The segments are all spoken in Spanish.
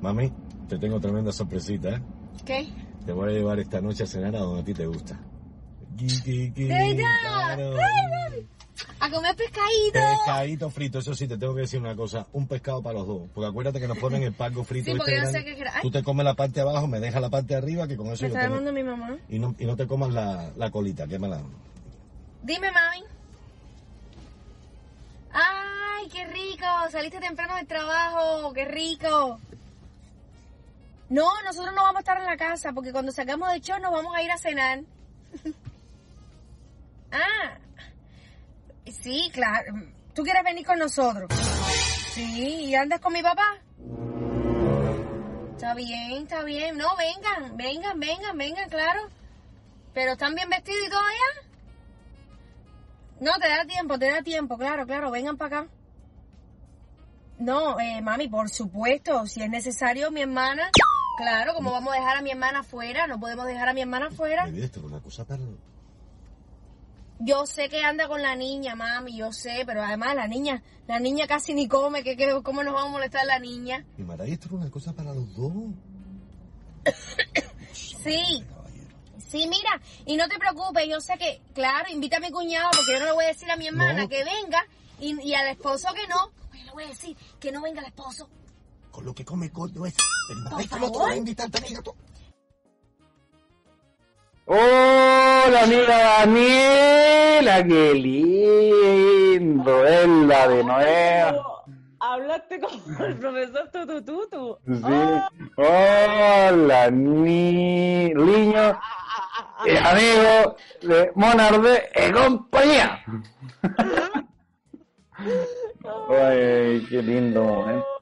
Mami, te tengo tremenda sorpresita, ¿eh? ¿Qué? Te voy a llevar esta noche a cenar a donde a ti te gusta. ¿De? Claro. Ay. A comer pescadito. Pescadito frito, eso sí, te tengo que decir una cosa, un pescado para los dos. Porque acuérdate que nos ponen el palco frito. Sí, ¿viste, porque yo sé que. Tú te comes la parte de abajo, me dejas la parte de arriba, que con eso Me yo está tengo- llamando mi mamá. Y no, y no te comas la, la colita, quémala. Dime, mami. ¡Ay, qué rico! Saliste temprano del trabajo, qué rico. No, nosotros no vamos a estar en la casa porque cuando sacamos de show nos vamos a ir a cenar. ah, sí, claro. ¿Tú quieres venir con nosotros? Sí, ¿y andas con mi papá? Está bien, está bien. No, vengan, vengan, vengan, vengan, claro. Pero están bien vestidos y todo allá. No, te da tiempo, te da tiempo, claro, claro, vengan para acá. No, eh, mami, por supuesto, si es necesario, mi hermana, claro, como vamos a dejar a mi hermana afuera, no podemos dejar a mi hermana afuera. Esto una cosa para... Yo sé que anda con la niña, mami, yo sé, pero además la niña, la niña casi ni come, que, que- ¿cómo nos va a molestar la niña? Mi Mara, esto es una cosa para los dos. Sí, sí, mira, y no te preocupes, yo sé que, claro, invita a mi cuñado, porque yo no le voy a decir a mi hermana No. que venga, y, y al esposo que no, yo le voy a decir que no venga el esposo. Con lo que come coño es... El favor. va a invitar también. Hola amiga Daniela, qué lindo verla de nuevo. Hablaste como el profesor Tutututu. Sí. Hola, ni niño, eh, amigo de Monarde y compañía. Ay, qué lindo momento.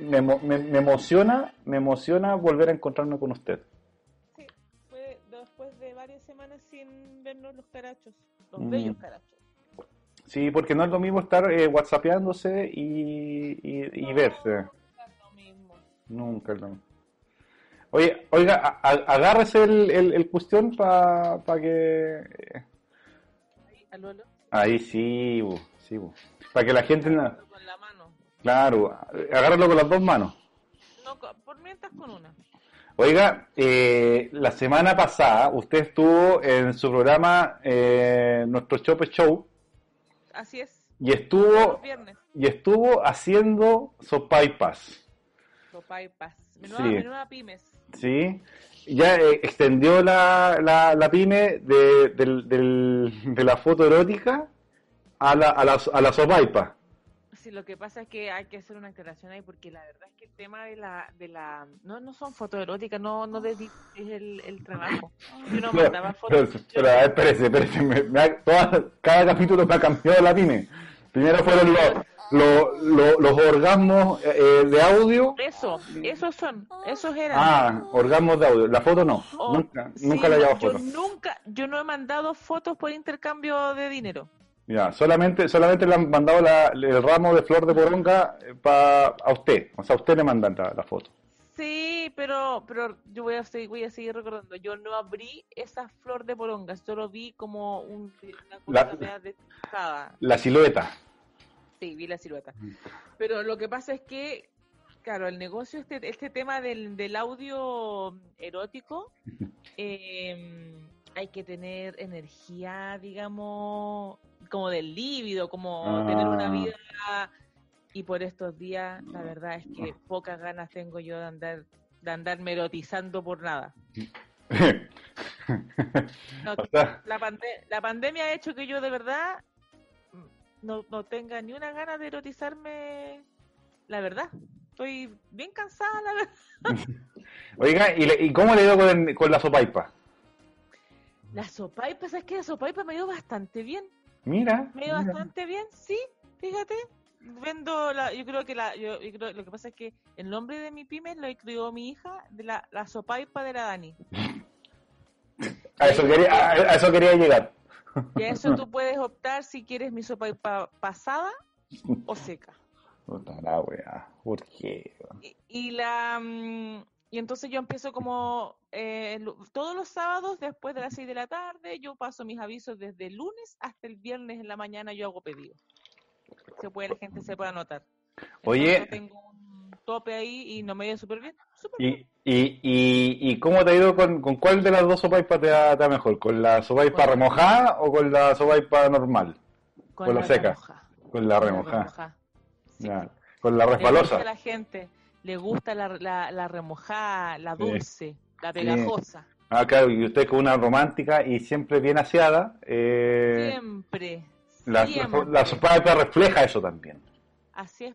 Me, me- me emociona, me emociona volver a encontrarme con usted. Sí, fue después de varias semanas sin vernos los carachos, los Mm. bellos carachos. Sí, porque no es lo mismo estar eh, whatsappeándose y, y, y verse. No es lo mismo. Nunca es lo mismo. Oye, oiga, a- a- agárrese el, el, el cuestión para que... Ahí, sí, bu, sí, para que la gente... con la. Claro, agárralo con las dos manos. No, por mientras con una. Oiga, eh, la semana pasada usted estuvo en su programa eh, Nuestro Chope Show Así es. y estuvo y estuvo haciendo sopaipas, Sopa y paz. Menuda, Sí. menuda pymes. ¿sí? Ya eh, extendió la, la, la pyme de, del- del- de la foto erótica a la, a la, a la sopaipa. Sí, lo que pasa es que hay que hacer una aclaración ahí porque la verdad es que el tema de la, de la, no, no son fotos eróticas, no, no de, es el, el trabajo. Yo no Pero, mandaba pero, fotos. pero, a ver, espérese, espérese, me- me ha- toda- cada capítulo me ha cambiado la pyme. Primero fueron los, los, los, los orgasmos eh, de audio. Eso, esos son, esos eran. Ah, orgasmos de audio. La foto no. Oh, nunca sí, nunca le he llevado yo foto. nunca, yo no he mandado fotos por intercambio de dinero. Ya, solamente, solamente le han mandado la- el ramo de flor de poronga eh, pa, a usted. O sea, a usted le mandan la, la foto. Sí, pero, pero yo voy a seguir, voy a seguir recordando. Yo no abrí esa flor de porongas, solo vi como un, una cosa. La silueta. Sí, vi la silueta. Pero lo que pasa es que, claro, el negocio, este, este tema del, del audio erótico, eh, hay que tener energía, digamos, como del líbido, como Ah. tener una vida. Y por estos días, la verdad es que pocas ganas tengo yo de andar de andarme erotizando por nada. No, O sea, la, pande- la pandemia ha hecho que yo de verdad no, no tenga ni una gana de erotizarme, la verdad. Estoy bien cansada, la verdad. Oiga, ¿y, le- y cómo le dio con, con la sopaipa? La sopaipa, ¿sabes qué? La sopaipa me dio bastante bien. Mira. Me dio mira. bastante bien, sí, fíjate. Vendo la, yo creo que la, yo, yo creo, lo que pasa es que el nombre de mi pyme lo escribió mi hija, de la, la sopaipa de la Dani. A eso quería, a, a eso quería llegar. Y a eso tú puedes optar si quieres mi sopaipa pasada o seca. Puta la wea, ¿por qué? Y, y la mm, y entonces yo empiezo como eh, todos los sábados después de las 6 de la tarde, yo paso mis avisos desde el lunes hasta el viernes en la mañana yo hago pedido. Se puede, la gente se puede anotar. Oye. Tengo un tope ahí y no me ha ido súper bien. Súper bien. ¿Y, y, y, y cómo te ha ido con, con cuál de las dos sopaipas te da, te mejor? ¿Con la sopaipa remojada o con la sopaipa normal? con la seca. remoja. Con la Con la remojada. Sí. Con la resbalosa. la gente, le gusta la, la, la remojada, la Sí. dulce, la pegajosa. Ah, claro, y usted con una romántica y siempre bien aseada. Eh, Siempre. la, siempre. la, la refleja eso también. Así es,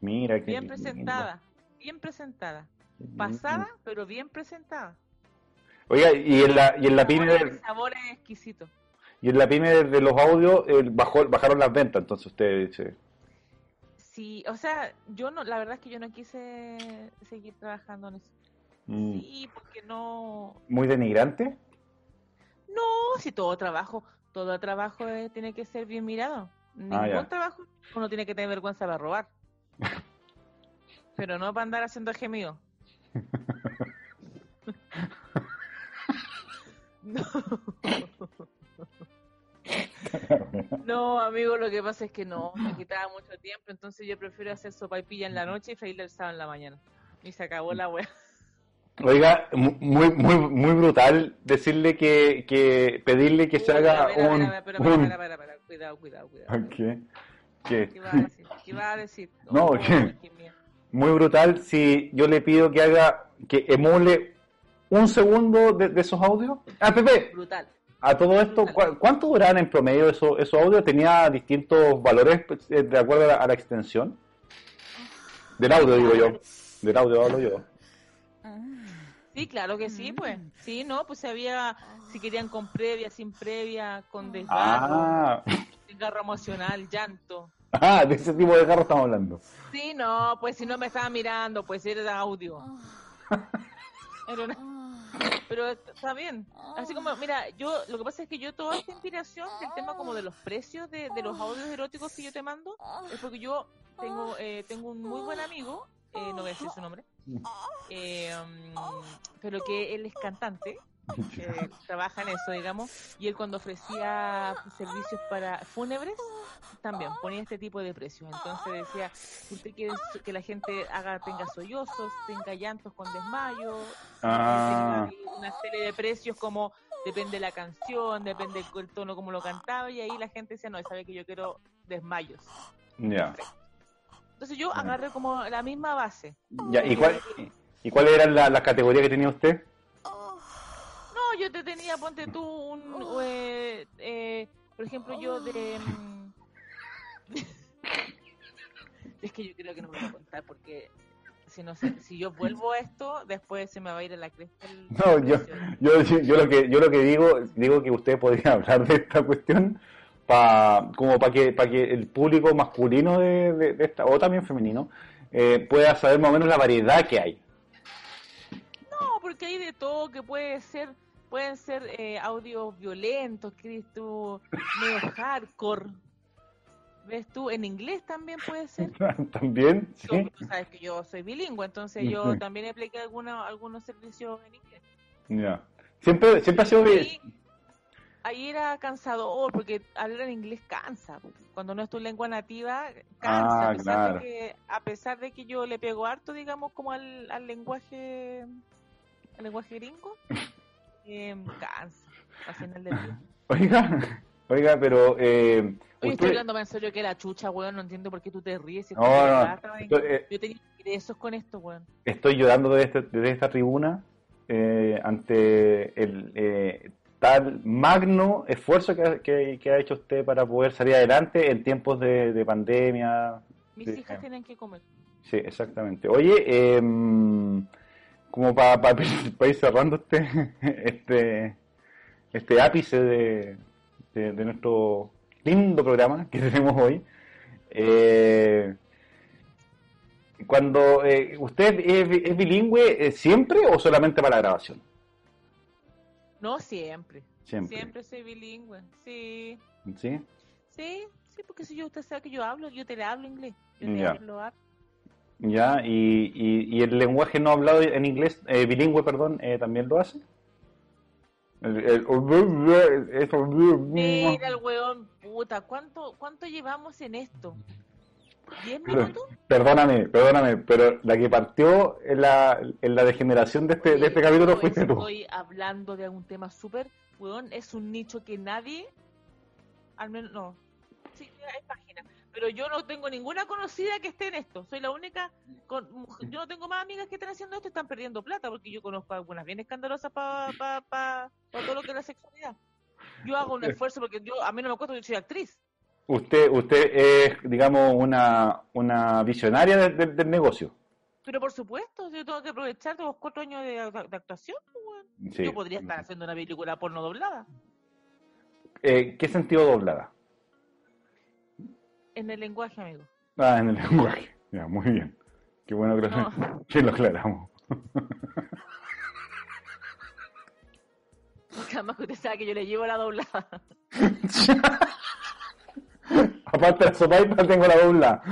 Mira qué bien lindo. presentada. Bien presentada. Mm. Pasada, pero bien presentada. Oiga, y en la, y en la pyme el sabor es exquisito. y en la pyme de, de los audios eh, bajó, bajaron las ventas, entonces usted dice. Sí, o sea, yo no, la verdad es que yo no quise seguir trabajando en eso. mm, Sí, porque no, muy denigrante. no, si todo trabajo, todo trabajo eh, tiene que ser bien mirado. Ningún Ah, ya. trabajo uno tiene que tener vergüenza para robar. Pero no para andar haciendo gemido. No. No, amigo, lo que pasa es que no, me quitaba mucho tiempo, entonces yo prefiero hacer sopa y pilla en la noche y freírle el sábado en la mañana. Y se acabó la wea. Oiga, mu- muy, muy, muy brutal decirle que, que pedirle que se haga espera, un, espera, espera, espera, un- cuidado, cuidado, cuidado. ¿Qué? ¿Qué? ¿Qué vas a decir? ¿Qué vas a decir? No, Oh, ¿qué? Muy brutal si yo le pido que haga, que emule un segundo de, de esos audios. Ah, Pepe, Brutal. A todo esto, ¿cu- ¿cuánto duraban en promedio esos, esos audios? ¿Tenía distintos valores pues, eh, de acuerdo a la, a la extensión? Del audio, digo yo. Del audio hablo yo. Sí, claro que sí, pues. Sí, no, pues había, si querían con previa, sin previa, con desgarro, Ah, desgarro emocional, llanto. ah, de ese tipo de carro estamos hablando. Sí, no, pues si no me estaba mirando, pues era audio. Era una- Pero está bien. Así como, mira, yo, lo que pasa es que yo toda esta inspiración del tema como de los precios de, de los audios eróticos que yo te mando, es porque yo tengo, eh, tengo un muy buen amigo, eh, no voy a decir su nombre, eh, pero que él es cantante, eh, trabaja en eso, digamos, y él cuando ofrecía servicios para fúnebres, también ponía este tipo de precios. Entonces decía, usted quiere que la gente haga, tenga sollozos, tenga llantos con desmayo, Ah. tenga una serie de precios como depende de la canción, depende del tono como lo cantaba, y ahí la gente decía, no, sabe que yo quiero desmayos. Ya. Entonces yo agarré como la misma base. Ya, ¿y, cuál, ¿Y cuáles eran la- las categorías que tenía usted? No, yo te tenía, ponte tú, un, eh, eh, por ejemplo, yo de... mm, es que yo creo que no me voy a contar porque si no sé, si yo vuelvo a esto, después se me va a ir a la cresta el No, yo, yo, yo lo que yo lo que digo, digo que usted podría hablar de esta cuestión pa, como para que para que el público masculino de, de- de esta o también femenino eh, pueda saber más o menos la variedad que hay. No, porque hay de todo que puede ser, pueden ser eh, audios violentos, tú, medio hardcore. ¿Ves tú? En inglés también puede ser. También, Yo, sí. tú sabes que yo soy bilingüe, entonces yo también apliqué alguna, algunos servicios en inglés. Ya. Siempre siempre ha sido bien. Ahí, ahí era cansador, porque hablar en inglés cansa. Cuando no es tu lengua nativa, cansa. Ah, a, pesar claro. de que, a pesar de que yo le pego harto, digamos, como al, al lenguaje al lenguaje gringo, eh, cansa al final del día. Oiga, oiga, pero eh, Oye, estoy hablando en serio que la chucha, weón, no entiendo por qué tú te ríes. si No, no, verdad, ¿saben? esto, eh, Yo tenía ingresos con esto, weón. estoy llorando desde, este- desde esta tribuna eh, ante el eh, tal magno esfuerzo que, ha- que- que ha hecho usted para poder salir adelante en tiempos de, de pandemia. Mis hijas eh. tienen que comer. Sí, exactamente. Oye, em, como para ir cerrando este, este, este ápice de, de, de nuestro lindo programa que tenemos hoy, eh, cuando eh, usted es, bi- es bilingüe eh, siempre o solamente para la grabación? No siempre. Siempre. Siempre soy bilingüe. Sí. ¿Sí? Sí, sí, porque si yo, usted sabe que yo hablo, yo te le hablo inglés. Yo te Ya. hablo harto. Ya, y, y, y el lenguaje no hablado en inglés, eh, bilingüe, perdón, eh, también lo hace. El- el- Mira el weón, puta, ¿cuánto, cuánto llevamos en esto? ¿Diez Pero- minutos? Perdóname, perdóname, pero la que partió en la, en la degeneración de este, de este Oye, capítulo fuiste tú. Estoy hablando de un tema súper, weón, es un nicho que nadie, al menos, no, sí, hay páginas, pero yo no tengo ninguna conocida que esté en esto, soy la única, con, yo no tengo más amigas que estén haciendo esto y están perdiendo plata, porque yo conozco algunas bien escandalosas para pa, pa, pa todo lo que es la sexualidad. Yo hago un esfuerzo porque yo, a mí no me cuesta, yo soy actriz. Usted, usted es, digamos, una, una visionaria de- de- del negocio. Pero por supuesto, yo tengo que aprovechar los cuatro años de, de actuación. pues. Sí. Yo podría estar haciendo una película porno doblada. Eh, ¿Qué sentido doblada? En el lenguaje, amigo. Ah, en el lenguaje. Ya, muy bien. Qué bueno que lo, No. que lo aclaramos. Además que usted sabe que yo le llevo la doblada. Aparte de la sopaipa tengo la dobla.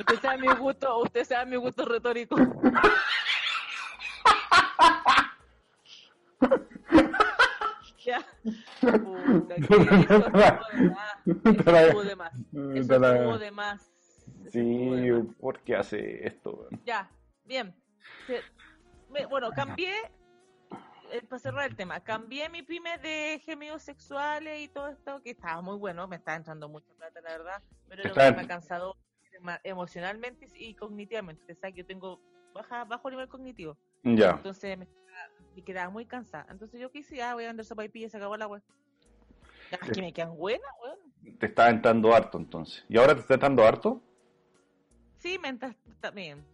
Usted sabe mi gusto, usted sabe mi gusto retórico. Ya. Puta, eso de más. Eso estuvo de más. Sí. ¿por qué hace esto? Ya, bien. Bueno, cambié, eh, para cerrar el tema, cambié mi pyme de gemidos sexuales y todo esto, que estaba muy bueno, me estaba entrando mucha plata, la verdad, pero era un tema cansado emocionalmente y cognitivamente. Usted sabe que yo tengo baja, bajo nivel cognitivo, Ya. entonces me, estaba- me quedaba muy cansada. Entonces yo quise, ah, voy a vender sopa y pilla y se acabó la web. Es que me quedan buenas, weón. Te está entrando harto entonces. ¿Y ahora te está entrando harto? Sí, me entra también.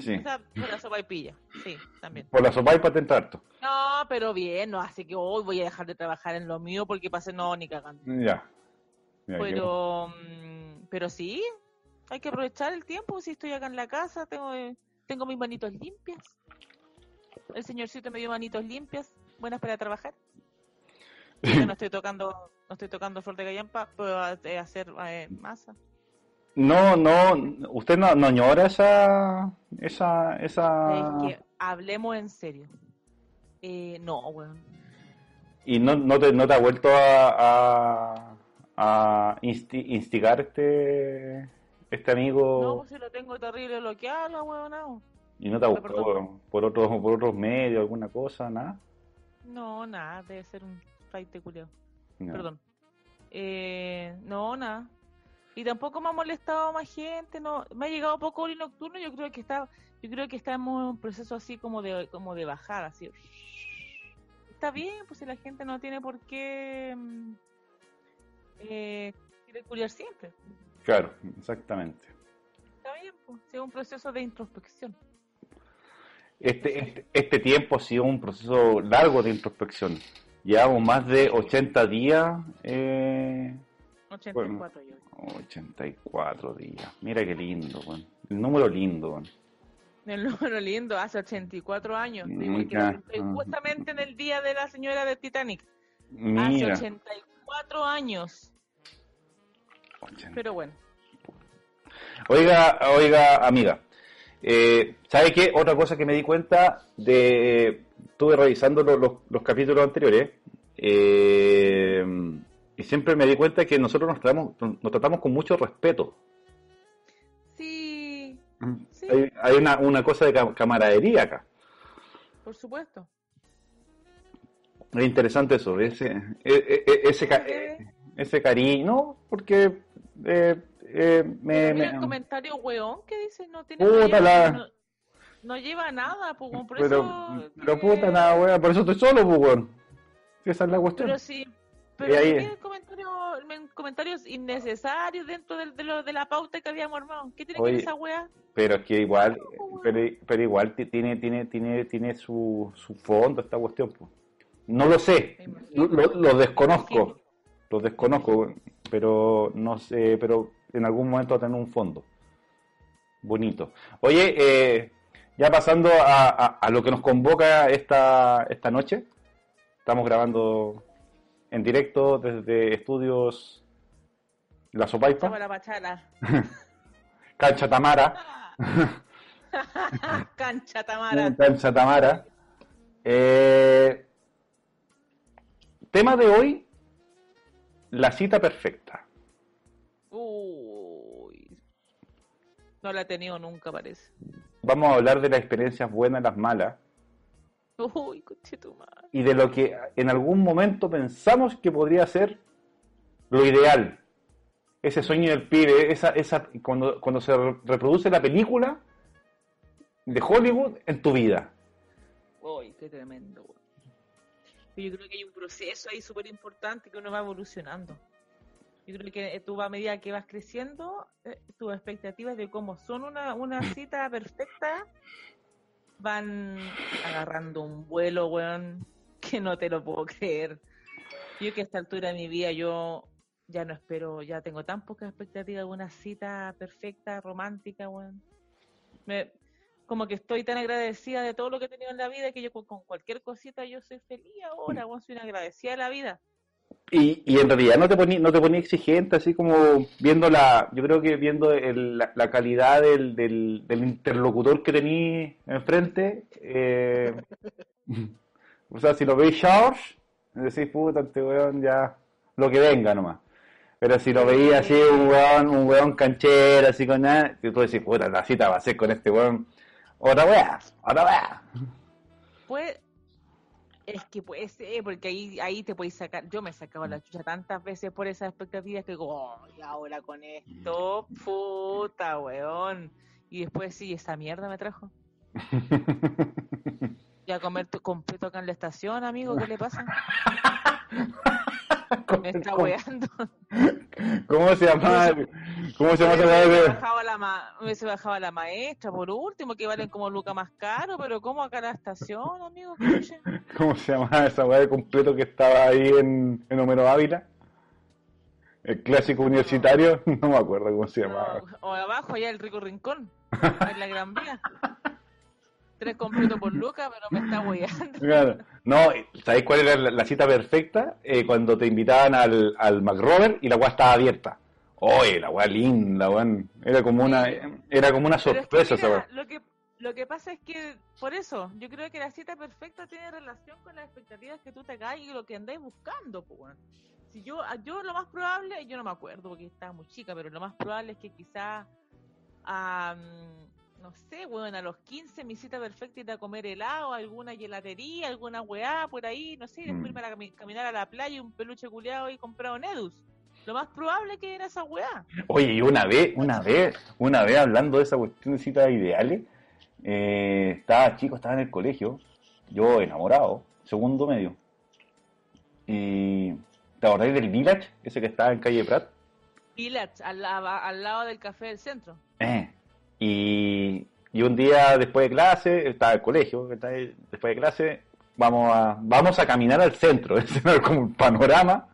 Sí. O sea, por la sopa y pilla, sí, también. Por la sopaipa te entra harto. No, pero bien, no hace que hoy voy a dejar de trabajar en lo mío porque pase no ni cagando. Ya. Pero, mm, pero sí, hay que aprovechar el tiempo. Si estoy acá en la casa, tengo, tengo mis manitos limpias. El señorcito me dio manitos limpias, buenas para trabajar. Yo no estoy tocando, no estoy tocando flor de gallampa, puedo eh, hacer eh, masa. No, no, usted no, no añora esa, esa, esa, Es que hablemos en serio. Eh, no, weón. y no, no te, no te ha vuelto a, a, a insti- instigar este, este amigo No, pues si lo tengo terrible bloqueado, weón, y no te ha buscado por otros, por otros medios, alguna cosa, nada. No, nada, debe ser un flight culiao. No. Perdón. Eh, no, nada. Y tampoco me ha molestado más gente, no. Me ha llegado poco ori nocturno, yo creo que está, yo creo que estamos en un proceso así como de, como de bajada, así. Está bien, pues si la gente no tiene por qué mm, eh, culiar siempre. Claro, exactamente. Está bien, pues, es un proceso de introspección. Este, este, este tiempo ha sido un proceso largo de introspección. Llevamos más de 80 días. Eh, 84 yo. 84 días. Mira qué lindo, weón. El número lindo, weón. El número lindo, hace 84 años. Justamente en el día de la señora de Titanic. Hace Mira. 84 años. 80. Pero bueno. Oiga, oiga, amiga. Eh, ¿Sabe qué? Otra cosa que me di cuenta de. Estuve revisando lo- los, los capítulos anteriores. eh, y siempre me di cuenta que nosotros nos tratamos, nos tratamos con mucho respeto. Sí, Sí. Hay, hay una, una cosa de ca- camaradería acá. por supuesto. Es interesante eso, ese, e- e- ese, ca- ¿Qué? ese cariño, porque eh, eh, me, Pero mira me- el comentario weón que dice, no tiene Puta no lleva, la- no, no lleva nada, pues, por pero, eso... pero puta nada, weón, por eso estoy solo, pues, weón. Esa es la cuestión. Pero sí, pero ahí- ¿por qué comentario- men- comentarios innecesarios dentro de, lo- de la pauta que habíamos armado. ¿Qué tiene que ver esa weá? Pero es que igual, pero, pero igual ti- tiene, tiene, tiene, tiene su, su fondo esta cuestión, pues. No lo sé, lo, lo- desconozco, lo desconozco, pero no sé, pero en algún momento a tener un fondo. Bonito. Oye, eh, ya pasando a, a- a lo que nos convoca esta, esta noche, estamos grabando en directo desde estudios La Sopaipa. Cancha Tamara. Cancha Tamara. Cancha Tamara. Eh, tema de hoy, la cita perfecta. Uh, No la he tenido nunca, parece. Vamos a hablar de las experiencias buenas, las malas, Uy, madre. y de lo que en algún momento pensamos que podría ser lo ideal. Ese sueño del pibe, esa, esa, cuando, cuando se re- reproduce la película de Hollywood en tu vida. Uy, qué tremendo. Yo creo que hay un proceso ahí súper importante que uno va evolucionando. Yo creo que tú a medida que vas creciendo, eh, tus expectativas de cómo son una, una cita perfecta van agarrando un vuelo, weón, que no te lo puedo creer. Yo que a esta altura de mi vida yo ya no espero, ya tengo tan pocas expectativas de una cita perfecta, romántica, weón. Me, como que estoy tan agradecida de todo lo que he tenido en la vida que yo con, con cualquier cosita yo soy feliz ahora, weón, soy una agradecida de la vida. Y, y en realidad no te poní, no te poní exigente, así como viendo la, yo creo que viendo el- la, la calidad del, del, interlocutor que tení enfrente, eh, o sea, si lo veis George, decís, puta, este weón ya, lo que venga nomás. Pero si lo veías así, un weón, un weón canchero, así con nada, tú decís, puta, la cita va a ser con este weón, otra weá, otra weá. Pues, es que puede ser, porque ahí, ahí te puedes sacar, yo me he sacado la chucha tantas veces por esas expectativas que digo, oh, y ahora con esto, puta, weón. Y después sí, esa mierda me trajo. Ya comer tu completo acá en la estación, amigo, ¿qué le pasa? Me está weando. ¿Cómo se llama? ¿Cómo se llama esa de- bajado la ma- me hubiese bajado la maestra, por último, que valen como lucas más caro, pero ¿cómo acá la estación, amigo? ¿Cómo se llama esa weá de completo que estaba ahí en, en Homero Ávila? El clásico universitario, no me acuerdo cómo se llamaba. No, o abajo, allá el rico rincón, en la Gran Vía. Tres completos por lucas, pero me está. Claro. No, ¿sabéis cuál era la, la cita perfecta? Eh, cuando te invitaban al, al McRover y la weá estaba abierta. Oye, la weá linda, weón. Era como una, era como una Pero es que, sorpresa esa mira, weá. lo que lo que pasa es que, por eso, yo creo que la cita perfecta tiene relación con las expectativas que tú te hagas y lo que andáis buscando, pues. Si yo, yo lo más probable, yo no me acuerdo porque estaba muy chica, pero lo más probable es que quizás, no sé, weón, a los 15 mi cita perfecta ir a comer helado, alguna gelatería, alguna weá por ahí, no sé, y después Mm. irme a cami- caminar a la playa y un peluche culeado y comprar un Edus. Lo más probable es que era esa weá. Oye, y una vez, una vez, una vez hablando de esa cuestión de citas ideales, eh, estaba chico, estaba en el colegio, yo enamorado, segundo medio. Y ¿te acordáis del Village, ese que estaba en calle Prat? Village, al, al lado del café del centro. Eh, y, y un día después de clase, estaba en el colegio, después de clase, vamos a, vamos a caminar al centro, era como un panorama.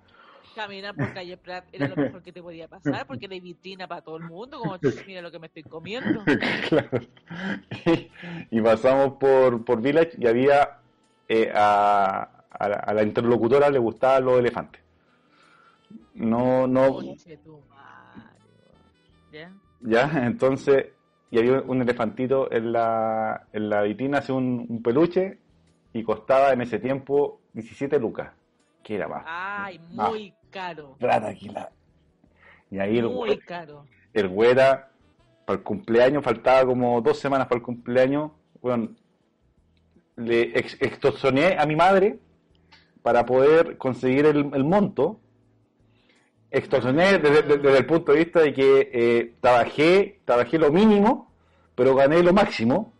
Caminar por calle Prat era lo mejor que te podía pasar porque era vitrina para todo el mundo. Como, "Ch, mira lo que me estoy comiendo. Claro. Y, y pasamos por, por Village y había eh, a, a la, a la interlocutora le gustaban los elefantes. No, no, ya, entonces, y había un elefantito en la, en la vitrina, hace un, un peluche y costaba en ese tiempo 17 lucas, que era más. Ay, muy caro. Plata Y ahí el, Muy güey- caro. el güera, para el cumpleaños, faltaba como dos semanas para el cumpleaños, bueno, le ex- extorsioné a mi madre para poder conseguir el, el monto. Extorsioné desde, desde- el punto de vista de que eh, trabajé, trabajé lo mínimo, pero gané lo máximo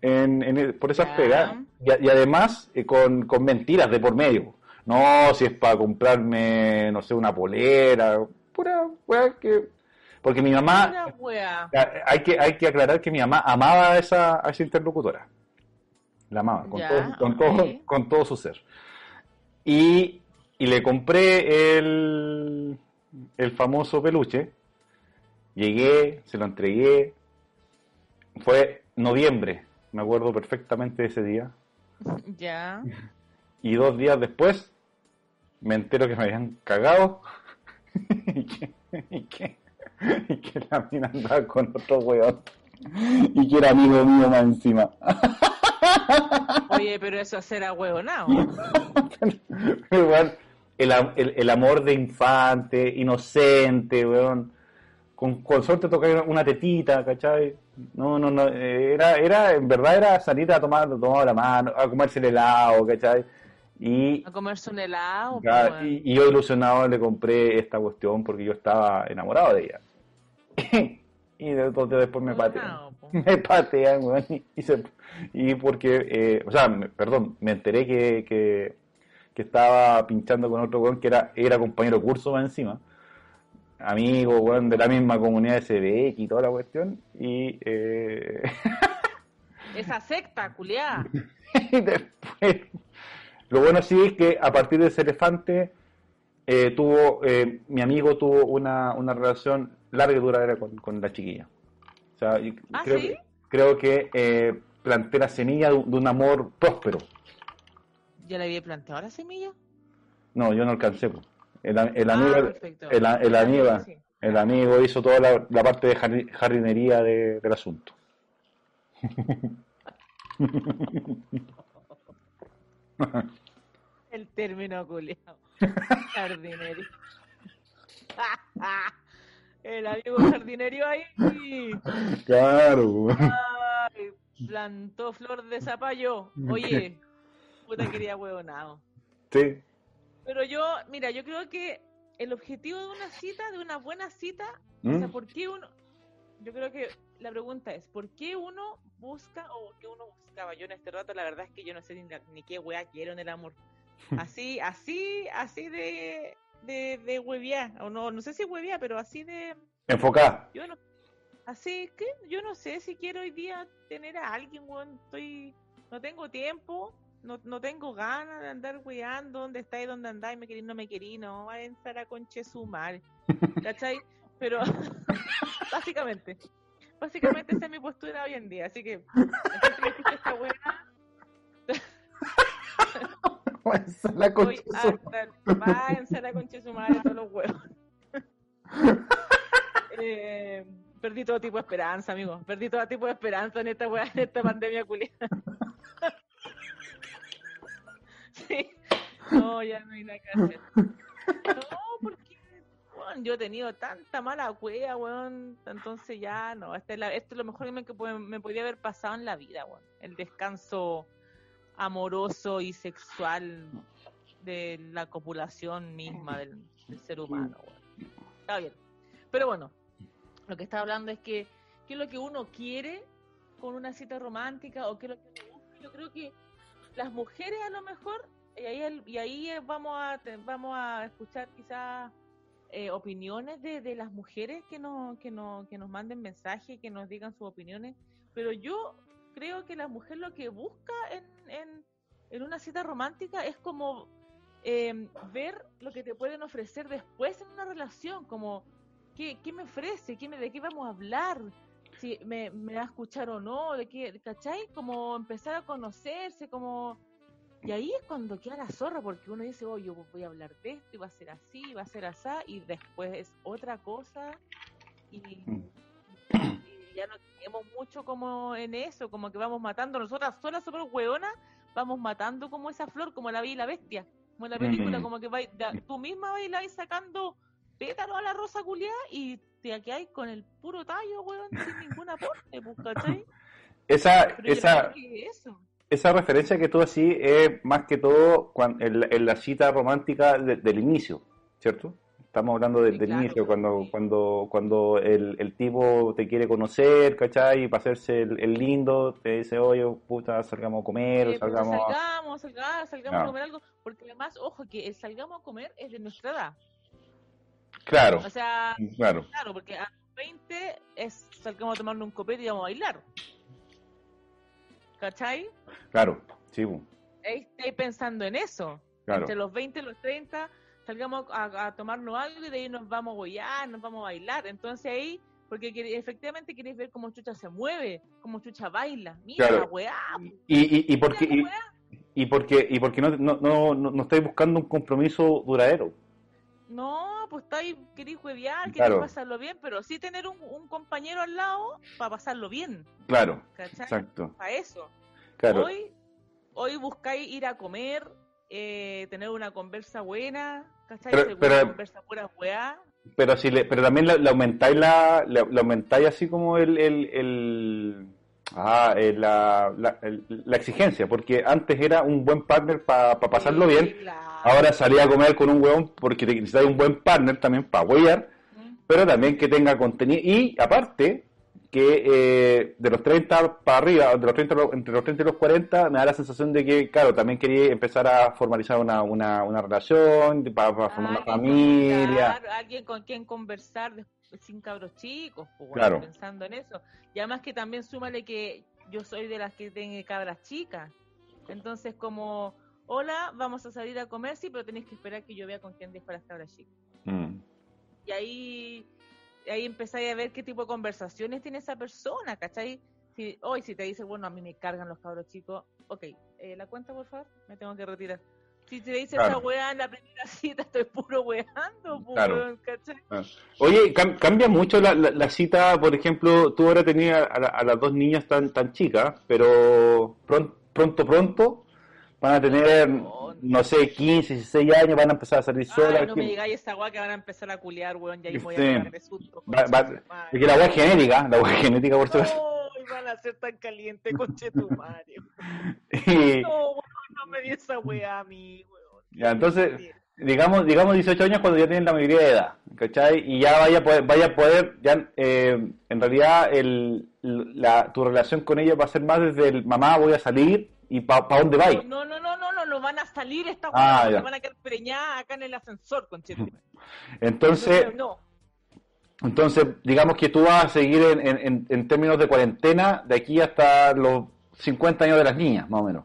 en, en el- por esas Ya. pegas. Y, y además eh, con, con mentiras de por medio. No, si es para comprarme, no sé, una polera, pura weá que... Porque mi mamá, hay que, hay que aclarar que mi mamá amaba a esa, a esa interlocutora. La amaba, con, Ya, todo, con, todo, con todo su ser. Y, y le compré el, el famoso peluche. Llegué, se lo entregué. Fue noviembre, me acuerdo perfectamente de ese día. Ya. Y dos días después me entero que me habían cagado y, que, y, que, y que la mina andaba con otro weón y que era amigo mío más encima. Oye, pero eso será huevonao. Pero, weón, el, el, el amor de infante, inocente, weón. con, con suerte tocar una tetita, ¿cachai? No, no, no, eh, era, era, en verdad era salir a tomar, tomar la mano, a comerse el helado, ¿cachai? Y, A comerse un helado. ya, pues, y, y yo ilusionado le compré esta cuestión porque yo estaba enamorado de ella. y de- después me patean. Po. Me patean, weón, y, y se- y porque, eh, o sea, me- perdón, me enteré que, que, que estaba pinchando con otro weón que era, era compañero curso más encima. Amigo, weón, de la misma comunidad de CBX y toda la cuestión. Y, eh, Esa secta, y después, lo bueno sí es que a partir de ese elefante, eh, tuvo, eh, mi amigo tuvo una, una relación larga y duradera con, con la chiquilla. O sea, ¿Ah, creo, sí? creo que eh, planté la semilla de un amor próspero. ¿Ya le había planteado la semilla? No, yo no alcancé. El, el Ah, amigo, el, el amigo, Sí. el amigo hizo toda la, la parte de jardi- jardinería de- del asunto. El término culiao. Jardinería. El amigo jardinerio ahí. Claro. Ay, plantó flor de zapallo. Oye, puta quería huevonado. Sí. Pero yo, mira, yo creo que el objetivo de una cita, de una buena cita, o sea, ¿Mm? ¿por qué uno? Yo creo que la pregunta es, ¿por qué uno busca o qué uno buscaba? Yo en este rato, la verdad es que yo no sé ni, qué wea quiero en el amor. Así, así, así de, de, de hueviar, o no, no sé si hueviar, pero así de, Enfocada. yo no, así que yo no sé si quiero hoy día tener a alguien, weón, estoy, no tengo tiempo, no, no tengo ganas de andar weando, dónde estáis, dónde andáis, me querí, no me querí, no, va a entrar a conche su madre, ¿cachai? Pero, básicamente, básicamente esa es mi postura hoy en día, así que, que esta buena. Váyanse a la de su madre todos los huevos. Eh, perdí todo tipo de esperanza, amigo. Perdí todo tipo de esperanza en esta weá, en esta pandemia culiada. No, ya no hay nada que hacer. No, porque weón, yo he tenido tanta mala cueva, weón. Entonces ya no. Esta es la- esto es lo mejor que me, que me podría haber pasado en la vida, weón. El descanso amoroso y sexual de la copulación misma del, del ser humano. weón. Está bien. Pero bueno, lo que está hablando es que qué es lo que uno quiere con una cita romántica o qué es lo que uno busca. Yo creo que las mujeres a lo mejor, y ahí, el- y ahí eh, vamos, a, vamos a escuchar quizás eh, opiniones de, de las mujeres que nos, que, nos, que nos manden mensajes, que nos digan sus opiniones, pero yo creo que la mujer lo que busca en, en, en una cita romántica es como eh, ver lo que te pueden ofrecer después en una relación, como qué, qué me ofrece, ¿Qué me, de qué vamos a hablar, si me, me va a escuchar o no, de qué, ¿cachai? Como empezar a conocerse, como... Y ahí es cuando queda la zorra, porque uno dice, oh, yo voy a hablar de esto, y va a ser así, va a ser así, y después es otra cosa, y, y ya no tenemos mucho como en eso, como que vamos matando, nosotras solas, súper hueonas, vamos matando como esa flor, como la vi la bestia, como en la película, Mm. como que da- tú misma vais sacando pétalo a la rosa culiada y te quedáis con el puro tallo, weón, sin ningún aporte, pues, ¿cachai? Esa, Pero yo esa, creo que eso. Esa referencia que tú así es más que todo cuan- en, la- en la cita romántica de- del inicio, ¿cierto? Estamos hablando de- Sí, del claro, inicio, cuando, sí. cuando, cuando el, el tipo te quiere conocer, ¿cachai? Y para hacerse el, el lindo, te dice, oye, puta, salgamos a comer, o Eh, salgamos salgamos, salgamos, salgamos No. a comer algo, porque además, ojo, que el salgamos a comer es de nuestra edad. Claro, O sea, claro, claro, porque a los 20 es salgamos a tomarnos un copete y vamos a bailar. ¿Cachai? claro, sí, estáis pensando en eso. claro. Entre los 20 y los 30 salgamos a, a tomarnos algo y de ahí nos vamos a goyar, nos vamos a bailar. Entonces ahí, porque efectivamente queréis ver cómo Chucha se mueve, cómo Chucha baila. Mira Claro. la weá, Y, y, y porque, y, porque, y porque no, no, no, no, no estáis buscando un compromiso duradero. No, pues estáis, queréis huevear, queréis Claro. pasarlo bien, pero sí tener un, un compañero al lado para pasarlo bien. Claro, ¿Cachai? exacto. Para eso. Claro, Hoy, hoy buscáis ir a comer, eh, tener una conversa buena, ¿cachai? Pero- conversa pura weá. pero si le, pero también le, le aumentáis la, le, le aumentáis así como el, el, el- ah, eh, la, la, la exigencia, porque antes era un buen partner para pasarlo Sí, bien, claro. ahora salía a comer con un huevón porque necesitas un buen partner también para huear, Mm. pero también que tenga contenido, y aparte, que eh, de los 30 para arriba, de los 30, a los- entre los 30 y los 40, me da la sensación de que, claro, también quería empezar a formalizar una, una, una relación, para, formar una con- familia. claro, alguien con quien conversar des- sin cabros chicos, pues, bueno, Claro. pensando en eso. Y además que también súmale que yo soy de las que tienen cabras chicas. Entonces, como, hola, vamos a salir a comer, sí, pero tenéis que esperar que yo vea con quién dejo a las cabras chicas. Mm. Y ahí, ahí empezáis a ver qué tipo de conversaciones tiene esa persona, ¿cachai? Si, hoy si te dice, bueno, a mí me cargan los cabros chicos, ok, eh, la cuenta por favor, me tengo que retirar. Si te dice Claro. esa weá en la primera cita, estoy puro weando, pues, Claro. ¿cachai? Oye, cam- cambia mucho la, la- la cita, por ejemplo, tú ahora tenías a, la- a las dos niñas tan, tan chicas, pero pron- pronto, pronto van a tener, no sé, 15, 16 años, van a empezar a salir solas. No me digáis esa weá que van a empezar a culiar, weón, y ahí voy a pegar de susto. porque la es genética, la es genética por supuesto. Ay, van a ser tan calientes, conche tu madre. Y, No, weón, no me di esa weá a mí, weón. ya, entonces, digamos, digamos 18 años cuando ya tienen la mayoría de edad, ¿cachai? Y ya vaya a poder, vaya a poder, ya, eh, en realidad el, la, tu relación con ella va a ser más desde el mamá voy a salir y para dónde vais. No, no, no, no, no, no van a salir esta Ah, van a quedar preñadas acá en el ascensor, madre. Entonces, no, entonces, digamos que tú vas a seguir en, en- en- en términos de cuarentena de aquí hasta los 50 años de las niñas, más o menos.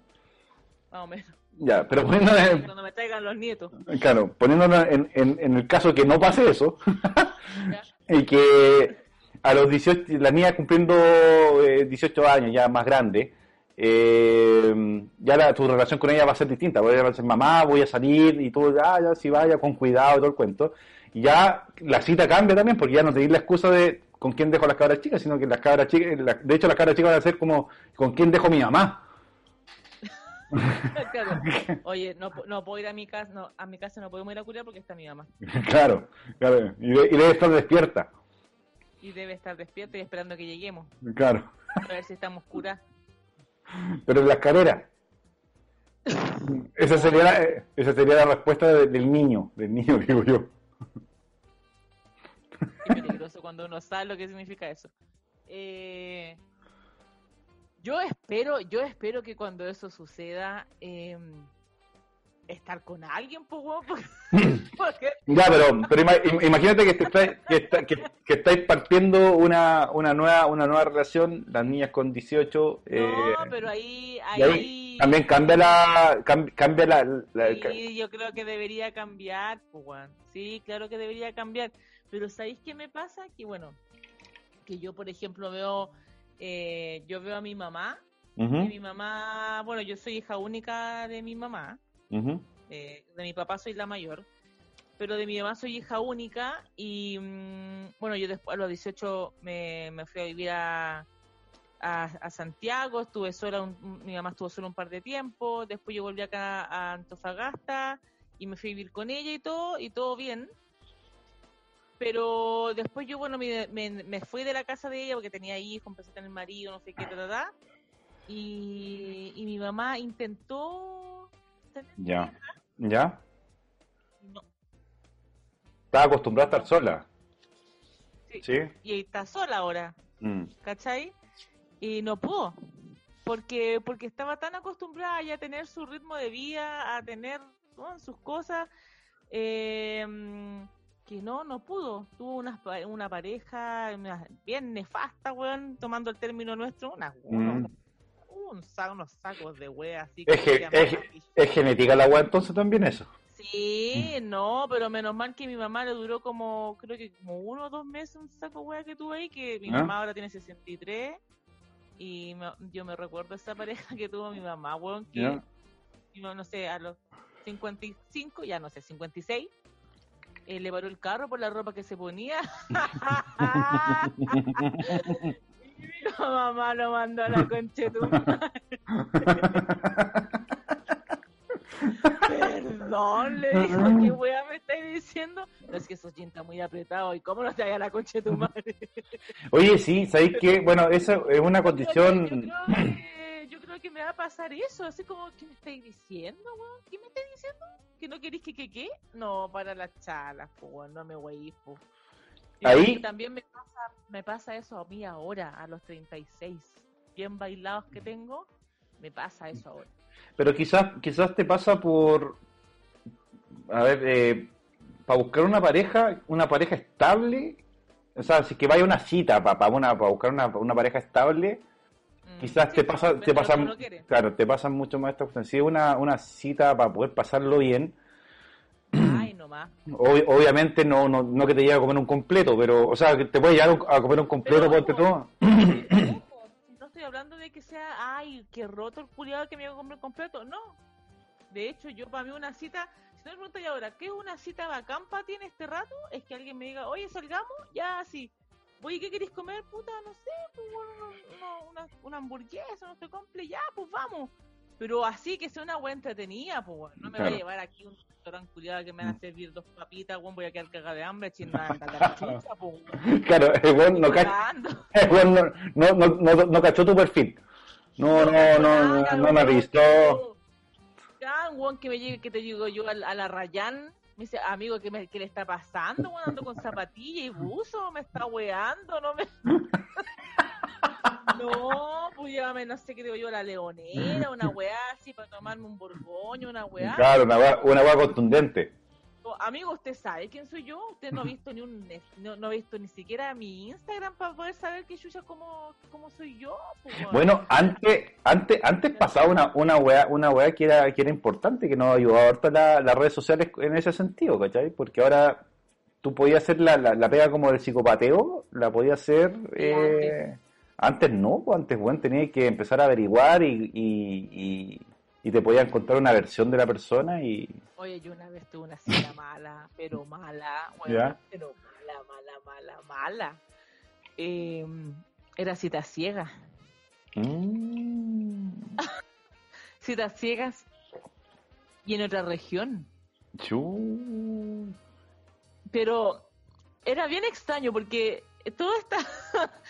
Más o menos. Ya, pero poniéndolo en, Cuando me traigan los nietos. claro, poniéndolo en, en- en el caso que no pase eso, ¿ya? y que a los 18, la niña cumpliendo eh, 18 años, ya más grande, eh, ya la- tu relación con ella va a ser distinta, porque ella va a ser mamá, voy a salir y tú, ah, ya, si vaya, con cuidado y todo el cuento. Y ya la cita cambia también, porque ya no te di la excusa de con quién dejo las cabras chicas, sino que las cabras chicas, la- de hecho las cabras chicas van a ser como con quién dejo mi mamá. Claro. Oye, no, no puedo ir a mi casa, no, a mi casa no podemos ir a culiar porque está mi mamá. claro, claro, y, de- y debe estar despierta, Y debe estar despierta y esperando que lleguemos. claro. A ver si estamos curadas. pero en las carreras. Esa sería la, esa sería la respuesta de- del niño, del niño, digo yo. Qué peligroso cuando uno sabe lo que significa eso. Eh, yo espero, yo espero que cuando eso suceda, eh, estar con alguien, pues, porque, Ya, pero, pero ima- im- imagínate que, te estáis- que, está- que- que estáis partiendo una, una, nueva, una nueva relación, las niñas con 18. eh, no, pero ahí, ahí, ahí también cambia la. cam- cambia la, la- Sí, yo creo que debería cambiar, pues. Sí, claro que debería cambiar. Pero ¿sabéis qué me pasa? Que bueno, que yo, por ejemplo, veo, eh, yo veo a mi mamá, y mi mamá, bueno, yo soy hija única de mi mamá, eh, de mi papá soy la mayor, pero de mi mamá soy hija única y, mm, bueno, yo después a los 18 me, me fui a vivir a, a, a Santiago, estuve sola, un- un- mi mamá estuvo sola un par de tiempo, después yo volví acá a Antofagasta y me fui a vivir con ella y todo, y todo bien. Pero después yo, bueno, me, me, me fui de la casa de ella porque tenía hijos, empecé a tener marido, no sé qué, ta, ta, ta, y, y mi mamá intentó... tener Ya. ¿Ya? no, Estaba acostumbrada a estar sola. Sí. ¿Sí? y está sola ahora, Mm. ¿cachai? Y no pudo, porque porque estaba tan acostumbrada ya a tener su ritmo de vida, a tener sus cosas, eh, que no, no pudo. Tuvo una, una pareja una- bien nefasta, weón, tomando el término nuestro, una, Mm. unos, un sa- unos sacos de wea así. Es, se es, genética la weá entonces también eso. Sí, no, pero menos mal que mi mamá le duró como, creo que como uno o dos meses un saco wea que tuve ahí, que mi ¿Ah? mamá ahora tiene 63 y me- yo me recuerdo esa pareja que tuvo mi mamá, weón, que ¿Ya? yo no sé, a los 55, ya no sé, 56, eh, le paró el carro por la ropa que se ponía. y mi mamá lo mandó a la conchetumare. Perdón, le dijo, ¿qué wea me estáis diciendo? no es que esos jeans están muy apretados y cómo no te haga la concha de tu madre. Oye, sí, ¿sabéis qué? Bueno, eso es una Yo condición... creo, que, yo creo que me va a pasar eso, así como, ¿qué me estáis diciendo, weón? ¿Qué me estáis diciendo? ¿Que no queréis que que qué? No, para las chalas, no me po. Y Ahí- también me pasa, me pasa eso a mí ahora, a los 36, bien bailados que tengo, me pasa eso ahora. Pero quizás, quizás te pasa por, a ver, eh, para buscar una pareja, una pareja estable, o sea, si que vaya a una cita para, una, para buscar una, una pareja estable, quizás sí, te pues, pasa, te pasan, no claro, te pasan mucho más estas cuestiones. Si es una, una cita para poder pasarlo bien, Ay, nomás. ob- obviamente no, no, no que te lleve a comer un completo, pero, o sea, que te puede llevar a comer un completo, tú. ojo, no estoy hablando de que sea, ay, que roto el culiado que me haga comer completo, no. De hecho, yo para mí una cita, si no me preguntáis ahora, ¿qué es una cita bacán para ti en este rato? Es que alguien me diga, oye, salgamos, ya así. Oye, ¿qué queréis comer? Puta, no sé, pues bueno, no- no, una, una hamburguesa, no sé, comple, ya, pues vamos. Pero así que sea una buena entretenida, pues bueno, no me Claro. voy a llevar aquí un restaurante culiado que me van a servir dos papitas, bueno, voy a quedar cagada de hambre, chingada, la chucha, pues bueno. Claro, el weón no, ca- el weón no, no, no, no, cachó tu perfil. No, no, no, no, no me avisó. Ya, un weón que me llegue, que te digo yo a, a la Rayán, me dice, amigo, ¿qué, me, qué le está pasando? Weón, ando con zapatilla y buzo, me está weando, no me... No, pues llévame, no sé qué digo yo, la leonera, una weá así para tomarme un borgoño, una weá. Claro, una weá, una weá contundente. Amigo, ¿usted sabe quién soy yo? Usted no ha visto ni un no, no ha visto ni siquiera mi Instagram para poder saber que Yuya cómo, cómo soy yo. pues. Bueno, antes, antes, antes pasaba una, una weá, una weá que era, que era importante, que nos ayudaba harto la- las redes sociales en ese sentido, ¿cachai? Porque ahora tú podías hacer la, la, la pega como del psicopateo, la podías hacer eh, antes no, pues antes, bueno, tenías que empezar a averiguar y, y, y, y te podías encontrar una versión de la persona y Oye, yo una vez tuve una cita mala, pero mala, bueno, Ya. pero mala, mala, mala, mala. Eh, era cita ciega. Mm, Citas ciegas y en otra región. chu. Pero era bien extraño porque todo está...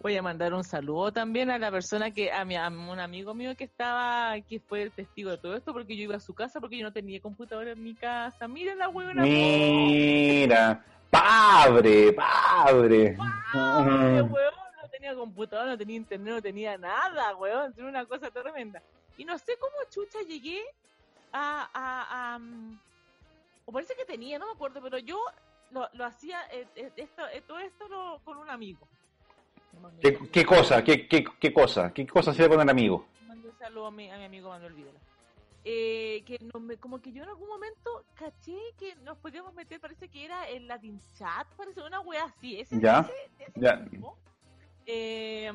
Voy a mandar un saludo también a la persona que, a, mi, a un amigo mío que estaba, que fue el testigo de todo esto, porque yo iba a su casa porque yo no tenía computadora en mi casa. Mira la huevona. Mira, padre, padre. Weón, no tenía computadora, no tenía internet, no tenía nada, weón, era una cosa tremenda. Y no sé cómo chucha llegué a... a, a, mm, o parece que tenía, no me acuerdo, pero yo lo, lo hacía, eh, eh, esto, eh, todo esto lo- con un amigo. ¿Qué, qué cosa? ¿Qué, qué, ¿Qué cosa? ¿Qué cosa se con el amigo? Mandé un saludo a mi, a mi amigo Manuel Videla. Eh, que no me- como que yo en algún momento caché que nos podíamos meter, parece que era el Latin Chat, parece una wea así, ese, Ya, ese- ese ya. tipo. Eh,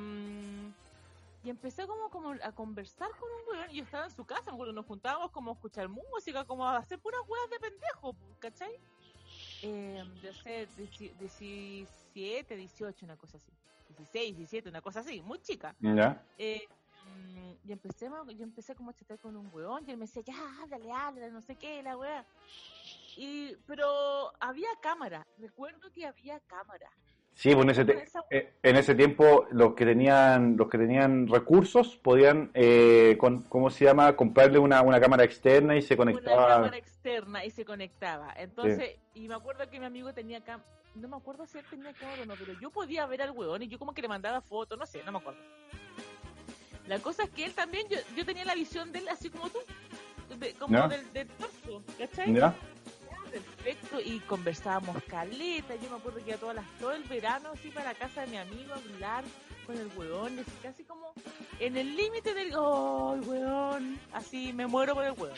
y empecé como, como a conversar con un weón, y yo estaba en su casa, me acuerdo, nos juntábamos como a escuchar música, como a hacer puras weas de pendejo, ¿cachai? Eh, de ser 17, 18, una cosa así. 16, 17, una cosa así, muy chica. ¿Ya? Eh, mm, y empecé, yo empecé como a chatear con un weón y él me decía, ya, háblale, háblale, no sé qué, la weá. Y, pero había cámara, recuerdo que había cámara. Sí, pues en ese, te- eh, en ese tiempo los que tenían los que tenían recursos podían, eh, con, ¿cómo se llama? Comprarle una, una cámara externa y se Una conectaba. cámara externa y se conectaba. Entonces, y me acuerdo que mi amigo tenía cámara, no me acuerdo si él tenía cámara o no, pero yo podía ver al weón y yo como que le mandaba fotos, no sé, no me acuerdo. La cosa es que él también, yo, yo tenía la visión de él así como tú, de- como ¿Ya? del, del torso, ¿cachai? ¿Ya? Perfecto, y conversábamos caleta. Yo me acuerdo que iba todas las, todo el verano así para la casa de mi amigo a hablar con el weón, y así casi como en el límite del oh, weón, así me muero por el weón.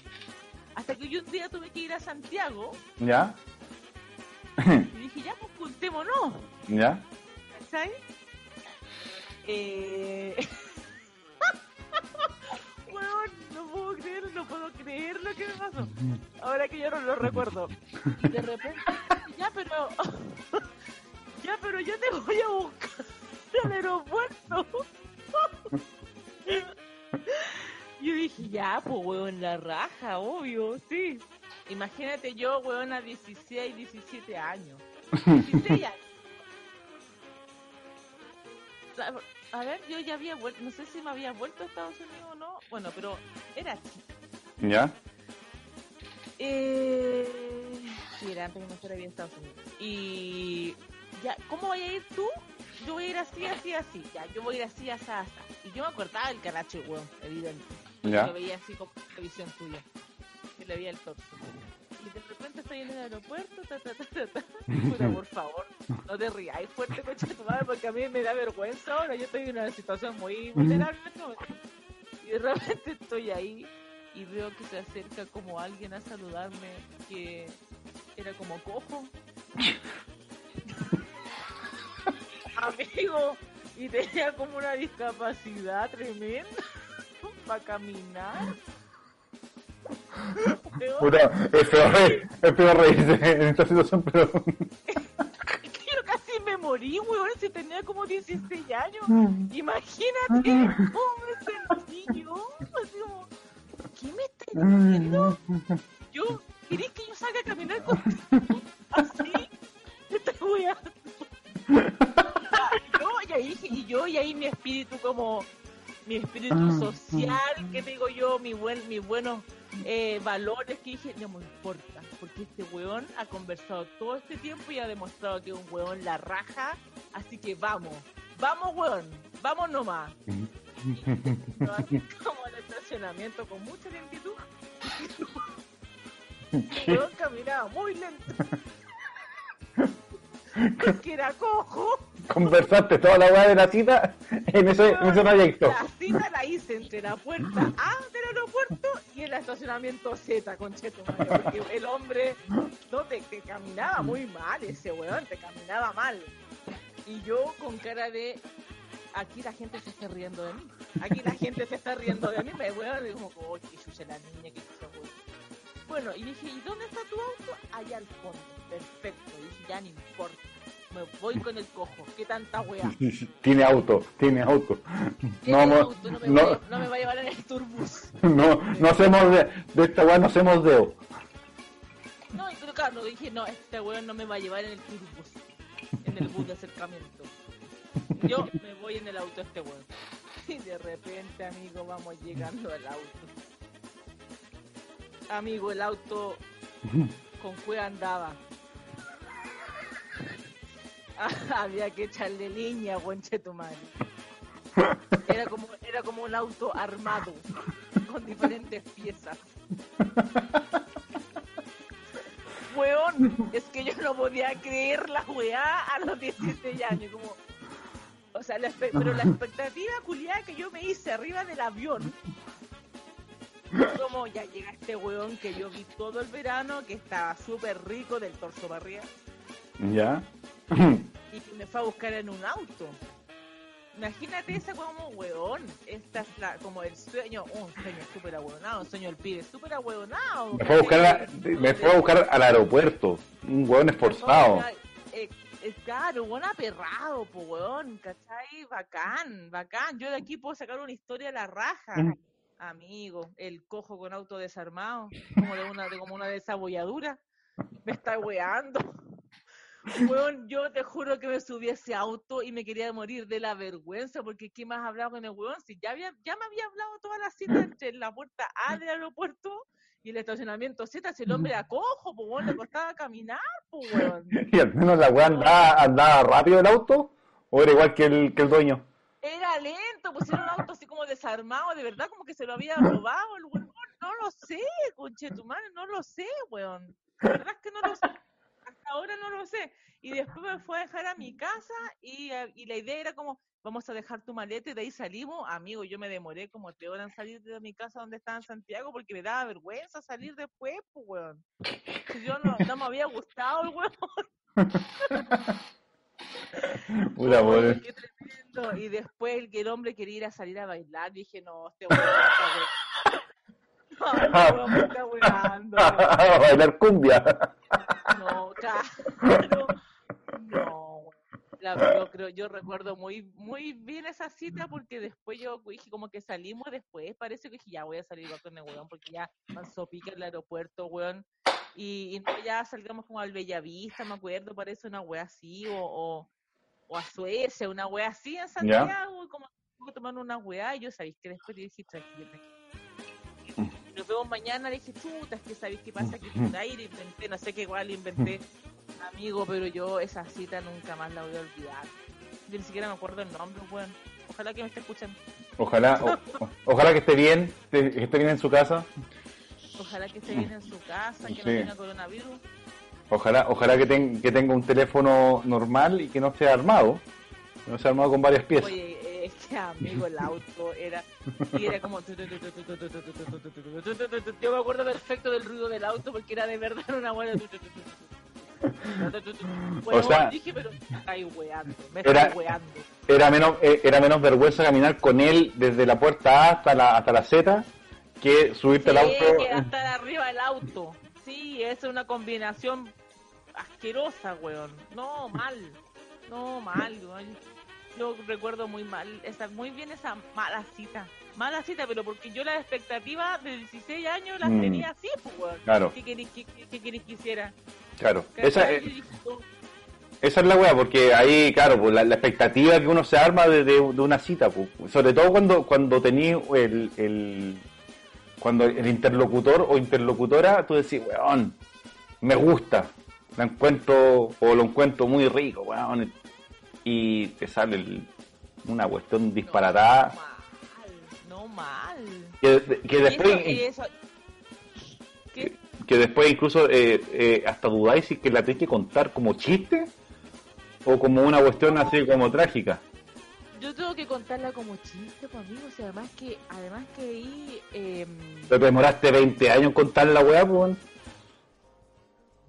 Hasta que yo un día tuve que ir a Santiago ¿Ya? y dije, ya, pues juntémonos, ¿Ya? ¿cachai? Eh... no puedo creer, no puedo creer lo que me pasó. Ahora que yo no lo recuerdo. De repente, ya, pero. ya, pero yo te voy a buscar al aeropuerto. yo dije, ya, pues, weón, la raja, obvio, sí. Imagínate yo, weón, a 16, 17 años. 16 años. A ver, yo ya había vuelto, no sé si me había vuelto a Estados Unidos o no. Bueno, pero era chica. ¿Ya? Eh, sí, era antes que me fuera bien a Estados Unidos. Y ya, ¿cómo voy a ir tú? Yo voy a ir así, así, así. Ya, yo voy a ir así, así, así. Y yo me acordaba del caracho, weón, evidente. ¿Ya? Lo veía así como la visión tuya. Que le veía el torso. Y de repente estoy en el aeropuerto, ta, ta, ta, ta, ta. Puta, por favor, no te rías fuerte, coche tu madre, porque a mí me da vergüenza ahora. Yo estoy en una situación muy vulnerable en este momento. Y de repente estoy ahí y veo que se acerca como alguien a saludarme que era como cojo. Amigo, y tenía como una discapacidad tremenda para caminar. Puta, es peor, reír- es peor reírse en esta situación, pero... es que yo casi me morí, weón, si tenía como 16 años. Imagínate cómo me sentí yo. Así como, ¿qué me estás diciendo? Yo, ¿querés que yo salga a caminar contigo? Así, esta wea. Y yo, y ahí, y yo, y ahí mi espíritu como, mi espíritu social, que digo yo, mi buen, mis buenos eh, valores, que dije, no me importa, porque este weón ha conversado todo este tiempo y ha demostrado que es un weón la raja, así que vamos, vamos weón, vamos nomás. Lo acercamos al estacionamiento con mucha lentitud. El weón caminaba muy lento. Porque era cojo. Conversaste toda la weá de la cita en ese, en ese trayecto. La cita la hice entre la puerta A del aeropuerto y el estacionamiento Z, concheto, madre, porque el hombre no te, caminaba muy mal ese weón, te caminaba mal. Y yo con cara de aquí la gente se está riendo de mí. Aquí la gente se está riendo de mí, me weón, y como, oh, que chucha la niña, que. Bueno, y dije, ¿y dónde está tu auto? Allá al fondo. Perfecto. Y dije, ya no importa. Me voy con el cojo. ¿Qué tanta weá? Tiene auto, tiene auto. Tiene No, auto, no, me no, va, a- no me va a llevar en el turbus. no, no hacemos de, de esta weá, no hacemos deo. No, pero claro, dije, no, este weón no me va a llevar en el turbus. En el bus de acercamiento. Yo me voy en el auto este weón. Y de repente, amigo, vamos llegando al auto. Amigo, el auto con cueva andaba. Había que echarle leña, conche tu madre. Era como, era como un auto armado, con diferentes piezas. Weón, es que yo no podía creer la weá a los 16 años, como... O sea, la pero la expectativa culiada que yo me hice arriba del avión, como ya llega este weón que yo vi todo el verano, que estaba súper rico del torso arriba, ¿Ya? y me fue a buscar en un auto. Imagínate esa como weón. Esta es la, como el sueño, un sueño súper ahueonado, un sueño del pibe súper ahueonado. Me fue a buscar, a- me fue a buscar al aeropuerto. Un weón esforzado. Eh, eh, claro, weón aperrado, po ¿cachai? Bacán, bacán. Yo de aquí puedo sacar una historia a la raja. Mm. Amigo, el cojo con auto desarmado, como de una, de como una desabolladura. Me está weando. Weón, yo te juro que me subí a ese auto y me quería morir de la vergüenza, porque ¿qué más hablaba con el weón? Si ya, había, ya me había hablado toda la cita entre la puerta A del aeropuerto y el estacionamiento Z, si el hombre era cojo, pues weón, le costaba caminar, pues weón. Y al menos la weá andaba, andaba rápido el auto. ¿O era igual que el, que el dueño? Era lento, pues era un auto así como desarmado, de verdad como que se lo había robado el weón. No lo sé, conche tu madre, no lo sé, weón. La verdad es que no lo sé. Ahora no lo sé. Y después me fue a dejar a mi casa y, eh, y la idea era como, vamos a dejar tu maleta y de ahí salimos. Amigo, yo me demoré como tres horas en salir de mi casa donde estaba en Santiago porque me daba vergüenza salir después, pues, weón. Yo no, no me había gustado el weón. Qué tremendo. Y después el, que el hombre quería ir a salir a bailar, dije, no, este weón está No, este weón está weando, A bailar cumbia. No, claro. No. La- yo creo, yo recuerdo muy, muy bien esa cita porque después yo dije como que salimos después, parece que dije ya voy a salir con el weón porque ya pasó pica en el aeropuerto, weón. y, y no, ya salgamos como al Bellavista, me acuerdo, parece una wea así, o, o, o a Suecia, una wea así en Santiago, como tomando una wea, y yo sabéis que después le dije, tranquilo, tranquilo. Nos vemos mañana, le dije, chuta, es que sabéis qué pasa, que por le inventé, no sé qué igual inventé, amigo, pero yo esa cita nunca más la voy a olvidar. Yo ni siquiera me acuerdo el nombre, weón. Ojalá que me esté escuchando. Ojalá, o- o- ojalá que esté bien, que que esté bien en su casa. Ojalá que esté bien en su casa, que Sí. no tenga coronavirus. Ojalá, ojalá que, ten- que tenga un teléfono normal y que no sea armado. Que no sea armado con varias piezas. Oye, eh, este amigo, el auto era. Y era como. Yo me acuerdo perfecto del ruido del auto porque era de verdad una buena. Bueno, sea, dije, pero estáis weando, me era-. Era menos, eh, era menos vergüenza caminar con él desde la puerta A hasta la, hasta la Z que subirte al Sí, auto. que estar arriba del auto. Sí, es una combinación asquerosa, weón. No, mal. No, mal, weón. Yo recuerdo muy mal, esa, muy bien esa mala cita. Mala cita, pero porque yo las expectativas de 16 años las Mm. tenía así, pues. Claro. ¿Qué querés que, que- hiciera? Claro. Esa, eh, dije, no, esa es la wea, porque ahí, claro, pues la, la expectativa que uno se arma de, de- de una cita, pues. sobre todo cuando, cuando tenés el, el, cuando el interlocutor o interlocutora, tú decís, weón, me gusta, la encuentro o lo encuentro muy rico, weón, y te sale el- una cuestión disparatada No mal, no mal. que, que después... Que después incluso eh, eh, hasta dudáis si que la tenés que contar como chiste o como una cuestión así como trágica. Yo tengo que contarla como chiste, pues amigos, y además que, además que ahí, em, Pero te demoraste 20 años en contar la weá, pues.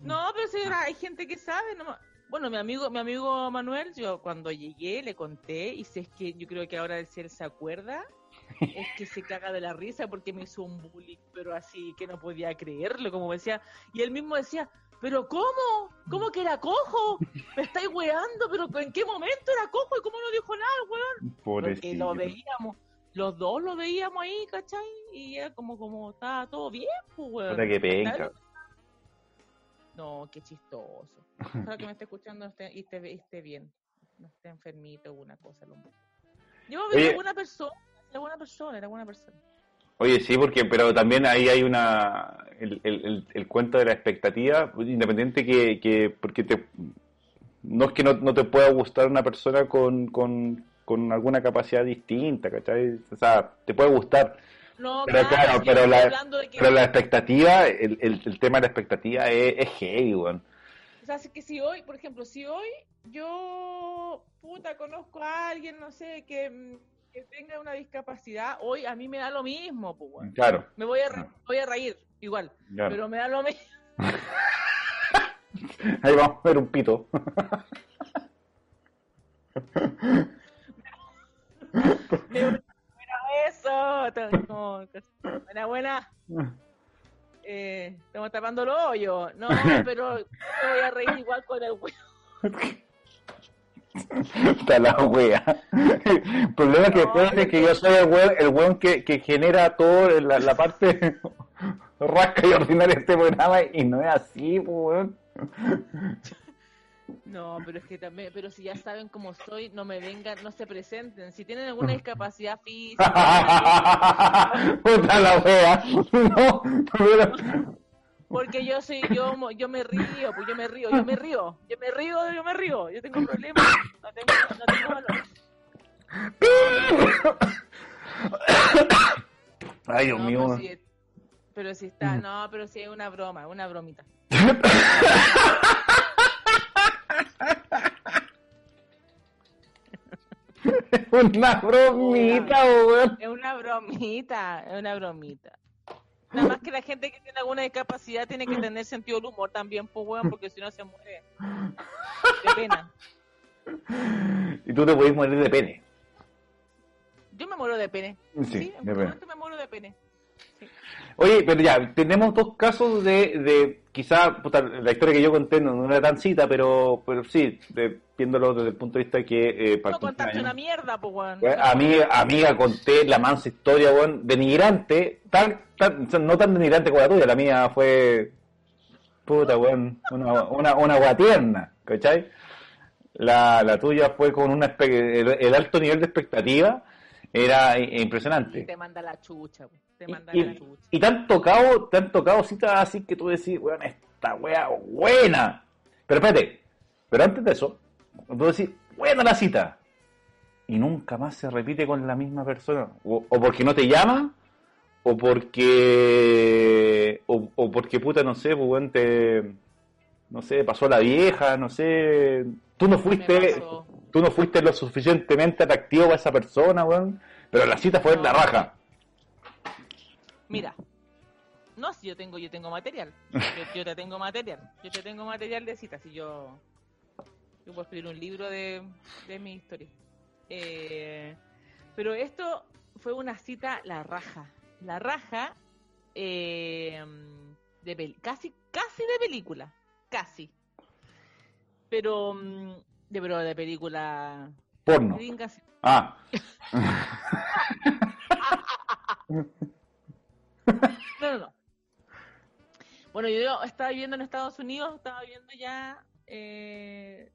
no, pero sí, hay gente que sabe, no, bueno, mi amigo, mi amigo Manuel, yo cuando llegué le conté, y si es que yo creo que ahora si él se acuerda, es que se caga de la risa porque me hizo un bullying, pero así que no podía creerlo, como decía, y él mismo decía, pero ¿cómo? ¿Cómo que era cojo? Me estáis weando, pero ¿en qué momento era cojo y cómo no dijo nada, weón? Porque lo veíamos, los dos lo veíamos ahí, ¿cachai? Y era como, como, estaba todo bien, pues, weón. Puta que penca. No, qué chistoso. Ojalá que me esté escuchando esté- y esté, esté bien. No esté enfermito o una cosa. hombre. Yo Oye. era buena persona, era buena persona, era buena persona. Oye, sí, porque, pero también ahí hay una, el, el, el, el cuento de la expectativa, independiente que, que porque te, no es que no, no te pueda gustar una persona con, con, con alguna capacidad distinta, ¿cachai? O sea, te puede gustar, No, Pero claro, yo pero la- que, pero la expectativa, el, el, el tema de la expectativa es, es heavy, weón. o sea, es que si hoy, por ejemplo, si hoy yo, puta, conozco a alguien, no sé, que, que tenga una discapacidad, hoy a mí me da lo mismo, pues, weón. Claro, Me voy a, re- voy a reír, igual, claro. pero me da lo mismo. Ahí vamos a ver un pito. Buena to- como, buena, buena. Eh, estamos tapando el hoyo. No, pero me voy a reír igual con el huevo. Está la wea. El problema es que después de que yo soy el weón, el weón que, que genera todo la, la parte rasca y ordinaria de este programa y no es así, pues, weón. No, pero es que también, pero si ya saben cómo soy, no me vengan, no se presenten. Si tienen alguna discapacidad física, Puta la wea. No, pero- porque yo soy, yo, yo me río, pues yo me río, yo me río, yo me río, yo me río, yo tengo problemas, no tengo, no tengo valor. Ay, Dios No, mío. pero si, pero si está, no, pero si es una broma, una bromita. Una bromita, weón. Es una bromita, es una bromita. Nada más que la gente que tiene alguna discapacidad tiene que tener sentido del humor también, pues, weón, porque si no se muere. De pena. Y tú te podés morir de pene. Yo me muero de pene. Sí, Sí, en de este pene. me muero de pene. Oye, pero ya, tenemos dos casos de, de quizá, puta, la historia que yo conté no, no era tan cita, pero, pero sí, de- viéndolo desde el punto de vista que eh, para No contaste una mierda, pues, weón. Weón, amiga, amiga, conté la mansa historia, weón, denigrante, tan, tan, no tan denigrante como la tuya, la mía fue Puta, weón. Una, una, una agua tierna, ¿cachai? La, la tuya fue con una espe- el, el alto nivel de expectativa era Y impresionante. te manda la chucha, po. Te Y, manda y- te han tocado, te han tocado citas así que tú decís, weón, esta wea buena. Pero espérate, pero antes de eso, tú decís, buena la cita. Y nunca más se repite con la misma persona. O, o porque no te llama, o porque. O, o porque puta, no sé, pues weón, te. No sé, pasó la vieja, no sé. Tú no fuiste. Tú no fuiste lo suficientemente atractivo para esa persona, weón. Pero la cita fue en la No. raja. Mira, no, si yo tengo, yo tengo material. Yo, yo te tengo material. Yo te tengo material de citas. Si yo, yo puedo escribir un libro de, de mi historia. Eh, pero esto fue una cita la raja. La raja eh, de casi, casi de película. Casi. Pero mm, de, pero de película Porno. Ah. No, no, no. Bueno, yo estaba viviendo en Estados Unidos, estaba viviendo ya eh,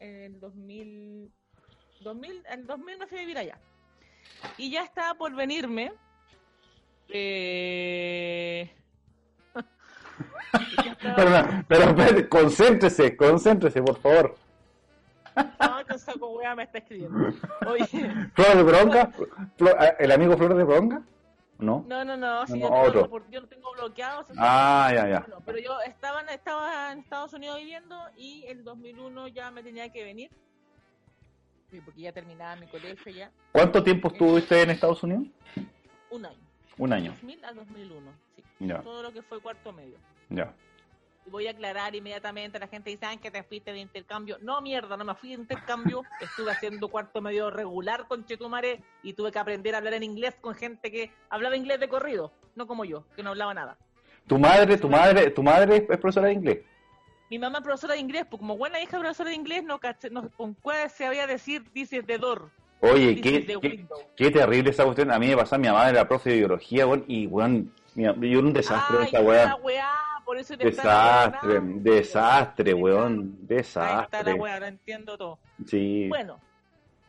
en el 2000, 2000, en el 2000 me fui a vivir allá. Y ya estaba por venirme. Eh, estaba- Pero, pero, concéntrese, concéntrese, por favor. No, que saco wea me está escribiendo. Oye, ¿Flor de Bronca? Ah, ¿El amigo Flor de Bronca? ¿No? no, no, no, si No, yo, no, tengo, otro. por- yo lo tengo bloqueado. Ah, ya, ya. Pero yo estaba en, estaba en Estados Unidos viviendo y el 2001 ya me tenía que venir. Sí, porque ya terminaba mi colegio ya. ¿Cuánto tiempo estuviste en Estados Unidos? Un año. Un año. 2000 al 2001. Sí. Ya, Todo lo que fue cuarto medio. ya. Voy a aclarar inmediatamente, la gente dice, "Ah, que te fuiste de intercambio. No, mierda, no me fui de intercambio. Estuve haciendo cuarto medio regular con Chetumare y tuve que aprender a hablar en inglés con gente que hablaba inglés de corrido, no como yo, que no hablaba nada. ¿Tu madre, tu madre, tu madre es profesora de inglés? Mi mamá es profesora de inglés, pues como buena hija profesora de inglés, no, caché, no con cuál se había decir dices de door, Oye, qué, qué, qué terrible esa cuestión. A mí me pasaba, mi mamá era profe de biología, y weón, mi- yo era un desastre Ay, esa la weá. weá, por eso te están Desastre, desastre, weón, Ahí está la desastre. weá, entiendo todo. Sí. Bueno,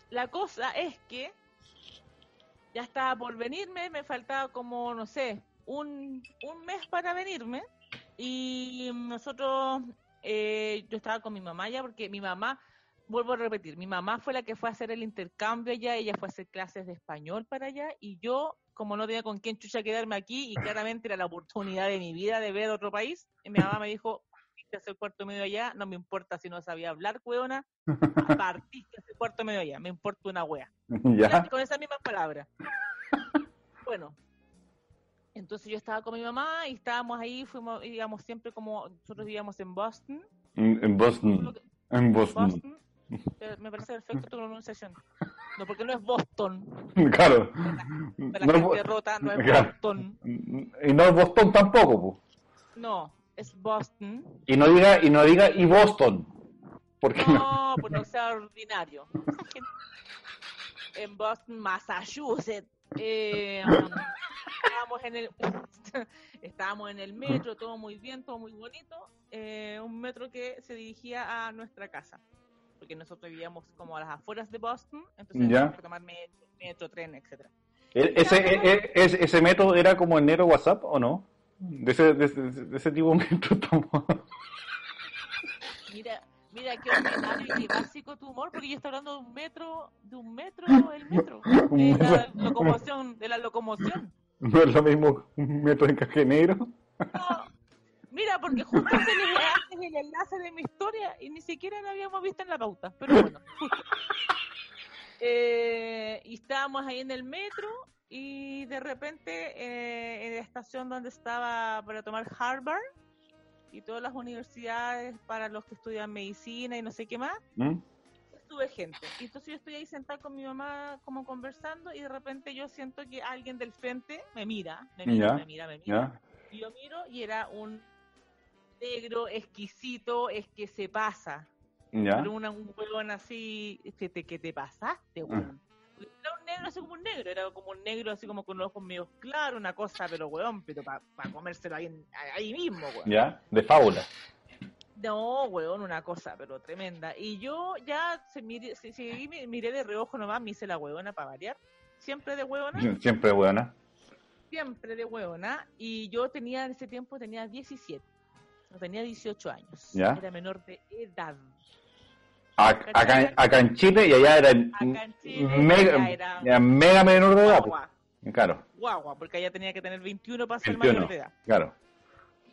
la cosa es que ya estaba por venirme, me faltaba como, no sé, un, un mes para venirme y nosotros, eh, yo estaba con mi mamá ya porque mi mamá, vuelvo a repetir, mi mamá fue la que fue a hacer el intercambio allá, ella fue a hacer clases de español para allá y yo, como no tenía con quién chucha quedarme aquí y claramente era la oportunidad de mi vida de ver otro país, y mi mamá me dijo, partiste a hacer cuarto medio allá, no me importa si no sabía hablar, hueona, partiste a hacer cuarto medio allá, me importa una wea. Ya. Con esas mismas palabras. Bueno, entonces yo estaba con mi mamá y estábamos ahí, fuimos, íbamos siempre como, nosotros vivíamos en Boston. En en Boston. En Boston. Boston. Eh, Me parece perfecto tu pronunciación. No, porque no es Boston. Claro. De la No, gente es Bo- rota, no es Claro. Boston. Y no es Boston tampoco, po. No, es Boston. Y no diga, y no diga y Boston. Porque no. No, pues no sea ordinario. En Boston, Massachusetts. Eh, um, estábamos en el estábamos en el metro, todo muy bien, todo muy bonito. eh, un metro que se dirigía a nuestra casa. Porque nosotros vivíamos como a las afueras de Boston, entonces Ya. que tomar metro, metro, tren, etcétera. ¿E- ¿Ese, e- e- ese, ese método era como el Nero WhatsApp o no? De ese, de ese, de ese tipo de método estamos- Mira, mira qué ordinario y qué básico tu humor, porque yo estoy hablando de un metro, de un metro, el metro, de la locomoción, de la locomoción. No es lo mismo un método en caje negro. No, mira, porque justo se le hace el enlace de mi historia y ni siquiera lo habíamos visto en la pauta, pero bueno. Eh, y estábamos ahí en el metro y de repente eh, en la estación donde estaba para tomar Harvard y todas las universidades para los que estudian medicina y no sé qué más, ¿Mm? estuve gente. Y entonces yo estoy ahí sentada con mi mamá como conversando y de repente yo siento que alguien del frente me mira, me mira, Ya, me mira, me mira. ¿Ya? Y yo miro y era un negro exquisito, es que se pasa. ¿Ya? Pero una, un huevón así, que te, que te pasaste, weón. Era un era así como un negro, era como un negro así como con los ojos medio claros, una cosa, pero weón, pero para comérselo ahí, ahí mismo. ¿Ya? De fábula. No, weón, una cosa, pero tremenda. Y yo ya se miré, se- me- miré de reojo nomás, me hice la huevona para variar. Siempre de huevona, Siempre buena. siempre de huevona. Y yo tenía, en ese tiempo tenía 17. No tenía 18 años. Ya. Era menor de edad. Ac- Acá, acá en Chile y allá era, en Chile mega, era era mega menor de edad. pues. Guagua, Claro, guagua, porque allá tenía que tener 21 para ser 21. mayor de edad. claro.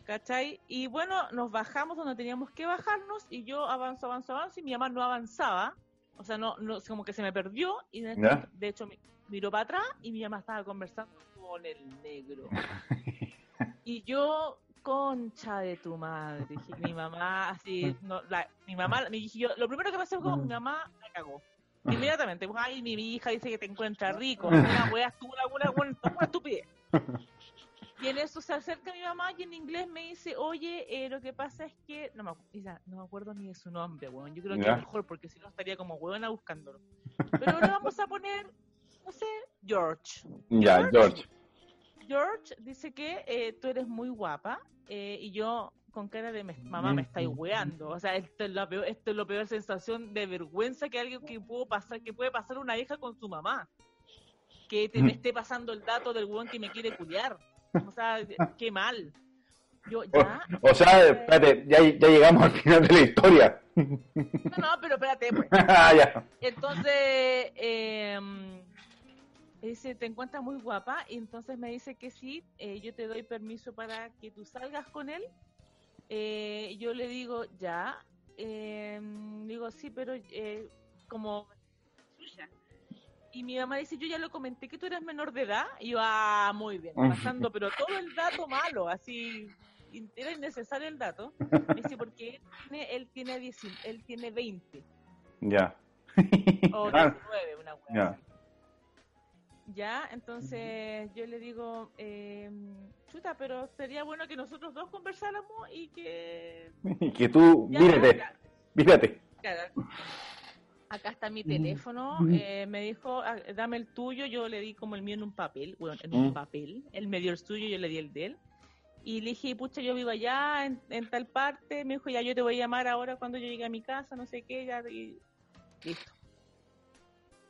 ¿Cachai? Y bueno, nos bajamos donde teníamos que bajarnos y yo avanzo, avanzo, avanzo y mi mamá no avanzaba. O sea, no, no como que se me perdió y de, ¿Ya? de hecho miró para atrás y mi mamá estaba conversando con el negro. y yo, concha de tu madre, dije, mi mamá así, no, la, mi mamá, dije yo, lo primero que fue como, mi mamá me cagó. Inmediatamente, pues, ay, mi, mi hija dice que te encuentra rico, una wea, una, una, una, estupidez. Y en eso se acerca mi mamá y en inglés me dice, oye, eh, lo que pasa es que... No me, acu- Isa, no me acuerdo ni de su nombre, weón. Yo creo que es mejor porque si no estaría como huevona buscándolo. Pero le vamos a poner, no sé, George. Ya, George. George dice que eh, tú eres muy guapa eh, y yo con cara de mamá me estáis weando. O sea, esto es, la peor, esto es la peor sensación de vergüenza que alguien que pudo pasar, que puede pasar una hija con su mamá. Que te, me esté pasando el dato del weón que me quiere culiar. O sea, qué mal. Yo ya. O, o sea, espérate, ya, ya llegamos al final de la historia. No, no, pero espérate, pues. Ah, ya. Entonces, eh, dice, te encuentras muy guapa, y entonces me dice que sí, eh, yo te doy permiso para que tú salgas con él. Eh, yo le digo, ya, eh, digo, sí, pero eh, como suya. Y mi mamá dice, yo ya lo comenté que tú eras menor de edad, y yo, ah, muy bien, pasando, pero todo el dato malo, así, era innecesario el dato. Me dice, porque él tiene, él tiene, 10 él tiene 20 Ya. o Ah, 19, una hueá Ya. Ya, entonces yo le digo, eh, chuta, pero sería bueno que nosotros dos conversáramos y que... que tú, Ya, mírate, ya, mírate. claro. Acá está mi teléfono, eh, me dijo, ah, dame el tuyo, yo le di como el mío en un papel, bueno, en un papel, él me dio el suyo, yo le di el de él. Y le dije, pucha, yo vivo allá, en, en tal parte, me dijo, ya yo te voy a llamar ahora cuando yo llegue a mi casa, no sé qué, ya, y listo.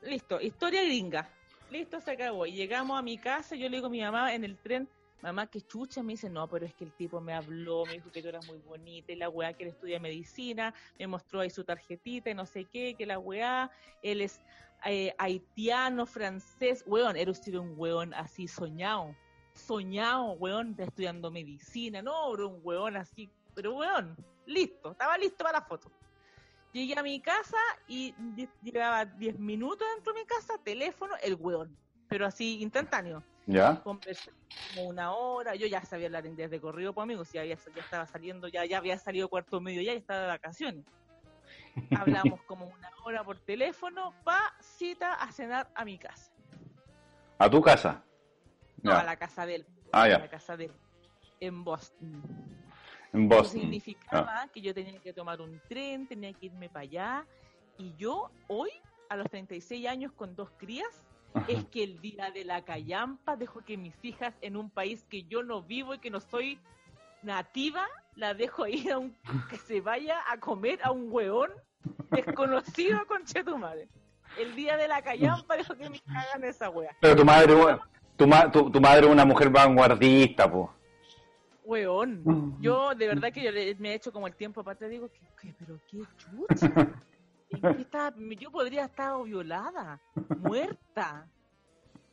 Listo, historia gringa. Listo, se acabó. Y llegamos a mi casa, yo le digo a mi mamá en el tren, mamá, que chucha, me dice, no, pero es que el tipo me habló, me dijo que tú eras muy bonita, y la weá que él estudia medicina, me mostró ahí su tarjetita y no sé qué, que la weá, él es eh, haitiano, francés, weón, era usted un weón así soñado, soñado, weón, estudiando medicina, no, era un weón así, pero weón, listo, estaba listo para la foto. Llegué a mi casa y llevaba 10 minutos dentro de mi casa, teléfono, el weón, pero así instantáneo. Ya. Conversé como una hora, yo ya sabía hablar inglés de corrido, pues amigos, ya, había- ya estaba saliendo, ya, ya había salido cuarto medio, ya, ya estaba de vacaciones. Hablamos como una hora por teléfono, pa cita a cenar a mi casa. A tu casa. No, Ya. a la casa de él. Ah, A ya. la casa de él. En Boston. En Eso Boston. significaba Ah. que yo tenía que tomar un tren, tenía que irme para allá. Y yo, hoy, a los 36 años con dos crías, es que el día de la callampa dejo que mis hijas en un país que yo no vivo y que no soy nativa, la dejo ir a un, que se vaya a comer a un hueón desconocido con madre. El día de la callampa dejo que me hagan esa wea. Pero tu madre, tu, ma- tu, tu madre es una mujer vanguardista, po. Weón, yo de verdad que yo le- me he hecho como el tiempo atrás, digo, ¿qué, qué, pero qué chucha. ¿En qué estaba? yo podría estar violada, muerta.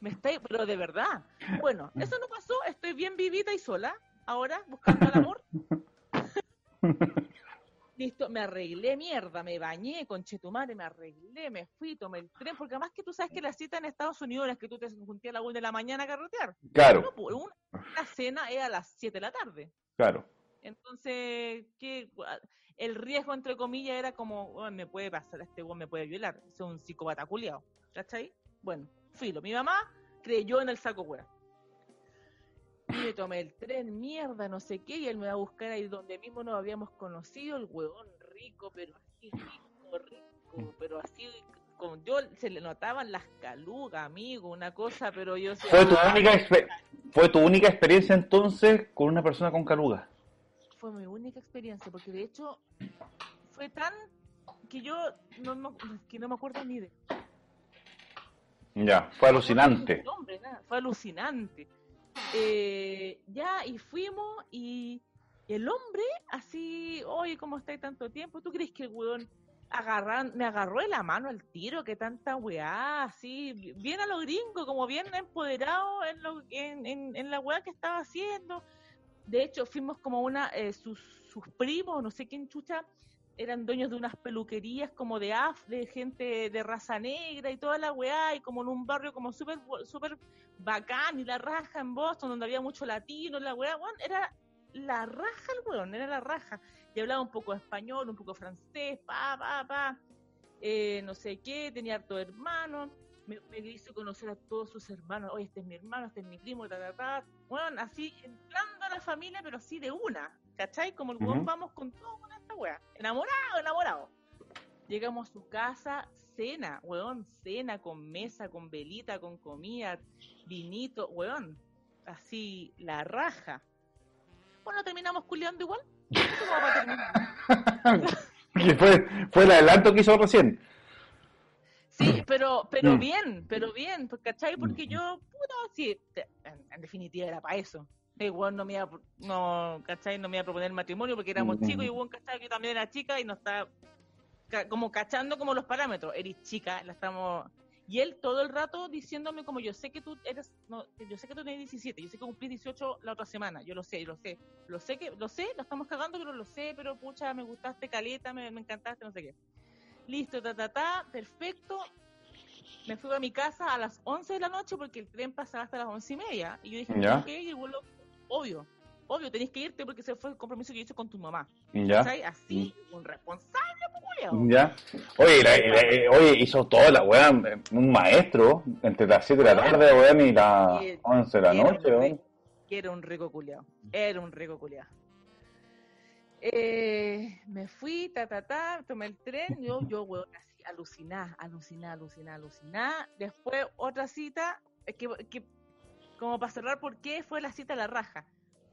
Me está, pero de verdad. Bueno, eso no pasó, estoy bien vivita y sola, ahora, buscando el amor. Listo, me arreglé mierda, me bañé con Chetumare, me arreglé, me fui, tomé el tren, porque además que tú sabes que la cita en Estados Unidos es que tú te junté a la 1 de la mañana a carretear. Claro, No, pues, una, una cena es a las 7 de la tarde. claro. Entonces, ¿qué? el riesgo, entre comillas, era como, "Oh, me puede pasar, este weón me puede violar, es un psicópata culiao, ¿cachai? Bueno, filo, mi mamá creyó en el saco weá. Y me tomé el tren, mierda, no sé qué, y él me va a buscar ahí donde mismo nos habíamos conocido, el huevón rico, pero así rico, rico, pero así con, yo se le notaban las calugas, amigo, una cosa, pero yo ¿Fue tu, "Ah, única ¿Fue tu única experiencia entonces con una persona con caluga? fue mi única experiencia, porque de hecho fue tan que yo no, me- que no me acuerdo ni de Ya, fue alucinante. No, hombre, nada, fue alucinante. Eh, ya, y fuimos y el hombre así, oye, ¿cómo estáis tanto tiempo? ¿Tú crees que el weón agarran, me agarró de la mano al tiro? que tanta weá? Así, bien a lo gringo, como bien empoderado en, lo, en, en la weá que estaba haciendo. De hecho, fuimos como una, eh, sus, sus primos, no sé quién chucha, eran dueños de unas peluquerías como de af, de gente de raza negra y toda la weá, y como en un barrio como súper súper bacán y la raja en Boston, donde había mucho latino, la weá, weón, era la raja el weón, era la raja. Y hablaba un poco español, un poco francés, pa, pa, pa, eh, no sé qué, tenía harto hermano, me, me hizo conocer a todos sus hermanos, oye, este es mi hermano, este es mi primo, ta, ta, ta, weón, así, entrando a la familia, pero así de una, ¿cachai? Como el weón vamos con todo con esta weá, enamorado, enamorado. Llegamos a su casa, cena, weón, cena con mesa, con velita, con comida, vinito, weón, así, la raja. Bueno, terminamos culiando igual. Fue, fue el adelanto que hizo recién. Sí, pero, pero Mm. bien, pero bien, ¿cachai? Porque yo, puta, sí, en, en definitiva era para eso. Igual no me iba, no, ¿cachai? No me iba a proponer matrimonio porque éramos Mm. chicos y igual, ¿cachai? Que yo también era chica y nos está ca- como cachando como los parámetros. Eres chica, la estamos... Y él todo el rato diciéndome como yo sé que tú eres, no, yo sé que tú tienes 17, yo sé que cumplís 18 la otra semana, yo lo sé, yo lo sé, lo sé que, lo sé, lo estamos cagando, pero lo sé, pero pucha, me gustaste caleta, me, me encantaste, no sé qué. Listo, ta, ta, ta, perfecto. Me fui a mi casa a las 11 de la noche porque el tren pasaba hasta las 11 y media. Y yo dije, Ya. Y el vuelo, obvio, obvio, tenés que irte porque ese fue el compromiso que hice con tu mamá. Ya. Así, un responsable, culiao. ya. Oye, la- la- oye, hizo toda la weá, un maestro, entre las 7 de la tarde, weón, y las Y- 11 de la noche, weón. que era un rico culiao. Era un rico culiao. Eh, me fui, ta, ta, ta, tomé el tren, yo, yo, weón, así, aluciná, aluciná, aluciná, aluciná. Después, otra cita, es que, que, como para cerrar, ¿por qué fue la cita a la raja?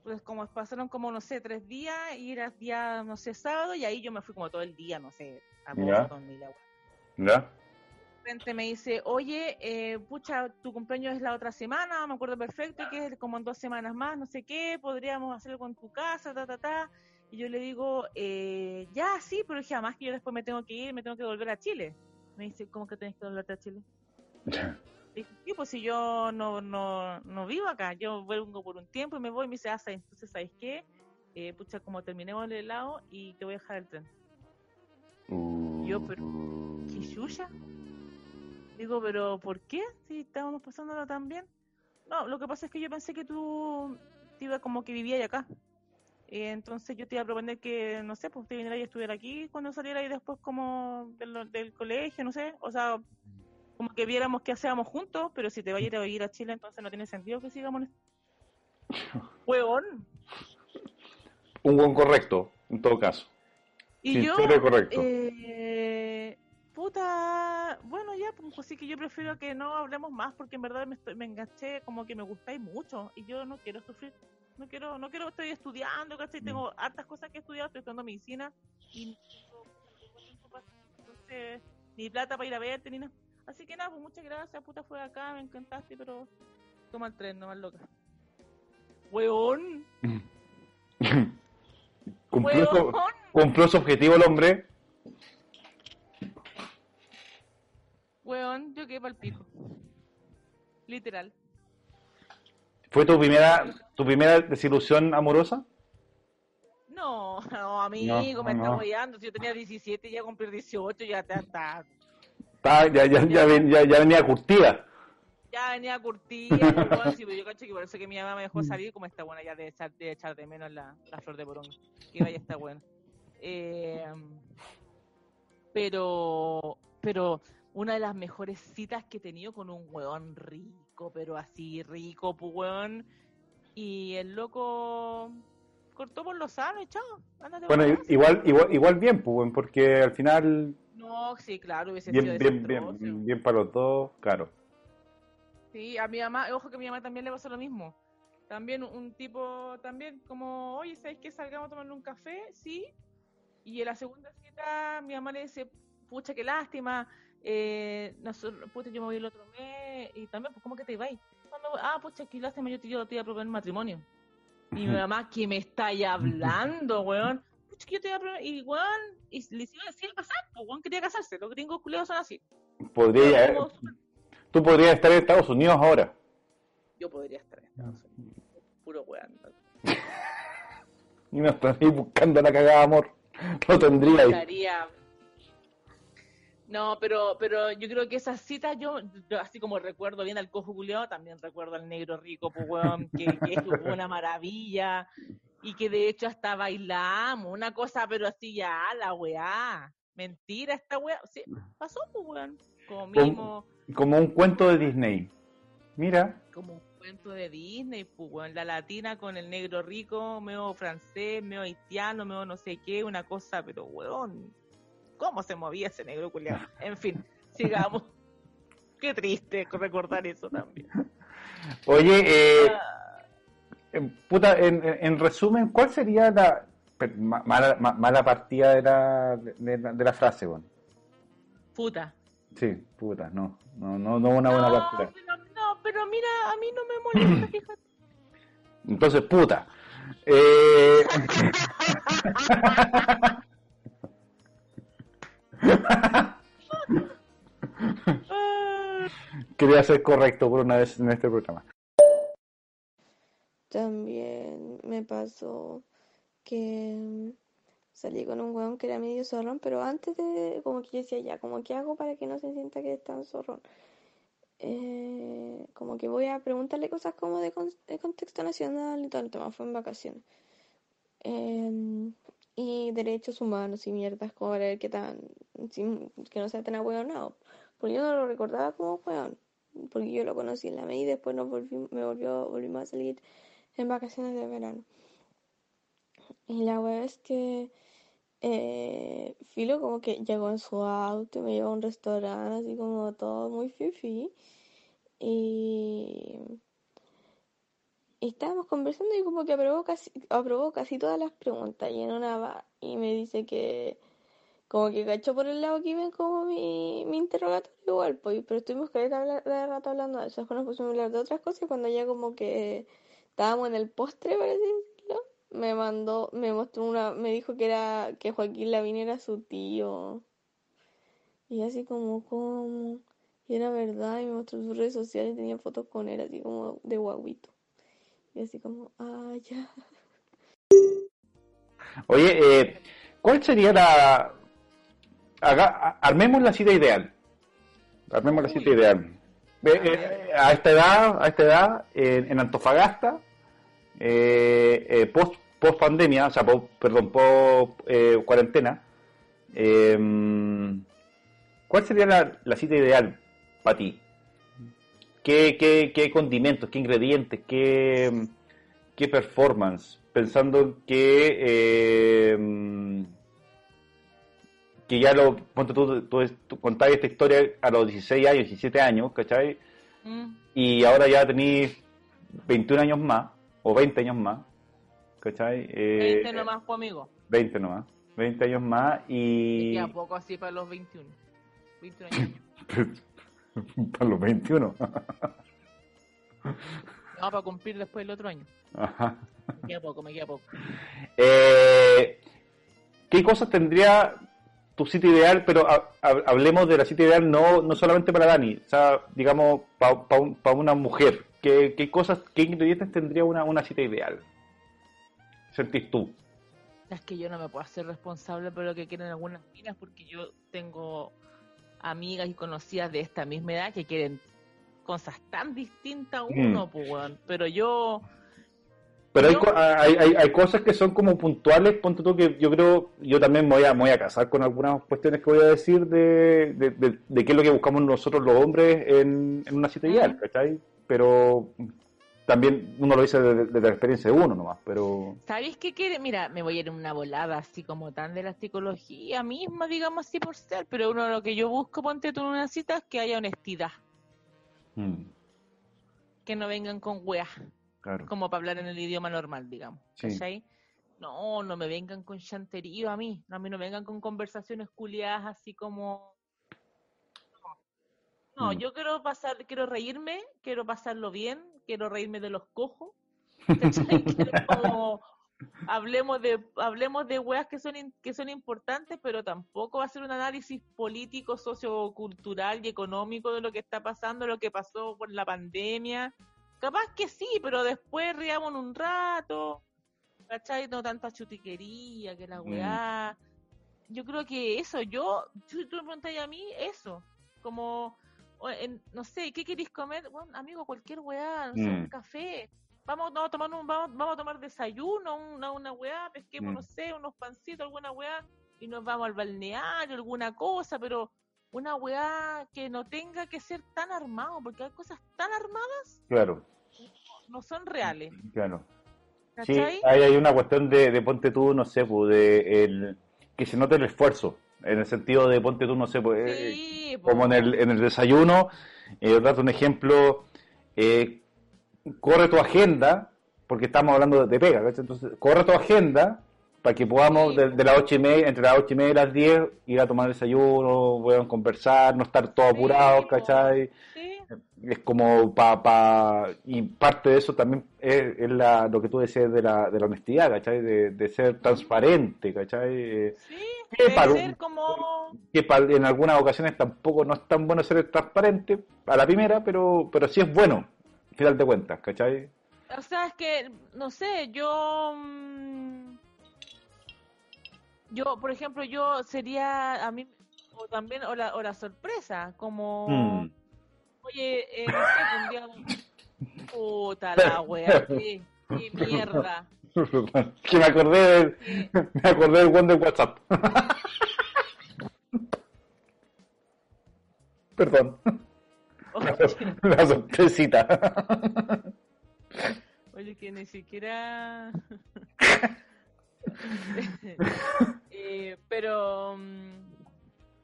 Pues como pasaron como, no sé, tres días, y era día, no sé, sábado, y ahí yo me fui como todo el día, no sé, a Ya. Boston y la Ya. de repente me dice, oye, eh, pucha, tu cumpleaños es la otra semana, me acuerdo perfecto, que es como en dos semanas más, no sé qué, podríamos hacerlo con tu casa, ta, ta, ta. Y yo le digo, eh, ya, sí, pero dije, además que yo después me tengo que ir, me tengo que volver a Chile. Me dice, ¿cómo que tenés que volverte a Chile? Dije, sí, pues si yo no, no, no vivo acá, yo vengo por un tiempo y me voy, y me dice, ah, entonces, ¿sabes qué? Eh, pucha, como terminemos el helado y te voy a dejar el tren. Yo, pero, ¿qué chucha? Digo, pero ¿por qué? Si estábamos pasándolo tan bien. No, lo que pasa es que yo pensé que tú te iba como que vivías acá. Eh, entonces yo te iba a proponer que, no sé, pues te viniera y estuviera aquí cuando saliera y después como del, del colegio, no sé. O sea, como que viéramos qué hacíamos juntos, pero si te vas a ir a Chile, entonces no tiene sentido que sigamos. Huevón. Un buen correcto, en todo caso. Y yo, correcto. eh, puta, bueno, ya, pues así que yo prefiero que no hablemos más porque en verdad me, estoy, me enganché, como que me gustáis mucho y yo no quiero sufrir, no quiero, no quiero, estoy estudiando, ¿cachai? Tengo hartas cosas que he estudiado, estoy estudiando medicina y no tengo entonces, ni plata para ir a verte ni nada. Así que nada, pues muchas gracias, puta, fue acá, me encantaste, pero toma el tren, no más loca. Weón, Cumplió su, weón. cumplió su objetivo el hombre. Weón, yo quedé pa'l pico. Literal. ¿Fue tu primera, tu primera desilusión amorosa? No, no, amigo, No, me no. está guiando. Si yo tenía 17, ya cumplir 18, ya está, Está- ya, ya, ya, ven- ya, ya venía curtida. ya venía curtida. pero yo cacho que por eso que mi mamá me dejó salir, como está buena ya de echar de, echar de menos la, la flor de poronga. Que vaya, está buena. Eh, pero, pero una de las mejores citas que he tenido con un weón rico, pero así rico, pues weón. Y el loco cortó por lo sano y chao. ándate Bueno, igual, igual, igual bien, pues, porque al final No, sí, claro, hubiese Bien, sido bien, bien, bien para los dos, claro. Sí, a mi mamá, ojo que a mi mamá también le pasó lo mismo. También un tipo, también como, oye, ¿sabes qué? Salgamos a tomarle un café, sí. Y en la segunda cita mi mamá le dice, pucha, qué lástima. Eh, nosotros, pucha, yo me voy el otro mes. Y también, pues, ¿cómo que te voy? Ah, pucha, qué lástima, yo te, yo te iba a proponer matrimonio. Y mi mamá, ¿qué me estáis hablando, weón? Que yo te iba a. Y, weón, y le iba a decir casar, pues, weón, quería casarse. Los gringos culeados son así. Podría, súper- tú podrías estar en Estados Unidos ahora. Yo podría estar en Estados Unidos. Puro weón. Y no estás ahí buscando la cagada amor. Lo tendría ahí. Estaría- No, pero, pero yo creo que esas citas, yo, yo así como recuerdo bien al cojo culiao, también recuerdo al negro rico, pues, weón, que, que es una maravilla, y que de hecho hasta bailamos, una cosa, pero así ya, la weá. Mentira, esta weá. Sí, pasó, pues, weón. Comimos Como un cuento de Disney. Mira, como un cuento de Disney, pues, weón. La latina con el negro rico, medio francés, medio haitiano, medio no sé qué, una cosa, pero, weón, ¿cómo se movía ese negro culiao? En fin, sigamos. Qué triste recordar eso también. oye, eh, Ah, puta, en, en- en resumen, ¿cuál sería la mala, ma- mala partida de la, de, la- de la frase, weón? puta. Sí, puta, no, no, no, no una buena no, partida. pero, no, pero mira, a mí no me molesta, fíjate. Entonces, puta. Eh, quería ser correcto por una vez en este programa. También me pasó que salí con un weón que era medio zorrón, pero antes de, como que yo decía, ya, como que hago para que no se sienta que es tan zorrón. Eh, como que voy a preguntarle cosas como de, con- de contexto nacional y todo el tema, fue en vacaciones. Em, y derechos humanos y mierdas, como ver qué tan, sin- que no sea tan ahueonado. Porque yo no lo recordaba como weón, porque yo lo conocí en la media y después nos volvimos, me volvió, volvimos a salir en vacaciones de verano. Y la wea es que eh, Filo como que llegó en su auto y me llevó a un restaurante así como todo muy fifi. Y, estábamos conversando y como que aprobó casi, aprobó casi todas las preguntas y en una va y me dice que como que cachó por el lado que iba como mi, mi interrogatorio igual, pues, pero estuvimos de rato hablando de eso, después nos pusimos a hablar de otras cosas cuando ya como que estábamos en el postre, por así decirlo, me mandó, me mostró una, me dijo que era, que Joaquín Lavín era su tío. Y así como, ¿cómo? Y era verdad, y me mostró sus redes sociales y tenía fotos con él, así como de guaguito. Y así como, ah, ya. Oye, eh, ¿cuál sería la... haga- armemos la cita ideal. Armemos la cita ideal. Eh, eh, a esta edad, a esta edad, en Antofagasta, eh, eh, post, post pandemia, o sea, perdón, post eh, cuarentena, eh, ¿cuál sería la, la cita ideal para ti? ¿Qué, qué, qué condimentos, qué ingredientes, qué, qué performance? Pensando que eh, que ya lo, ponte tú, tú, tú contabas esta historia a los 16 años, 17 años, ¿cachai? mm, Y ahora ya tenéis 21 años más, o 20 años más, ¿cachai? Eh, 20 nomás, pues, amigo. 20 nomás, 20 años más y... Y a poco así para los 21. 21 años. para los 21. No, para cumplir después el otro año. Ajá. Me queda poco, me queda poco. Eh, ¿Qué cosas tendría tu sitio ideal? Pero ha- ha- hablemos de la cita ideal no, no solamente para Dani, o sea, digamos, para una mujer. ¿Qué, qué cosas, qué ingredientes tendría una, una cita ideal? ¿Sentís tú? Es que yo no me puedo hacer responsable por lo que quieren algunas minas porque yo tengo amigas y conocidas de esta misma edad que quieren cosas tan distintas a uno, pues, weón. Pero yo, Pero hay, hay, hay, hay cosas que son como puntuales, ponte tú que yo creo, yo también me voy a, me voy a casar con algunas cuestiones que voy a decir de, de, de- de qué es lo que buscamos nosotros los hombres en, en una cita ideal, ¿cachai? Pero también uno lo dice desde, desde la experiencia de uno nomás, pero... ¿Sabéis qué quiere? Mira, me voy a ir en una volada así como tan de la psicología misma, digamos así por ser, pero uno lo que yo busco, ponte tú en una cita, es que haya honestidad, mm, que no vengan con weas, claro. como para hablar en el idioma normal, digamos. Sí. ¿cachai? No, no me vengan con chanterío a mí, no, a mí no me vengan con conversaciones culiadas así como... No, Mm. yo quiero pasar, quiero reírme, quiero pasarlo bien, quiero reírme de los cojos, ¿cachai? Quiero como hablemos de hablemos de weas que son in- que son importantes, pero tampoco va a ser un análisis político, sociocultural y económico de lo que está pasando, lo que pasó con la pandemia. Capaz que sí, pero después riamos un rato, ¿cachai? No tanta chutiquería, que la Mm. weá. Yo creo que eso, yo, si tú me preguntas a mí, eso, como, en- no sé, ¿qué queréis comer? Bueno, amigo, cualquier weá, no sé, un Mm. café. Vamos, no, a tomar un, vamos, vamos a tomar desayuno, una, una weá, pesquemos, Mm. no sé, unos pancitos, alguna weá, y nos vamos al balneario, alguna cosa, pero una weá que no tenga que ser tan armado, porque hay cosas tan armadas, Claro, no son reales. claro. Sí, ¿Cachai? ahí hay una cuestión de, de ponte tú, no sé, pues, de el, que se note el esfuerzo, en el sentido de ponte tú, no sé, pues, eh, Sí, po. como en el, en el desayuno, eh, date un ejemplo, eh, corre tu agenda, porque estamos hablando de pega, ¿cachai? entonces corre tu agenda para que podamos de, de las ocho y media, entre las ocho y media y las diez, ir a tomar desayuno, puedan conversar, no estar todos apurados. ¿cachai? Sí, es como pa, pa- y parte de eso también es, es la, lo que tú decías de la, de la honestidad, ¿cachai? De, de ser transparente, ¿cachai? Sí, ¿Qué debe paro? ser como... que en algunas ocasiones tampoco no es tan bueno ser transparente a la primera, pero, pero sí es bueno, al final de cuentas, ¿cachai? O sea, es que, no sé, yo... mm, Yo, por ejemplo, yo sería a mí, o también, o la, o la sorpresa, como... Mm. Oye, eh, no sé, un día... Puta la wea, qué, qué mierda. que me acordé del, me acordé del one de WhatsApp. Perdón, Oye, la sorpresita. oye, que ni siquiera... Eh, pero... mm,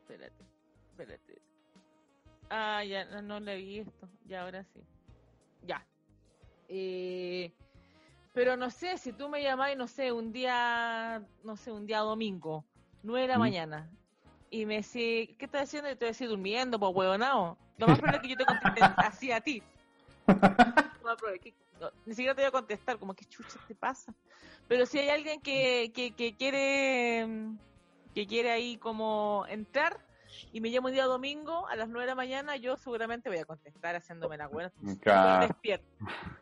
Espérate, espérate. Ah, ya, no, no leí esto. Ya, ahora sí. Ya. Eh, pero no sé, si tú me llamás, no sé, un día, no sé, un día domingo, nueve de la Mm. mañana, y me decís, ¿qué estás haciendo? Y te voy a decir, durmiendo, pues, huevonao. Lo más probable es que yo te conteste así a ti. no, ni siquiera te voy a contestar, como, ¿qué chucha te pasa? Pero si hay alguien que, que, que quiere que quiere ahí como entrar y me llama un día domingo a las 9 de la mañana, yo seguramente voy a contestar haciéndome la buena. Estoy Claro. súper despierta.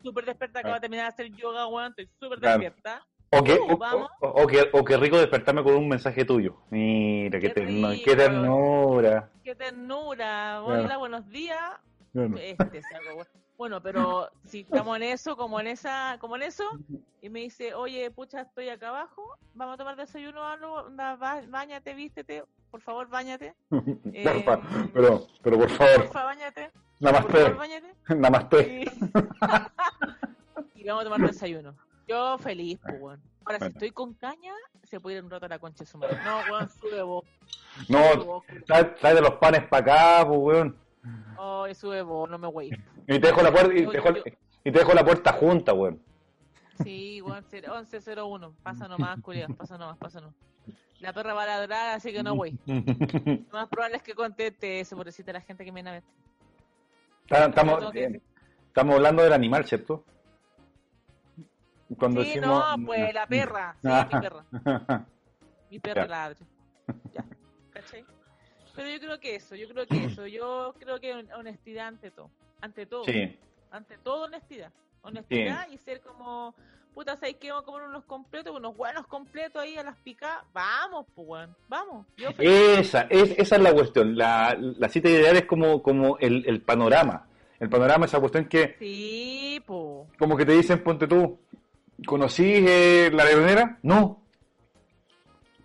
Súper despierta, acabo de terminar de hacer yoga, weón, estoy súper Claro. despierta. O que, Uh, o, vamos. o- o que, o que rico despertarme con un mensaje tuyo. Mira, qué, Qué terno- rico. qué ternura. Qué ternura. Claro. Hola, buenos días. Claro. Este, weón. Bueno, pero si estamos en eso, como en esa, como en eso, y me dice, oye, pucha, estoy acá abajo, vamos a tomar desayuno, algo, anda, ba- bañate, vístete, por favor, bañate, Eh, Porfa, pero, pero por favor, porfa, bañate, por namaste, favor, bañate, namaste. y, y vamos a tomar desayuno. Yo feliz, pues, weón. Ahora, si Bueno. estoy con caña, se puede ir un rato a la concha de su madre. No, weón, sube vos. No, trae de los panes para acá, pues, weón. Ay, sube vos, no me voy. Y te dejo la puerta, y te dejo, y te dejo la puerta junta, weón. Sí, weón, 1101. Pasa nomás, culiao, pasa nomás, pasa nomás. La perra va a ladrar, así que no voy. Lo más probable es que conteste eso, por decirte a la gente que me viene a ver. Está- Estamos, estamos hablando del animal, ¿cierto? Cuando Sí, decimos... no, pues la perra. Sí, mi perra. Mi perra Ya. ladra. Ya. ¿Cachai? Pero yo creo que eso, yo creo que eso. Yo creo que hon- honestidad ante todo. Ante todo. sí, Ante todo, honestidad. Honestidad y ser como. Puta, ¿sabes qué? Vamos a comer unos completos, unos buenos completos ahí a las picadas. Vamos, pues, weón. Vamos. Yo esa, es, esa es la cuestión. La, la cita ideal es como, como el, el panorama. El panorama es esa cuestión que, Sí, po. como que te dicen, ponte tú, ¿conocí eh, la leonera? No.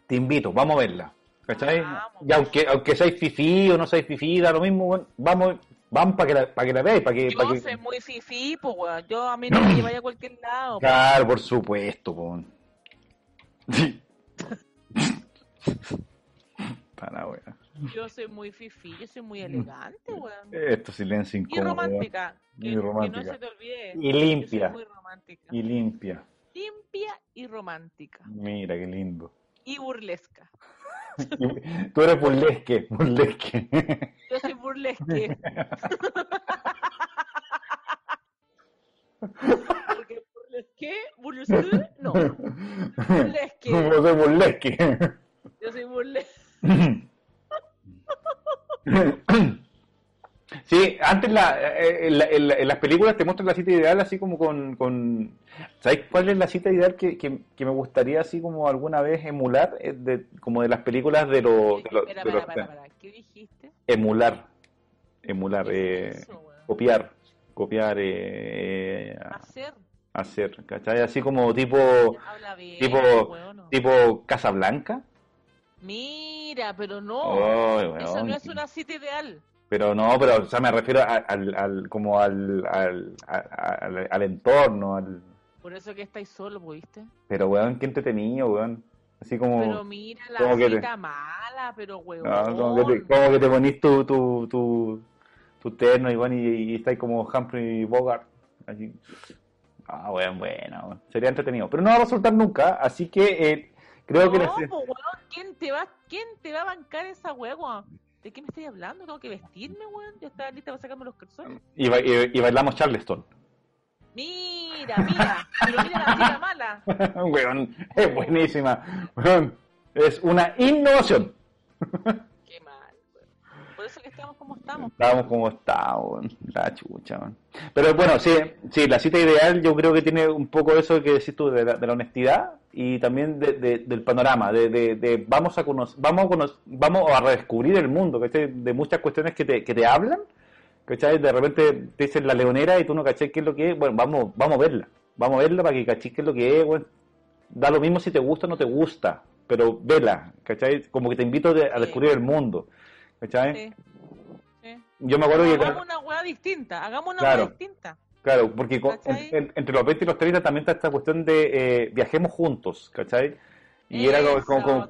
Te invito, vamos a verla. ¿Cachai? Vamos. Y aunque, aunque seáis fifí o no seáis fifí, da lo mismo, bueno, vamos, Vamos para que la, para que la veáis, para que, Yo para que... soy muy fifí, pues, weón. Yo a mí no me lleváis a cualquier lado. pues. Claro, por supuesto, po. Para, wea. Yo soy muy fifí, yo soy muy elegante, weón. Esto silencio Y incómodo. romántica. Muy Que, que romántica. no se te olvide. Y Yo limpia. soy muy romántica. Y limpia. Limpia y romántica. Mira, qué lindo. Y burlesca. Tú eres burlesque, burlesque. Yo soy burlesque. Porque burlesque, burlesque, no. Burlesque. Yo soy burlesque. Yo soy burlesque. Sí, antes la, eh, en, la- en la- en las películas te muestran la cita ideal así como con... con... ¿Sabes cuál es la cita ideal que, que, que me gustaría así como alguna vez emular? Eh, De, como de las películas de los... Espera, para, para, para. ¿Qué dijiste? Emular. Emular. ¿Qué Eh, es eso, weón? copiar. Copiar. Eh, Hacer. hacer. ¿Cachai? Así como tipo... Habla bien, Tipo, weón, no. tipo Casablanca. Mira, pero no. Ay, Eso no es una cita ideal. Pero no, pero o sea, me refiero a- al, al, como al, al, al, al entorno, al... Por eso que estáis solo, pues, ¿viste? Pero, weón, qué entretenido, weón. Así como... Pero mira la como te- cita mala, pero weón. no, como, que te, como que te ponís tu, tu, tu, tu terno y, bueno, y, y estáis como Humphrey Bogart. Así. Ah, weón, bueno, weón. Sería entretenido. Pero no va a resultar nunca, así que eh, creo que... No, pues, weón, ¿quién te, va, ¿quién te va a bancar esa huevo? ¿De qué me estoy hablando? ¿Tengo que vestirme, weón? Yo estaba lista para sacarme los calzones. y, ba- y- y bailamos Charleston. Mira, mira, pero mira la cita mala. weón, es buenísima. Weón, es una innovación. Qué mal, weón. Por eso que estamos como estamos. Estábamos como estábamos, la chucha. man. Pero bueno, sí, sí, la cita ideal yo creo que tiene un poco eso que decís tú de la, de la honestidad y también de- de- del panorama, de, de- vamos a conocer, vamos a conocer, vamos a redescubrir el mundo, ¿cachai? De muchas cuestiones que te, que te hablan, ¿cachai? De repente te dicen la leonera y tú no cachai qué es lo que es, bueno, vamos, vamos a verla, vamos a verla para que cachis qué es lo que es, bueno. Da lo mismo si te gusta o no te gusta, pero vela, ¿cachai? Como que te invito a Sí. descubrir el mundo, ¿cachai? Sí. Yo me acuerdo que... Hagamos una hueá distinta, hagamos una Claro. hueá distinta. Claro, porque con- en- en- entre los 20 y los 30 también está esta cuestión de eh, viajemos juntos, ¿cachai? Y era como, como-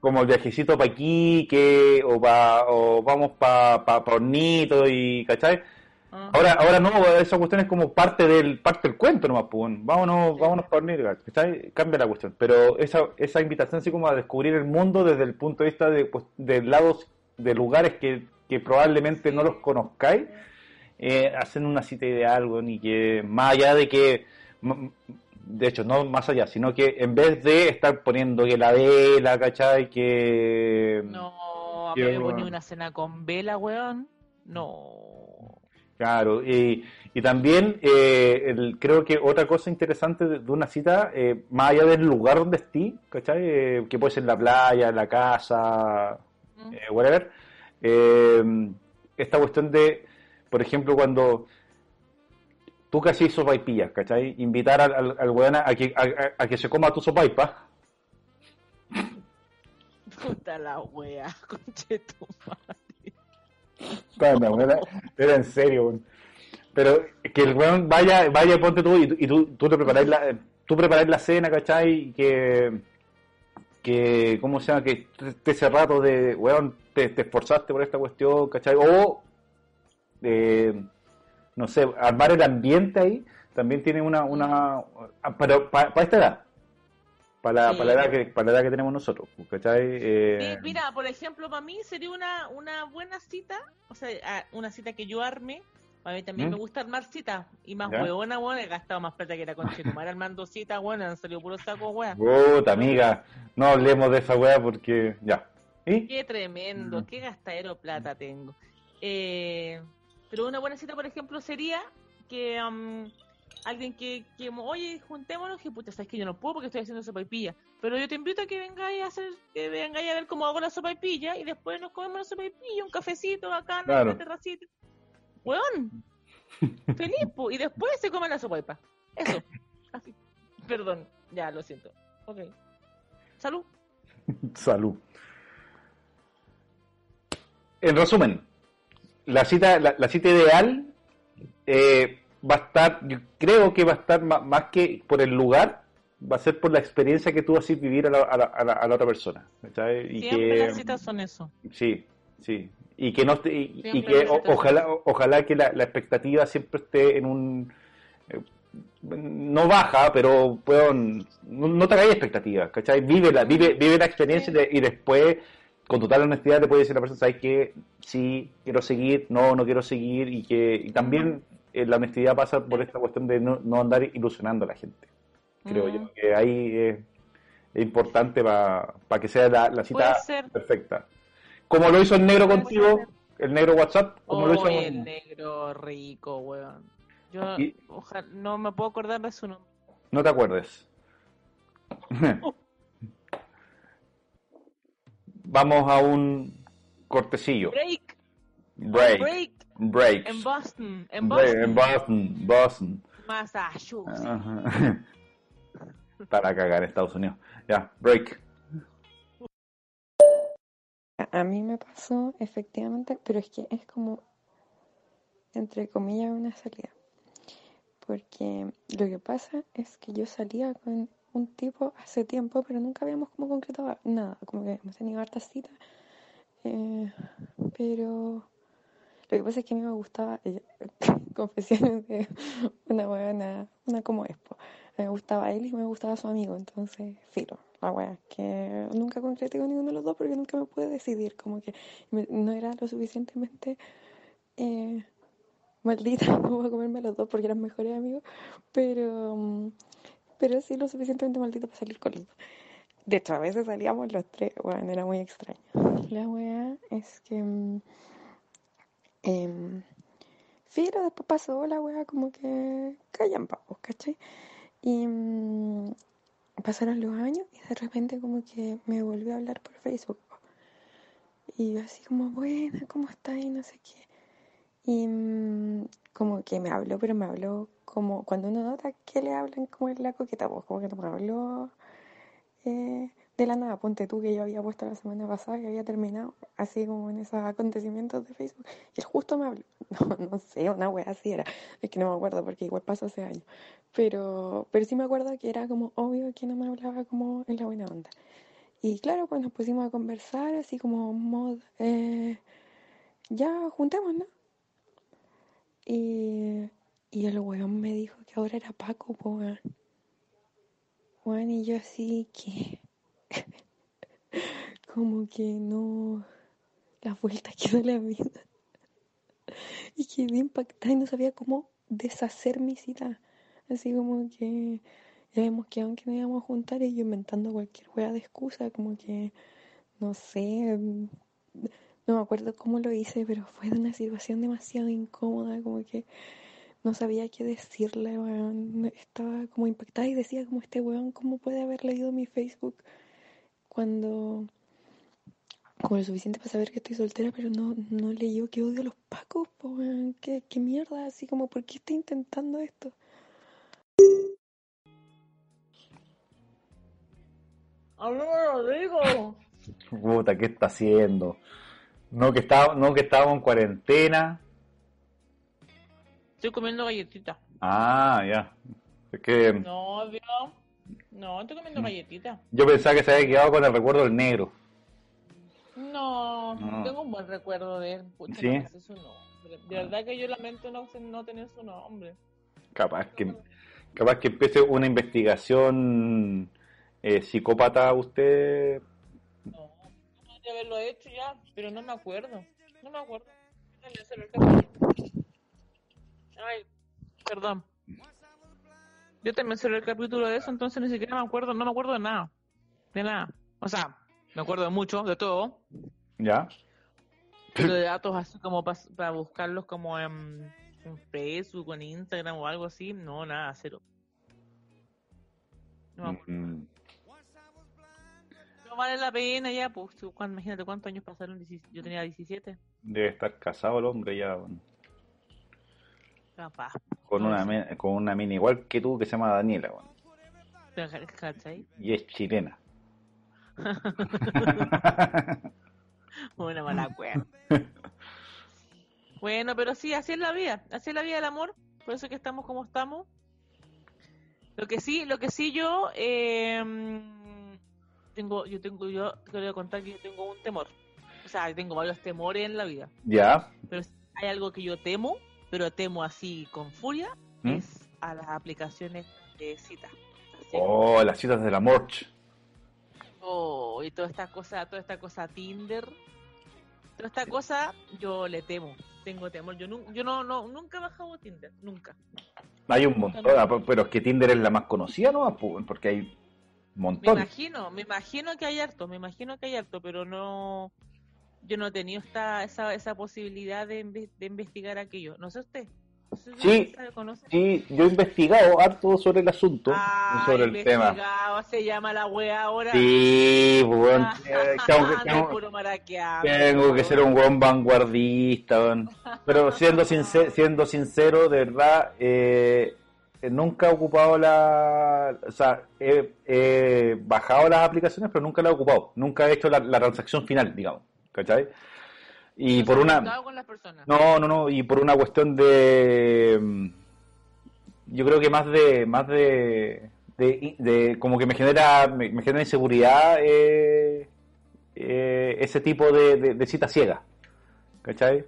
como- el viajecito para Iquique o, pa, o vamos para pa, pa Hornito, y, ¿cachai? Ah. Ahora, ahora no, esa cuestión es como parte del parte del cuento nomás, pues, vámonos, Sí. vámonos para Hornito, ¿cachai? Cambia la cuestión. Pero esa, esa invitación así como a descubrir el mundo desde el punto de vista de, pues, de lados, de lugares que, que probablemente no los conozcáis, eh, hacen una cita ideal, weón, y que más allá de que, de hecho, no más allá, sino que en vez de estar poniendo que la vela, ¿cachai? Que... No, a mí me ponía una cena con vela, weón. No. Claro, y, y también eh, el- creo que otra cosa interesante de, de una cita, eh, más allá del lugar donde estés, ¿cachai? Eh, que puede ser la playa, la casa, Mm. whatever, eh, esta cuestión de, por ejemplo, cuando tú casi sopaipillas, ¿cachai? Invitar al, al, al weón a que, a, que se coma tu sopaipa, Puta la wea, conchetumare. Bueno, era, era en serio, weón. Pero que el weón vaya, vaya, ponte tú y, tú- y tú, tú te la, tú preparáis la cena, ¿cachai? Y que, que, ¿cómo se llama? Que te- ese rato de, weón, te, te esforzaste por esta cuestión, ¿cachai? O, eh, no sé, armar el ambiente ahí también tiene una, una, ah, pero para esta edad, para la, Sí. para la edad que, para la edad que tenemos nosotros, ¿cachai? Eh, mira, por ejemplo, para mí sería una, una buena cita, o sea, ah, una cita que yo arme. A mí también ¿Mm? me gusta armar citas. Y más ¿Ya? huevona, weón, he gastado más plata que la concha de tu madre armando citas, weón, han salido puro saco, weón. Puta, amiga, no hablemos de esa weá porque ya. ¿Y? Qué tremendo, Mm. qué gastadero plata tengo. Eh, pero una buena cita, por ejemplo, sería que am, alguien que, que, oye, juntémonos, que puta, sabes que yo no puedo porque estoy haciendo sopa y pilla. Pero yo te invito a que vengáis a hacer, que vengáis a ver cómo hago la sopa y pilla y después nos comemos la sopa y pilla, un cafecito acá en Claro. la terracita. Weón, feliz, y después se come la sopa. Eso. Así. Perdón, ya, lo siento. Ok. Salud. Salud. En resumen, la cita, la, la cita ideal eh, va a estar, yo creo que va a estar más, que por el lugar, va a ser por la experiencia que tú vas a vivir a la, a la, a la- a la otra persona. ¿cachai? Y Siempre que, las citas son eso. Sí, sí. Y que no esté- y, y que o- ojalá, ojalá que la, la expectativa siempre esté en un eh, no baja, pero puedo, no, no te hagas expectativas, ¿cachai? Vive la, vive, vive la experiencia y de- y después, con total honestidad, te puede decir la persona, ¿sabes qué? Sí, quiero seguir, no, no quiero seguir, y que y también eh, la honestidad pasa por esta cuestión de no, no andar ilusionando a la gente. Creo Mm. yo que ahí eh, es importante para que sea la, la cita perfecta. Como lo hizo el negro contigo, el negro WhatsApp, como lo hizo el negro rico, weón. Yo Y- ojalá, no me puedo acordar de su nombre. No te acuerdes. Vamos a un cortecillo. Break, Break. break, Break. en Boston, en Boston, En Boston. Boston. Massachusetts. Para cagar Estados Unidos. Ya, break. A mí me pasó efectivamente, pero es que es como, entre comillas, una salida. Porque lo que pasa es que yo salía con un tipo hace tiempo, pero nunca habíamos como concretado nada, como que hemos tenido hartas citas. eh, pero lo que pasa es que a mí me gustaba, eh, confesiones de una buena, una como es, po. me gustaba él y me gustaba su amigo, entonces, filo, la wea, que nunca concreté con ninguno de los dos porque nunca me pude decidir, como que no era lo suficientemente eh, maldita como para comerme a los dos porque eran mejores amigos, pero, mm, pero sí lo suficientemente maldita para salir con los dos. De hecho, a veces salíamos los tres, bueno, era muy extraño. La wea es que... Filo, después pasó la wea como que callan pavos, ¿cachai? Y mm, pasaron los años y de repente como que me volvió a hablar por Facebook. Y yo así como, buena, ¿cómo estás? Y no sé qué. Y mm, como que me habló, pero me habló como cuando uno nota que le hablan como en la coqueta, pues como que me habló eh, de la nada. Ponte tú que yo había puesto la semana pasada y había terminado, así como en esos acontecimientos de Facebook. Y él justo me habló. No, no sé, una wea así era. Es que no me acuerdo porque igual pasó hace años. Pero, pero sí me acuerdo que era como obvio que no me hablaba como en la buena onda. Y claro, pues nos pusimos a conversar así como mod, eh, ya juntémonos. Y, y el weón me dijo que ahora era Paco, weón. Weón, y yo así que como que no las vueltas que da la vida. Y quedé impactada y no sabía cómo deshacer mi cita. Así como que ya habíamos quedado que nos íbamos a juntar y yo inventando cualquier hueá de excusa, como que, no sé, no me acuerdo cómo lo hice, pero fue de una situación demasiado incómoda, como que no sabía qué decirle, weón. Estaba como impactada y decía como este weón, ¿cómo puede haber leído mi Facebook cuando como lo suficiente para saber que estoy soltera, pero no, no leyó que odio a los pacos, po. ¿Qué, qué mierda, así como, ¿por qué está intentando esto? ¡Háblame, Rodrigo! Puta, ¿qué está haciendo? No que estaba, no que estábamos en cuarentena. Estoy comiendo galletitas. Ah, ya. Es que No, Dios. No, estoy comiendo galletitas. yo pensaba que se había quedado con el recuerdo del negro. No, No. tengo un buen recuerdo de él. Pucha, ¿Sí? no me sé su nombre. De verdad que yo lamento no, no tener su nombre. Capaz que, capaz que empiece una investigación eh, psicópata usted. No, no de haberlo hecho ya, pero no me acuerdo. No me acuerdo. Ay, perdón. Yo también cerré el capítulo de eso, entonces ni siquiera me acuerdo, no me acuerdo de nada. De nada. O sea, me acuerdo de mucho, de todo. ¿Ya? Pero de datos así como para buscarlos como en, en Facebook en Instagram o algo así, no, nada, cero. No me acuerdo. Mm, No vale la pena ya, pues tú, imagínate cuántos años pasaron, yo tenía 17, Debe estar casado el hombre ya. bueno, capaz. Con una, con una mina igual que tú que se llama Daniela. Y es chilena. Una mala. Bueno, pero sí, así es la vida, así es la vida del amor, por eso que estamos como estamos. Lo que sí, lo que sí yo eh, tengo, yo tengo, yo te voy a contar que yo tengo un temor. O sea, tengo varios temores en la vida. Ya. Pero si hay algo que yo temo, pero temo así con furia, ¿Mm? es a las aplicaciones de citas. Oh, las citas del amor. oh, y toda esta cosa, toda esta cosa Tinder, toda esta cosa, yo le temo. Tengo temor. Yo, nu- yo no, no, nunca he bajado Tinder, nunca. Hay un montón, ah, pero es que Tinder es la más conocida, ¿no? Porque hay un Me montón. imagino, me imagino que hay harto, me imagino que hay harto, pero no, yo no he tenido esta, esa, esa posibilidad de, de investigar aquello. No sé usted. Sí. Sí, yo he investigado harto sobre el asunto, Ah, sobre el tema. se llama la wea ahora. Sí, weón, Ah, eh, tengo, que, tengo- tengo ser un buen vanguardista. Pero siendo sincero, siendo sincero, de verdad, eh, eh, nunca he ocupado la... O sea, he, he bajado las aplicaciones, pero nunca las he ocupado. Nunca he hecho la, la transacción final, digamos. ¿Cachai? Y por una... buscado con las personas. No, no, no, y por una cuestión de... mm, Yo creo que más de... Más de, de, de- como que me genera, me, me genera inseguridad eh, eh, ese tipo de, de, de cita ciega. ¿Cachai?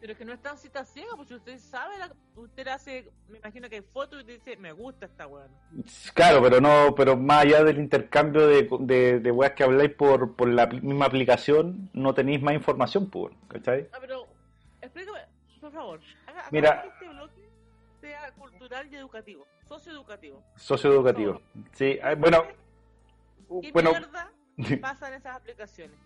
Pero es que no es tan cita ciega, si usted sabe, la- usted hace, me imagino que hay fotos y usted dice, me gusta esta weá. Claro, pero no, pero más allá del intercambio de, de, de weas que habláis por, por la misma aplicación, no tenéis más información, pues, ¿cachai? Ah, pero explícame, por favor. Haga, Mira. que este bloque sea cultural y educativo, socioeducativo. Socioeducativo. Sí, bueno, ¿Qué bueno, mierda pasa en esas aplicaciones?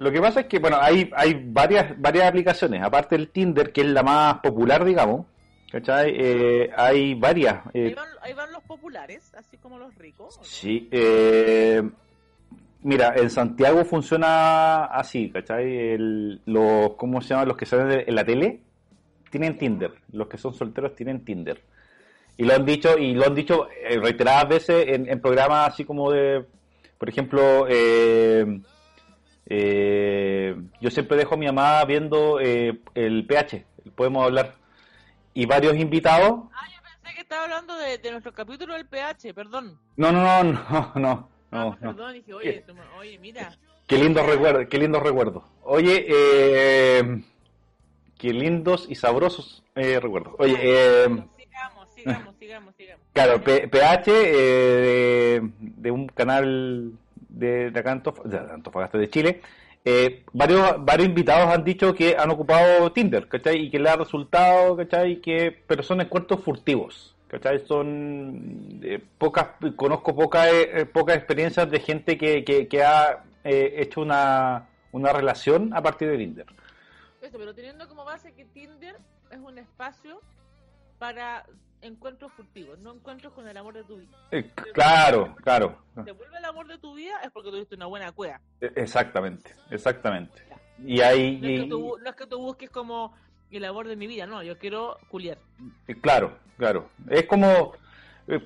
Lo que pasa es que, bueno, hay, hay varias, varias aplicaciones, aparte del Tinder, que es la más popular, digamos, ¿cachai? Eh, hay varias. eh, Ahí, van, ahí van los populares, así como los ricos. sí, eh, mira, en Santiago funciona así, ¿cachai? El, los, ¿Cómo se llaman los que salen en la tele? Tienen Tinder, los que son solteros tienen Tinder. Y lo han dicho, y lo han dicho eh, reiteradas veces en, en programas así como de, por ejemplo, eh, eh, yo siempre dejo a mi mamá viendo eh, el PH, podemos hablar. Y varios invitados. Ah, yo pensé que estaba hablando de, de nuestro capítulo del PH, perdón. No, no, no, no, no, Ah, no. perdón, dije, oye, me- oye, mira. Qué lindos recuerdos, qué lindos recuerdos. Oye, eh, qué lindos y sabrosos eh, recuerdos. Oye, eh, sigamos, sigamos, sigamos, sigamos. claro, P- PH eh, de, de un canal de, de Antof- de Antofagasta de Chile. eh, varios, varios invitados han dicho que han ocupado Tinder, ¿cachai? Y que le ha resultado, ¿cachai? Que, pero son encuentros furtivos, ¿cachai? Son eh, pocas, conozco pocas eh, pocas experiencias de gente que, que, que ha eh, hecho una, una relación a partir de Tinder. Eso, pero teniendo como base que Tinder es un espacio para encuentros furtivos, no encuentros con el amor de tu vida. Eh, claro, claro. Te vuelve el amor de tu vida es porque tuviste una buena cueva. Eh, Exactamente, exactamente. Y hay, No es, que tú, no es que tú busques como el amor de mi vida, no, yo quiero culiar. Eh, Claro, claro. Es como, eh,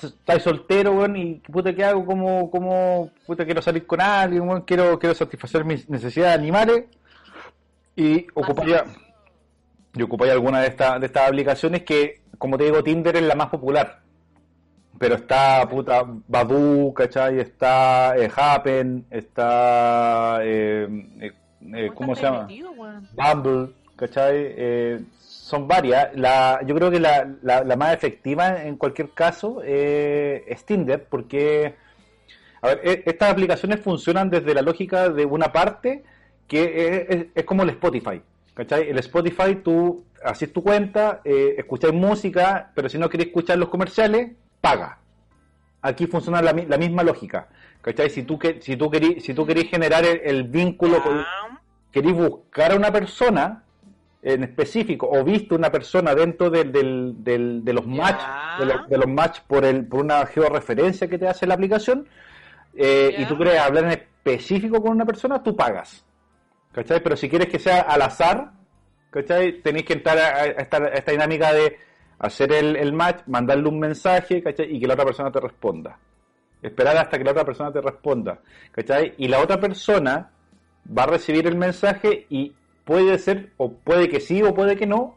estás soltero, weón, y puta, ¿qué hago? Como, como, puta, quiero salir con alguien, weón, quiero, quiero satisfacer mis necesidades animales y ocupáis, y ocupáis alguna de estas, de estas aplicaciones que, como te digo, Tinder es la más popular. Pero está, puta, Badoo, ¿cachai? Está eh, Happen, está, eh, eh, eh, ¿cómo se llama? metido? Bumble, ¿cachai? Son varias. La, yo creo que la, la, la más efectiva en cualquier caso es Tinder, porque a ver, e- estas aplicaciones funcionan desde la lógica de una parte que es, es- es como el Spotify. ¿Cachai? El Spotify, tú haces tu cuenta, eh, escuchas música, pero si no quieres escuchar los comerciales, paga. Aquí funciona la, mi- la misma lógica. ¿Cachai? Si tú, que, si tú querís si tú querís generar el, el vínculo con, Ah, queréis buscar a una persona en específico o viste una persona dentro del, del, del- de los Ya. match de los, de los match por el por una georreferencia que te hace la aplicación eh, y tú quieres hablar en específico con una persona tú pagas ¿cachai? pero si quieres que sea al azar ¿cachai? tenéis que entrar a, a esta, a esta dinámica de hacer el, el match mandarle un mensaje ¿cachai? y que la otra persona te responda esperar hasta que la otra persona te responda ¿cachai? y la otra persona va a recibir el mensaje y puede ser, o puede que sí, o puede que no,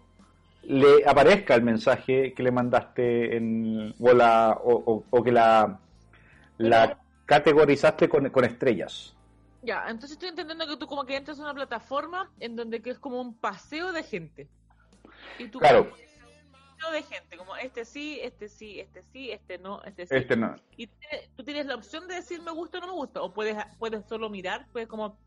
le aparezca el mensaje que le mandaste en, o, la, o, o- o que la, la categorizaste con, con estrellas. Ya, entonces estoy entendiendo que tú como que entras a una plataforma en donde que es como un paseo de gente. Y tú Claro. un de gente, como este sí, este sí, este sí, este no, este sí. Este no. Y tú tienes la opción de decir me gusta o no me gusta, o puedes puedes solo mirar, puedes como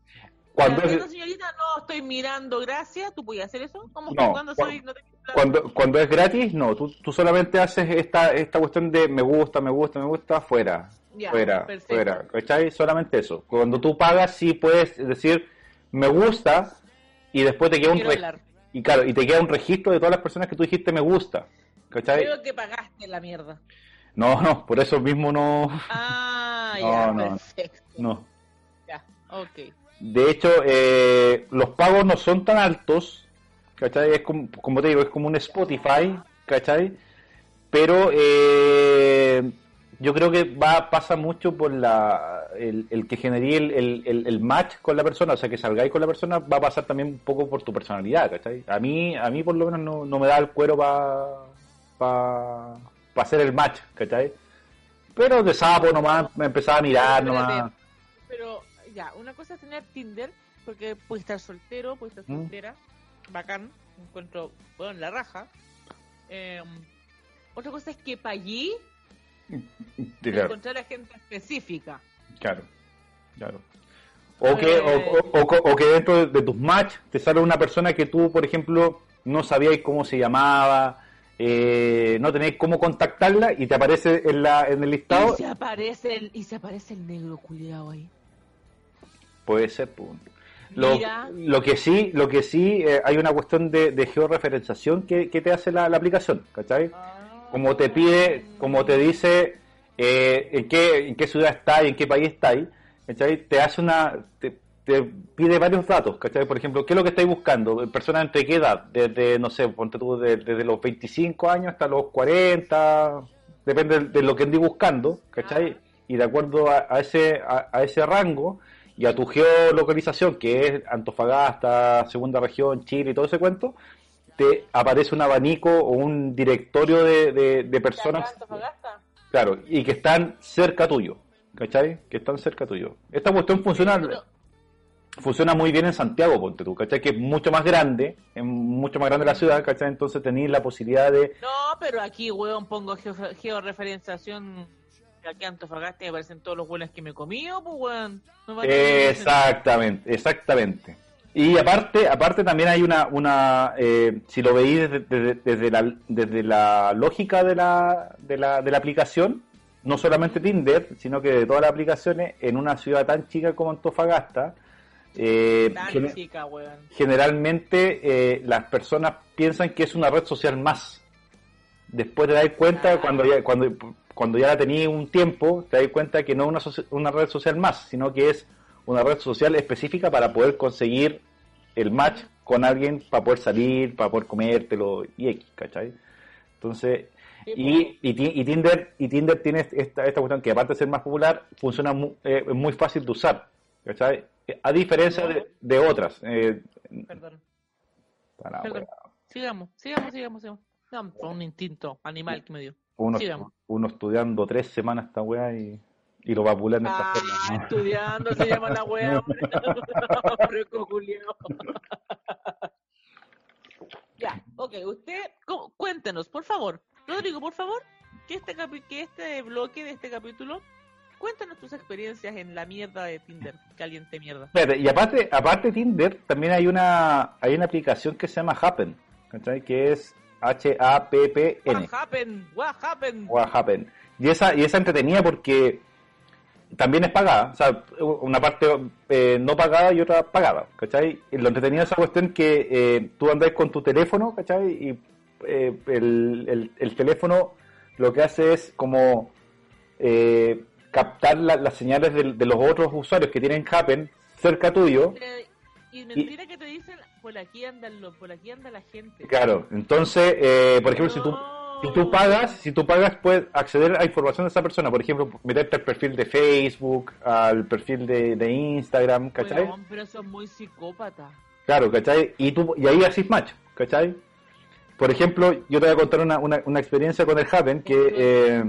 Cuando "Ah, es, señorita, no estoy mirando, gracias, tú puedes hacer eso, como No, cuando cu- soy no te cuando, cuando es gratis, no, tú, tú solamente haces esta, esta cuestión de me gusta, me gusta, me gusta, fuera, Ya, fuera, perfecto. fuera, ¿cachai? Solamente eso. Cuando tú pagas, sí puedes decir me gusta y después te queda un Quiero re- hablar. y claro, y te queda un registro de todas las personas que tú dijiste me gusta, ¿cachai? Creo que pagaste la mierda. No, no, por eso mismo no, Ah, No, ya, no. perfecto. no. Ya, ok. De hecho, eh, los pagos no son tan altos, ¿cachai? Es como, como te digo, es como un Spotify, ¿cachai? Pero eh, yo creo que va pasa mucho por la el, el que generé el, el, el- match con la persona, o sea, que salgáis con la persona, va a pasar también un poco por tu personalidad, ¿cachai? A mí, a mí por lo menos no, no me da el cuero para pa, pa hacer el match, ¿cachai? Pero de sapo nomás, me empezaba a mirar Pero nomás. Pero ya, una cosa es tener Tinder, porque puedes estar soltero, puedes estar Mm. soltera, bacán, encuentro, bueno, la raja. Eh, otra cosa es que para allí Sí, claro. encontrar a gente específica. Claro, claro. O que, o, o- o co- o que dentro de, de tus match te sale una persona que tú, por ejemplo, no sabías cómo se llamaba, eh, no tenéis cómo contactarla y te aparece en, la, en el listado. Y se aparece el, y se aparece el negro culiado ahí. Puede ser. Lo, lo que sí, lo que sí eh, hay una cuestión de, de georreferenciación que, que te hace la, la aplicación, ¿cachai? Como te pide, como te dice eh, en, qué, en qué ciudad está y en qué país está ¿cachai? Te hace una, te, te pide varios datos, ¿cachai? Por ejemplo, ¿qué es lo que estáis buscando? ¿Personas entre qué edad? Desde, no sé, ponte tú, de- desde los 25 años hasta los 40, depende de, lo que andes buscando, ¿cachai? Y de acuerdo a, a ese, a, a ese rango y a tu geolocalización, que es Antofagasta, segunda región, Chile y todo ese cuento, te aparece un abanico o un directorio de, de- de personas, claro, y que están cerca tuyo, ¿cachai? Que están cerca tuyo. Esta cuestión funciona, funciona muy bien en Santiago, ponte tú, ¿cachai? Que es mucho más grande, es mucho más grande la ciudad, ¿cachai? Entonces tenéis la posibilidad de... No, pero aquí, weón, pongo geo- georreferenciación. Aquí Antofagasta me aparecen todos los hueones que me comido, pues, weón. No tener Exactamente, exactamente. Y aparte, aparte también hay una, una eh, si lo veis desde, desde, desde la, desde la lógica de la, de, la, de la aplicación, no solamente Tinder, sino que de todas las aplicaciones, en una ciudad tan chica como Antofagasta, eh, chica, weón. generalmente eh, las personas piensan que es una red social más. Después te das cuenta, Ah. cuando ya, cuando, cuando ya la tenías un tiempo, te das cuenta que no es una, una red social más, sino que es una red social específica para poder conseguir el match con alguien, para poder salir, para poder comértelo y X, ¿cachai? Entonces, y, y, Ti- y Tinder y Tinder tiene esta, esta cuestión que aparte de ser más popular, funciona mu- eh, es muy fácil de usar, ¿cachai? A diferencia de, de otras. eh, Perdón. para, Perdón. Sigamos, sigamos, sigamos, sigamos. Fue un instinto animal que me dio. uno, Sigamos. uno estudiando tres semanas esta weá y, y lo va a pular en esta Ah, forma. ¿no? estudiando se llama la wea, hombre. Cojuliao. Ya, ok, usted, cu- cuéntenos, por favor. Rodrigo, por favor, que este, capi- que este bloque de este capítulo, cuéntanos tus experiencias en la mierda de Tinder, caliente mierda. Y aparte, aparte de Tinder, también hay una, hay una aplicación que se llama Happen, ¿cachai? Que es H-A-P-P-N. What happened? What happened? What Happen. Y esa, y esa entretenida porque también es pagada, o sea, una parte eh, no pagada y otra pagada, ¿cachai? Y lo entretenido de esa cuestión que eh, tú andás con tu teléfono, ¿cachai? Y eh, el, el- el teléfono lo que hace es como eh, captar la- las señales de, de los otros usuarios que tienen Happen cerca tuyo. Y mentira que te dicen, por aquí andan los, por aquí anda la gente. Claro, entonces, eh, por ejemplo, si tú. Si tú pagas, si tú pagas, puedes acceder a información de esa persona. Por ejemplo, meterte al perfil de Facebook, al perfil de, de Instagram, ¿cachai? Weón, pero son muy psicópatas. Claro, ¿cachai? Y, tú, y ahí haces match, ¿cachai? Por ejemplo, yo te voy a contar una, una, una experiencia con el Happen que, eh,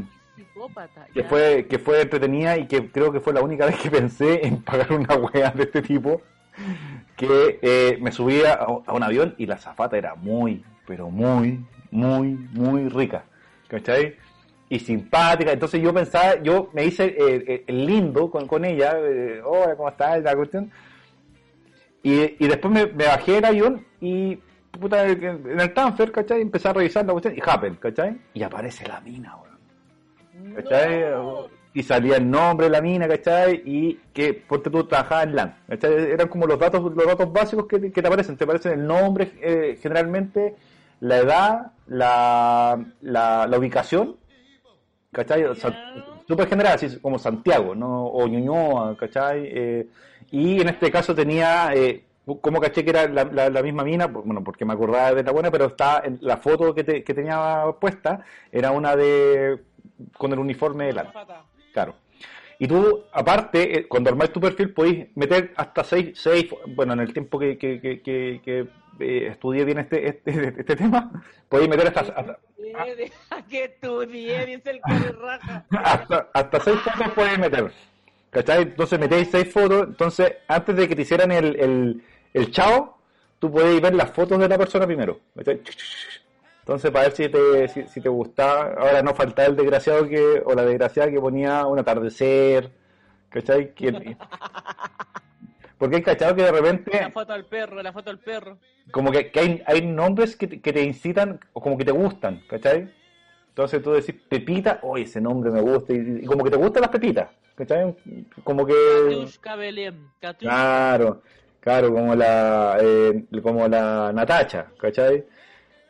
que, fue, que fue entretenida y que creo que fue la única vez que pensé en pagar una wea de este tipo. Que eh, me subía a, a un avión y la zafata era muy, pero muy, muy, muy rica, ¿cachai? Y simpática. Entonces yo pensaba, yo me hice eh, eh, lindo con, con ella, eh, hola, ¿cómo estás? La cuestión. Y, y después me, me bajé del avión y puta, en el transfer, ¿cachai? Empecé a revisar la cuestión y happen, ¿cachai? Y aparece la mina, weón. ¿cachai? No. Y salía el nombre de la mina, ¿cachai? Y que, porque tú trabajabas en LAN, ¿cachai? Eran como los datos, los datos básicos que, te- que te aparecen. Te aparecen el nombre, eh, generalmente, la edad, la, la, la ubicación, ¿cachai? O sea, Ya. súper general, así como Santiago, ¿no? O Ñuñoa, ¿cachai? Eh, y en este caso tenía, eh, como caché que era la, la- la misma mina, bueno, porque me acordaba de la buena, pero está en la foto que, te- que tenía puesta, era una de, con el uniforme de. Azafata. Claro. Y tú, aparte, eh, cuando armáis tu perfil, podéis meter hasta seis, seis bueno, en el tiempo que, que, que- que, eh, estudié bien este, este, este tema, podéis meter hasta, hasta, Que estudié, dice el raja. hasta, hasta seis fotos podéis meter. ¿Cachai? Entonces metéis seis fotos, entonces antes de que te hicieran el, el, el chao, tú podéis ver las fotos de la persona primero. ¿cachai? Entonces para ver si te, si, si te gusta, ahora no falta el desgraciado que, o la desgraciada que ponía un atardecer, ¿cachai? Que- porque hay cachado que de repente La foto del perro, la foto del perro. como que, que hay, hay nombres que te, que te incitan o como que te gustan, ¿cachai? Entonces tú decís Pepita, oye, ese nombre me gusta, y, y como que te gustan las pepitas, ¿cachai? Como que... Katiushka Belén. Katiushka. Claro, claro, como la, eh, como la Natacha, ¿cachai?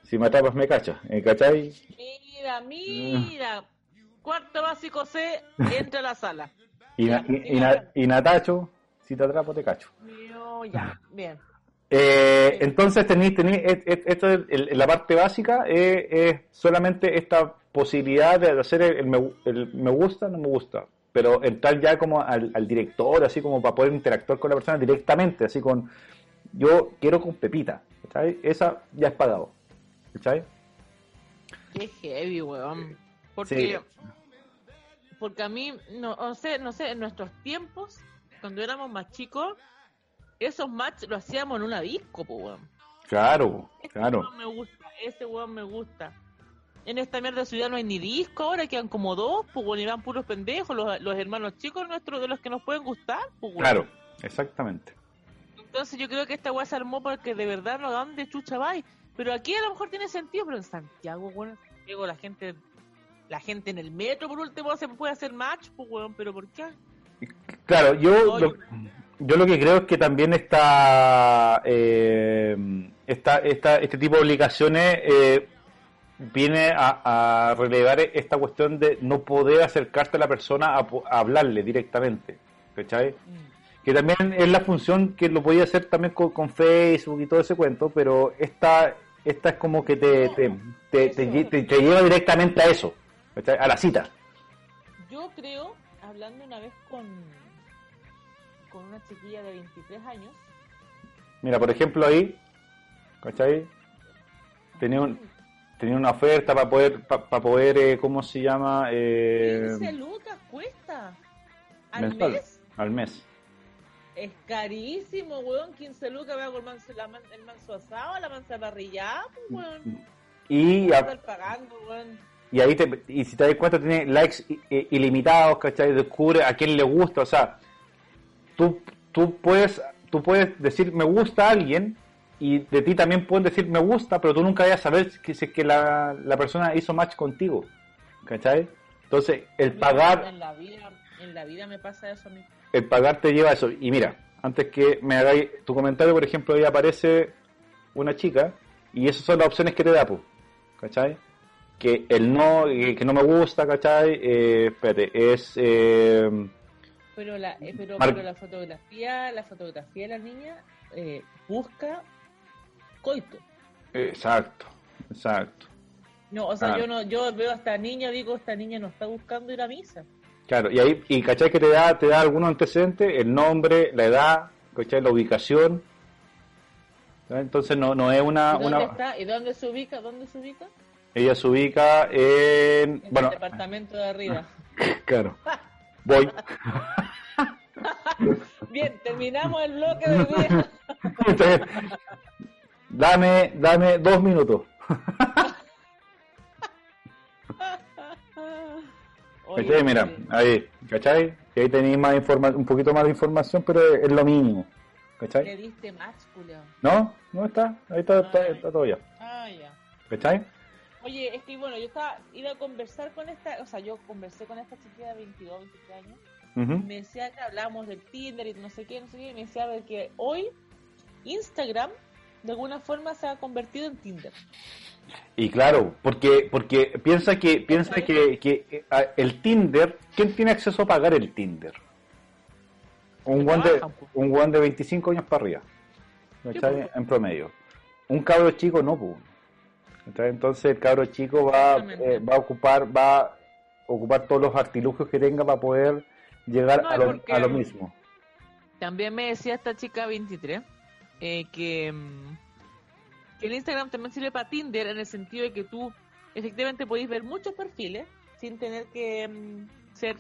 Si me atrapas me cachas, ¿eh? ¿cachai? Mira, mira. Cuarto básico C, entra a la sala. Y, na- y, y na- y Natacho, si te atrapo te cacho. Mío, ya, bien. Eh, entonces tenéis, tenéis et- et- esto es el- la parte básica eh, es solamente esta posibilidad de hacer el, el me, el me gusta, no me gusta, pero entrar ya como al, al director, así como para poder interactuar con la persona directamente, así con yo quiero con Pepita, ¿cachai? Esa ya es pagado, ¿cachai? Qué heavy, weón. Porque, Sí. porque a mí, no, no sé, no sé, en nuestros tiempos, cuando éramos más chicos, esos matches lo hacíamos en una disco, pues, weón. Claro, claro. weón me gusta, ese weón me gusta. En esta mierda ciudad no hay ni disco ahora, quedan como dos, pues, weón, y van puros pendejos, los, los hermanos chicos nuestros, de los que nos pueden gustar, pues, weón. Claro, exactamente. Entonces yo creo que esta weá se armó porque de verdad no dan de chucha vais. Pero aquí a lo mejor tiene sentido, pero en Santiago, bueno, en Santiago la gente, la gente en el metro por último se puede hacer match, pues weón, pero ¿por qué? Claro, yo lo, yo- lo que creo es que también está, eh, esta, esta, este tipo de obligaciones eh, viene a, a relevar esta cuestión de no poder acercarte a la persona a, hablarle directamente, ¿cachai? Que también es la función que lo podía hacer también con, con Facebook y todo ese cuento, pero esta, esta es como que te, te, te, te lle- te- te lleva directamente a eso, ¿cachai? A la cita. Yo creo, hablando una vez con, con una chiquilla de 23 años, Mira, por ejemplo ahí, ¿cachai? Tenía, un, tenía una oferta para poder, para poder eh, ¿cómo se llama? Eh, 15 lucas cuesta al mensual, mes. al mes. Es carísimo, weón. 15 lucas, veo el manso, la el manso asado, la mansa parrillada, pues, weón. Y, a pagando, weón. Y ahí te, y si te das cuenta tiene likes ilimitados, ¿cachai? Descubre a quién le gusta, o sea, tú, tú puedes, tú puedes decir me gusta a alguien y de ti también pueden decir me gusta, pero tú nunca vas a saber si es que la, la persona hizo match contigo, ¿cachai? Entonces, el pagar, En la vida, en la vida me pasa eso a mí. el pagar te lleva a eso. Y mira, antes que me hagáis tu comentario, por ejemplo, ahí aparece una chica y esas son las opciones que te da, ¿cachai? Que el no, eh, que no me gusta, ¿cachai? Eh, espérate, es... Eh, Pero la, eh, pero, Mar- pero la fotografía, la fotografía de la niña eh, busca coito. exacto, exacto. No, o sea, Ah. yo no, yo veo a esta niña, digo, esta niña no está buscando ir a misa. Claro, y ahí, y ¿cachai? Que te da, te da algunos antecedentes, el nombre, la edad, ¿cachai? La ubicación. Entonces no, no es una... ¿Y dónde una... está? ¿Y dónde se ubica? ¿Dónde se ubica? Ella se ubica en... En Bueno, el departamento de arriba. claro. Voy. Bien, terminamos el bloque de hoy día. dame, dame dos minutos. Oye, ¿Cachai? Mira, ahí, ¿cachai? Y ahí tenéis más informa un poquito más de información, pero es, lo mínimo. Le ¿Cachai? diste match, culiao. ¿No? ¿No está? Ahí está, está, está todo ya. Ah, ya. ¿Cachai? Oye, es que bueno, yo estaba, iba a conversar con esta, o sea, yo conversé con esta chiquilla de 22, 23 años, y me decía que hablábamos del Tinder y no sé qué, no sé qué, y me decía de que hoy Instagram de alguna forma se ha convertido en Tinder. Y claro, porque porque piensa que piensa que, que eh, a- el Tinder, ¿quién tiene acceso a pagar el Tinder? Un guan de un guan de 25 años para arriba. En promedio. Un cabro chico no, pues. Entonces el cabro chico va, eh, va a ocupar va a ocupar todos los artilugios que tenga para poder llegar No, a, lo, a lo mismo. También me decía esta chica 23 eh, que, mm, que el Instagram también sirve para Tinder en el sentido de que tú efectivamente podéis ver muchos perfiles sin tener que mm, ser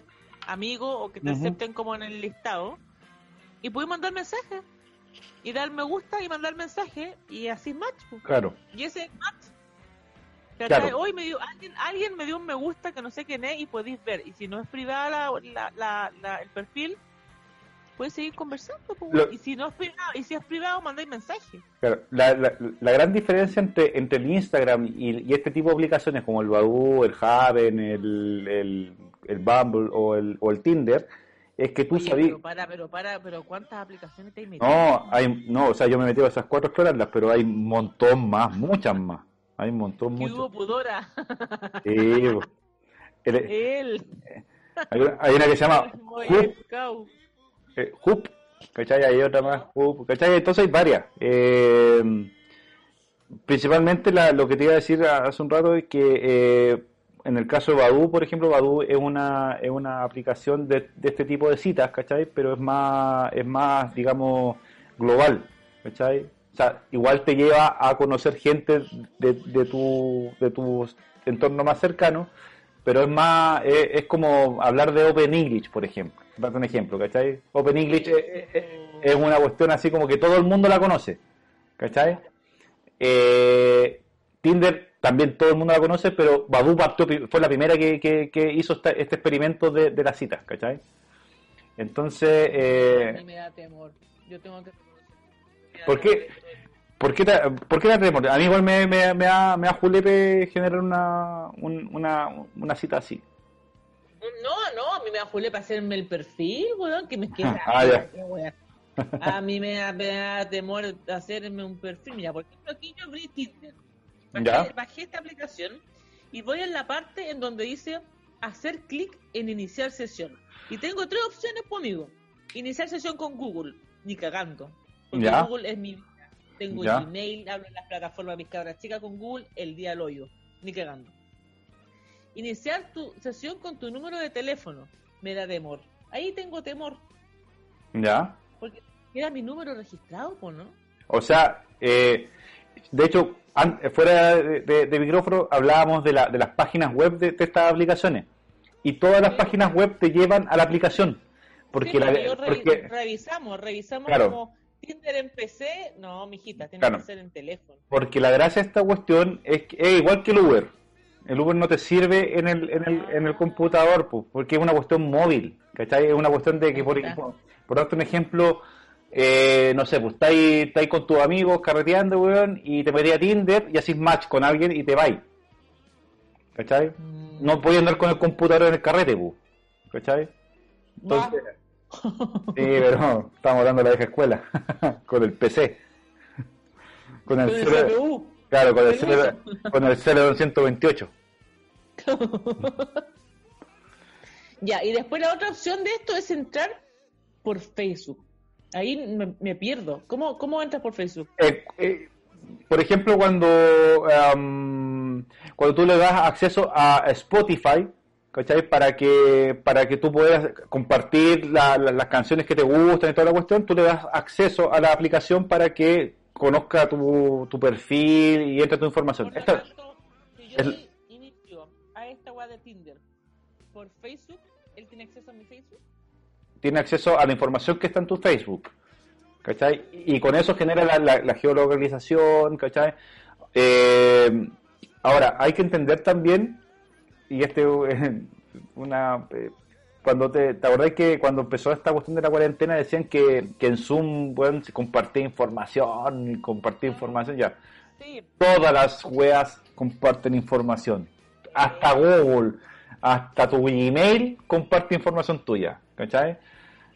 amigo o que te Ujú. acepten como en el listado y puedes mandar mensajes y dar me gusta y mandar mensajes y así match po. Claro. y ese es match. Claro. Hoy me dio, alguien, alguien me dio un me gusta que no sé quién es y podéis ver. Y si no es privada la, la, la- la- el perfil, puedes seguir conversando. Lo- Y si no es privado, y si es privado, mandáis mensaje. Claro, la, gran diferencia entre, entre el Instagram y, y este tipo de aplicaciones como el Badoo, el Haven, el, el, el Bumble o el, o el Tinder es que tú Oye, sabías... pero para, pero para, pero ¿cuántas aplicaciones te has metido? No, hay, no, o sea, yo me he metido a esas cuatro explorarlas, pero hay un montón más, muchas más. Hay un montón, ¿Qué hubo pudora? Sí, po. El- Él. hay, una, hay una que se llama Hoop, eh, Hoop, ¿cachai? Hay otra más, Hoop, ¿cachai? Entonces hay varias. Eh, principalmente la- lo que te iba a decir hace un rato es que eh, en el caso de Badoo, por ejemplo, Badoo es una, es una aplicación de, de este tipo de citas, ¿cachai? Pero es más, es más, digamos, global, ¿cachai? O sea, igual te lleva a conocer gente de, de tu, de tu entorno más cercano, pero es más, es, es como hablar de Open English, por ejemplo. Date un ejemplo, ¿cachai? Open English es, es- es una cuestión así como que todo el mundo la conoce, ¿cachai? Eh, Tinder también todo el mundo la conoce, pero Badoo partió fue la primera que, que- que hizo esta- este experimento de, de las citas, ¿cachai? Entonces, A eh, mí me da temor. Yo tengo que. ¿Por qué? ¿Por qué, por qué la tenemos? A mí igual me, me, me da, me da julepe generar una, un- una, una cita así. No, no, a mí me da para hacerme el perfil, weón, que me queda. Ah, ya. A mí me da, me da temor hacerme un perfil. Mira, por ejemplo, aquí yo abrí Tinder. Bajé, Ya. bajé esta aplicación y voy en la parte en donde dice hacer clic en iniciar sesión. Y tengo tres opciones conmigo. Iniciar sesión con Google, ni cagando. Porque Ya. Google es mi. Tengo Ya. Gmail, hablo en las plataformas de mis cabras chicas con Google, el día al hoyo, ni cagando. Iniciar tu sesión con tu número de teléfono me da temor. Ahí tengo temor, ¿Ya? porque era mi número registrado, ¿no? O sea, eh, de hecho, fuera de, de- de micrófono hablábamos de, la, de las páginas web de, de estas aplicaciones. Y todas las Sí. páginas web te llevan a la aplicación. Porque, Sí, la, porque revisamos, revisamos Claro. como Tinder en PC, no, mijita, tiene Claro. que ser en teléfono. Porque la gracia de esta cuestión es, que es igual que el Uber. El Uber no te sirve en el, en el, en el computador, pues, porque es una cuestión móvil, ¿cachai? Es una cuestión de que, por, está. ejemplo, por darte un ejemplo, eh, no sé, pues estáis, estáis con tus amigos carreteando, weón, y te metí a Tinder y haces match con alguien y te vais. ¿Cachai? Mm. No podías andar con el computador en el carrete, pues. ¿Cachai? Entonces, sí, pero estamos hablando de la vieja escuela, con el PC. Con el, Con el celu- CPU. Claro, con el, El celu- con el Celeron 128. Ya, y después la otra opción de esto es entrar por Facebook. Ahí me, me pierdo. ¿Cómo, ¿Cómo entras por Facebook? Eh, eh, por ejemplo, cuando, am, cuando tú le das acceso a Spotify, ¿cachai? Para que, para que tú puedas compartir la- la- las canciones que te gustan y toda la cuestión, tú le das acceso a la aplicación para que conozca tu, tu perfil y entre tu información. Por lo Esta- tanto, si yo es- doy inicio a esta weá de Tinder por Facebook, ¿él tiene acceso a mi Facebook? tiene acceso a la información que está en tu Facebook. ¿Cachai? Y con eso genera la, la- la geolocalización, ¿cachai? Eh, ahora, hay que entender también, y este es una... eh, cuando te, ¿Te acordás que cuando empezó esta cuestión de la cuarentena decían que, que en Zoom, bueno, se compartía información, y compartía información, ya. Sí, Todas las weas comparten información. Hasta Google, hasta tu Gmail comparte información tuya. ¿Cachai?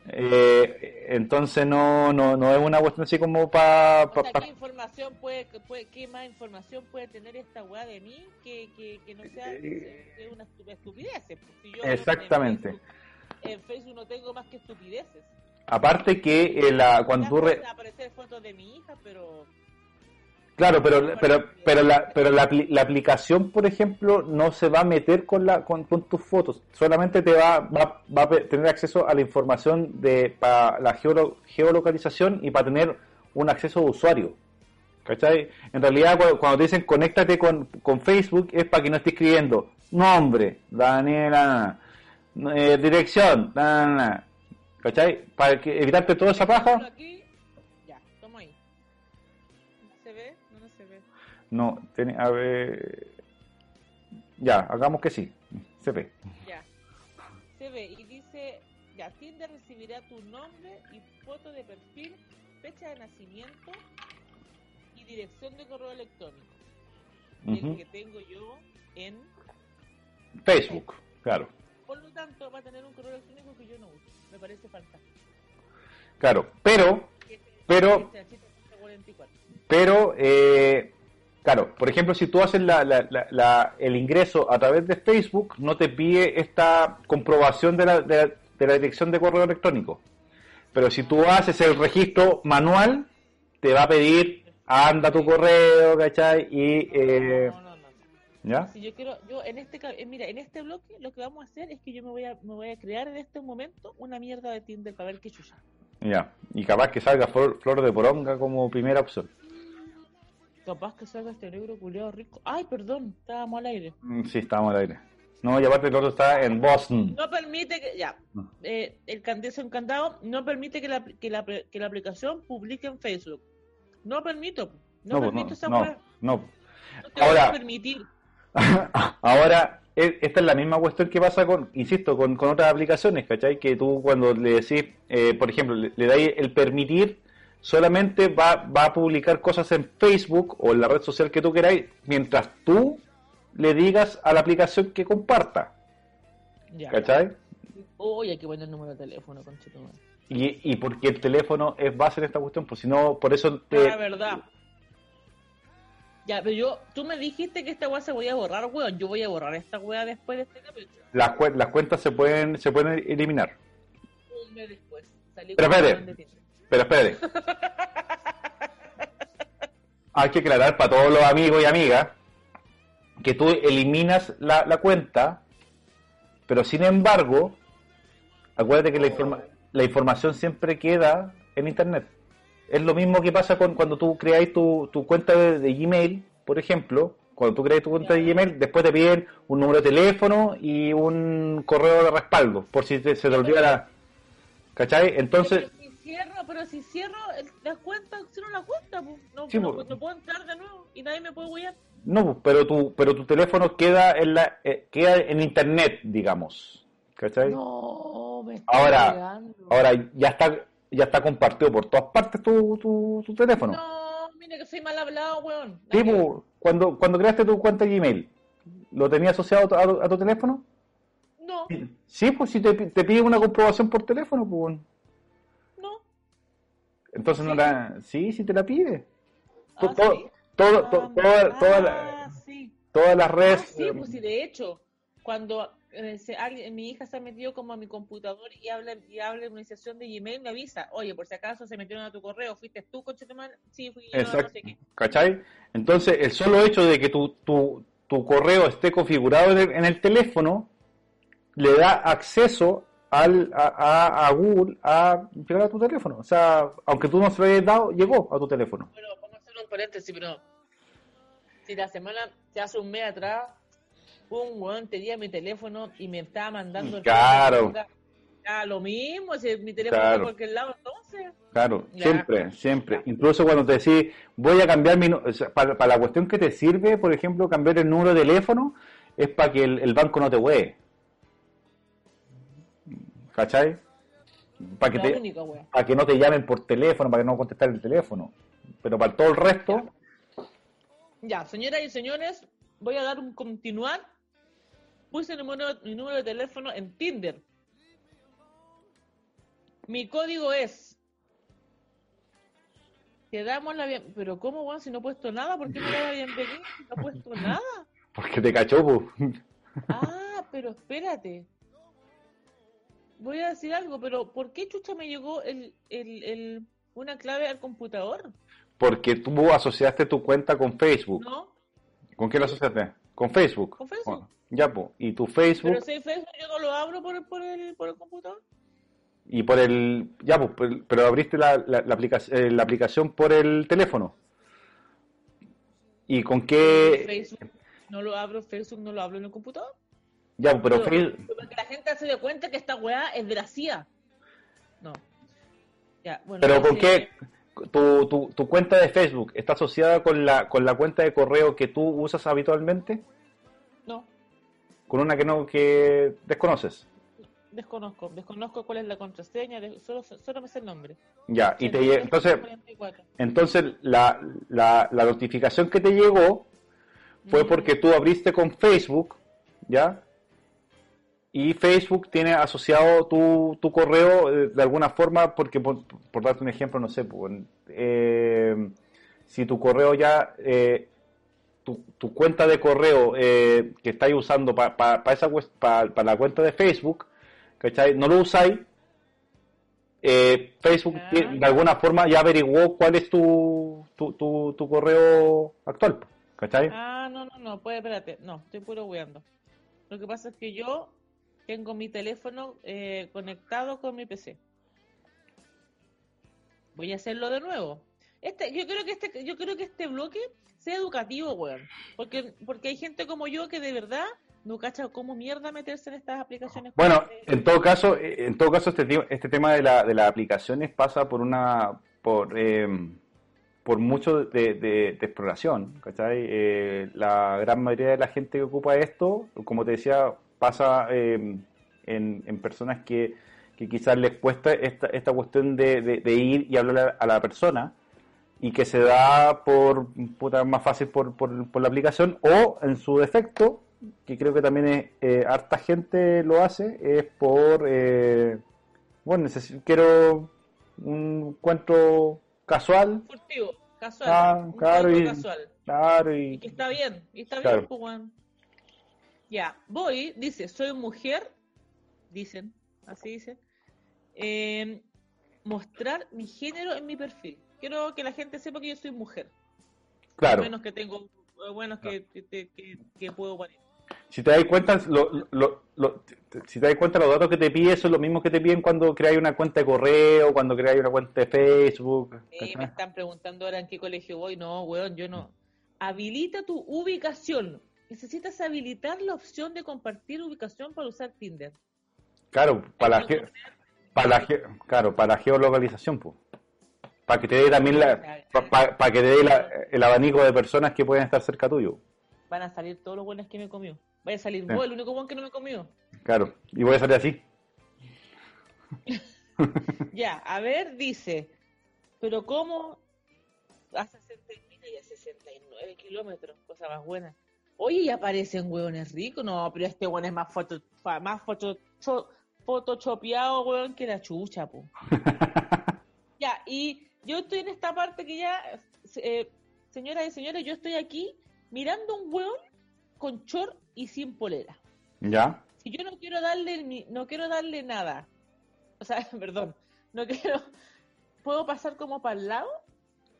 Eh, entonces no, no, no es una cuestión así como para... o sea, ¿qué información puede, que puede, qué más información puede tener esta weá de mí que, que, que no sea que sea una estu- estupidez? Pues, Si yo Exactamente. En Facebook, en Facebook no tengo más que estupideces. Aparte que eh, la, cuando re- aparecer fotos de mi hija, pero Claro, pero, pero, pero, la, pero la, la aplicación, por ejemplo, no se va a meter con, la, con, tus fotos. Solamente te va, va, va a tener acceso a la información de para la geolo- geolocalización y para tener un acceso de usuario. ¿Cachai? En realidad, cu- cuando te dicen conéctate con, con Facebook, es para que no estés escribiendo nombre, Daniela, eh, dirección, na. ¿cachai? Para que, evitarte toda esa paja. No, a ver. Ya, hagamos que sí. Se ve. Ya. Se ve y dice, ya, Tinder recibirá tu nombre y foto de perfil, fecha de nacimiento y dirección de correo electrónico. El que tengo yo en... Facebook, claro. Por lo tanto, va a tener un correo electrónico que yo no uso. Me parece fantástico. Claro, pero, Pero- el 744. pero, eh, claro, por ejemplo, si tú haces la, la- la- la- el ingreso a través de Facebook, no te pide esta comprobación de la, de la- de la dirección de correo electrónico. Pero si tú haces el registro manual, te va a pedir, anda tu correo, ¿cachai? Y, eh, No, no, no. ¿ya? Si yo quiero, yo en este, eh, mira, en este bloque lo que vamos a hacer es que yo me voy a, me voy a crear en este momento una mierda de Tinder para ver qué chucha. Ya. Y capaz que salga flor, flor de poronga como primera opción. Capaz que salga este negro culeado rico. Ay, perdón, estábamos al aire. Mm, Sí, estamos al aire. No, y aparte el otro está en Boston. No permite que, ya, No. eh, el candidato encantado no permite que la, que, la, que la aplicación publique en Facebook. No permito, no, pues, permito esa no, no. No te voy Ahora- a permitir. Ahora, e- esta es la misma cuestión que pasa con, insisto, con, con otras aplicaciones, ¿cachai? Que tú cuando le decís, eh, por ejemplo, le, le dais el permitir, solamente va, va a publicar cosas en Facebook o en la red social que tú queráis, mientras tú le digas a la aplicación que comparta, Ya. ¿cachai? Uy, hay que poner el número de teléfono, conchetumare. Y, y porque el teléfono es base en esta cuestión, pues si no, por eso te... La verdad. Ya, pero yo, tú me dijiste que esta weá se voy a borrar, weón. Yo voy a borrar esta weá después de este capítulo. las, cue- las cuentas se pueden se pueden eliminar. Un mes después. Salí Pero espérate. Pero espere. Hay que aclarar para todos los amigos y amigas que tú eliminas la, la cuenta, pero sin embargo, acuérdate que la, informa- la información siempre queda en Internet. Es lo mismo que pasa con cuando tú creáis tu, tu cuenta de, de Gmail, por ejemplo. Cuando tú creas tu cuenta de Gmail, después te piden un número de teléfono y un correo de respaldo, por si te- se te olvida la... ¿Cachai? Entonces... Cierro, pero si cierro el- la cuenta, cierro la cuenta, pues. No, Sí, no, pues. no puedo entrar de nuevo y nadie me puede huear. No, pues, pero tu, pero tu teléfono queda en la, eh, queda en internet, digamos. ¿Cachai? No, me está Ahora- pegando. Ahora ya está, ya está compartido por todas partes tu, tu, tu teléfono. No, mira que soy mal hablado, weón. Sí, pues, cuando, cuando creaste tu cuenta de Gmail, ¿lo tenías asociado a tu, a tu- a tu teléfono? No, Sí, pues si te, pi- te pide una comprobación por teléfono, pues. No. Entonces no ¿Sí? la. Sí, sí te la pide. To- Ah, to- sí. todo- Ah, to- toda- toda la- ah, sí. todas las Ah, redes. sí, pues sí, de hecho, cuando eh, se- alguien, mi hija se ha metido como a mi computador y habla y habla en una sesión de Gmail, me avisa, oye, por si acaso se metieron a tu correo, fuiste tú, coche de madre? Sí, fui yo, no Exacto. sé qué. ¿Cachai? Entonces, el solo hecho de que tu, tu, tu correo esté configurado en el, en el teléfono le da acceso al, a, a- a Google a llegar a tu teléfono. O sea, aunque tú no se lo hayas dado, llegó a tu teléfono. Pero como un paréntesis, pero si la semana, se hace un mes atrás, un weón tenía mi teléfono y me estaba mandando... Claro. Ah, lo mismo, si mi teléfono Claro. está por cualquier lado, entonces... Claro, Ya. siempre, siempre. Incluso cuando te decís, voy a cambiar mi... o sea, para, para la cuestión que te sirve, por ejemplo, cambiar el número de teléfono, es para que el, el banco no te huee. ¿Cachai? Para que, te, para que no te llamen por teléfono, para que no contestar el teléfono. Pero para todo el resto, Ya, señoras y señores, voy a dar un continuar. Puse el número, mi número de teléfono en Tinder. Mi código es. Te damos la bien... Pero ¿cómo, weón? Si no he puesto nada, ¿por qué me da la bienvenida si no he puesto nada? porque te cachó. Ah, pero espérate. Voy a decir algo, pero ¿por qué chucha me llegó el, el, el, una clave al computador? porque tú asociaste tu cuenta con Facebook. ¿No? ¿Con qué la asociaste? Con Facebook. Con Facebook. Bueno, ya, pues. Y tu Facebook Pero si Facebook yo no lo abro por, el- por, el, por el computador. y por el... Ya, pues, pero- abriste la, la, la aplica- eh, la aplicación por el teléfono. ¿Y con qué...? Facebook no lo abro, Facebook no lo abro en el computador. Ya, pero Pero- la gente se dé cuenta que esta weá es de la CIA. No. Ya, bueno. Pero ese- qué... Tu, tu, tu cuenta de Facebook está asociada con la, con la cuenta de correo que tú usas habitualmente? No, Con una que no que desconoces. desconozco. Desconozco cuál es la contraseña, solo, solo me sé el nombre. Ya, y te entonces 44. Entonces, la, la, la notificación que te llegó fue Mm. porque tú abriste con Facebook, ¿ya? Y Facebook tiene asociado tu, tu correo eh, de alguna forma, porque por, por darte un ejemplo, no sé, pues, eh, si tu correo ya, eh, tu, tu cuenta de correo eh, que estáis usando para esa para la cuenta de Facebook, ¿cachai? No lo usáis, Facebook Ah. de alguna forma ya averiguó cuál es tu, tu, tu, tu correo actual, ¿cachai? Ah, no, no, no, pues espérate. No, estoy puro weando. Lo que pasa es que yo tengo mi teléfono eh, conectado con mi PC. Voy a hacerlo de nuevo. Este, yo creo que este, yo creo que este bloque sea educativo, weón. Porque, porque hay gente como yo que de verdad no cacha cómo mierda meterse en estas aplicaciones. Bueno, en todo caso, en todo caso este, este tema de, la, de las aplicaciones pasa por una por eh, por mucho de, de- de exploración, ¿cachai? Eh, la gran mayoría de la gente que ocupa esto, como te decía, pasa eh, en, en personas que, que quizás les cuesta esta, esta cuestión de, de- de ir y hablar a la persona y que se da por puta, más fácil por, por, por la aplicación o en su defecto que creo que también es, eh, harta gente lo hace, es por, eh, bueno, quiero un encuentro casual, furtivo, casual. Ah, un claro, y- casual. claro, Y y que está bien, y está Claro. bien, pues. Ya, voy, dice, soy mujer, dicen, así dicen, eh, mostrar mi género en mi perfil. Quiero que la gente sepa que yo soy mujer. claro, Menos que tengo, eh, bueno, que, que, que, que puedo parir. si te das cuenta, lo, lo- lo- si te das cuenta los datos que te pide son los mismos que te piden cuando creáis una cuenta de correo, cuando creáis una cuenta de Facebook, Eh, me están preguntando ahora en qué colegio voy. No, weón, yo no. Habilita tu ubicación. Necesitas habilitar la opción de compartir ubicación para usar Tinder. claro, para la, ge- para la ge- claro, para la geolocalización, pues. Para que te dé también la, para que te dé la- el abanico de personas que pueden estar cerca tuyo. Van a salir todos los buenos que me comió. Vaya a salir Sí. vos, el único buen que no me comió. Claro, y voy a salir así. Ya, a ver, dice, pero ¿cómo a 60 y a 69 kilómetros? Cosa más buena. Oye, y aparecen hueones ricos. No, pero este hueón es más foto, más foto, photoshopeado, hueón, que la chucha, po. Ya, y yo estoy en esta parte que ya, eh, señoras y señores, yo estoy aquí mirando un hueón con short y sin polera. ¿Ya? Si yo no quiero darle no quiero darle nada, o sea, perdón, no quiero, ¿puedo pasar como para el lado?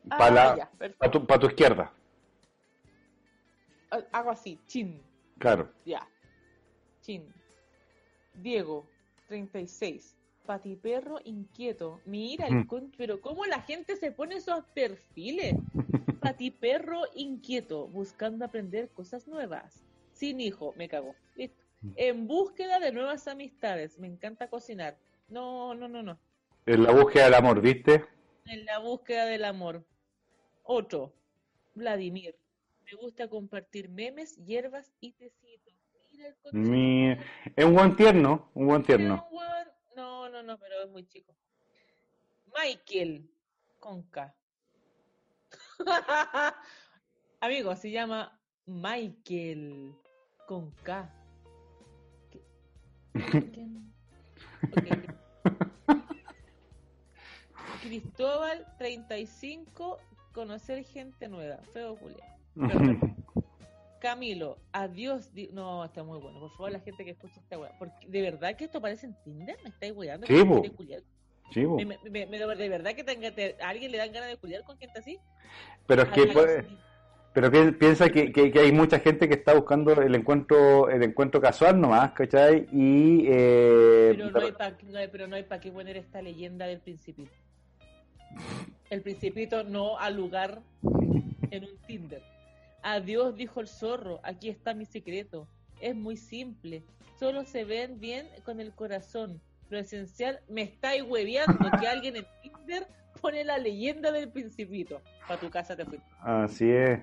Ah, Para la-. Para tu, pa' tu izquierda. Ha- Hago así, chin, Claro. ya, chin. Diego, 36. Patiperro inquieto. Mira, el Mm. con- pero cómo la gente se pone esos perfiles. patiperro inquieto, buscando aprender cosas nuevas. Sin hijo, me cago. Listo. En búsqueda de nuevas amistades. Me encanta cocinar. No, no, no, no. En la búsqueda del amor, ¿viste? En la búsqueda del amor. Otro. Vladimir. Me gusta compartir memes, hierbas y tecitos. Mira el conche- Mi... Es un buen tierno, un buen tierno. No, no, no, pero es muy chico. Michael, con K. Amigo, se llama Michael, con K. ¿Qué-. Cristóbal, 35, conocer gente nueva. Feo Julián. Camilo, adiós. di- No, está muy bueno. Por favor, la gente que escucha esta weá. Porque de verdad que esto parece en Tinder. ¿Me estáis weando? Sí, po. Me- me- me- de verdad que tenga- te- a alguien le dan ganas de culiar con gente así. Pero es que puede- pero pi- piensa que, que- que hay mucha gente que está buscando el encuentro el encuentro casual nomás, ¿cachai? Y eh, Pero no hay pa- no hay- pero no hay para qué poner esta leyenda del principito. El principito no al lugar en un Tinder. Adiós, dijo el zorro, aquí está mi secreto. Es muy simple, solo se ven bien con el corazón. Lo esencial, me estáis hueveando que alguien en Tinder pone la leyenda del principito. Para tu casa te fui. así es.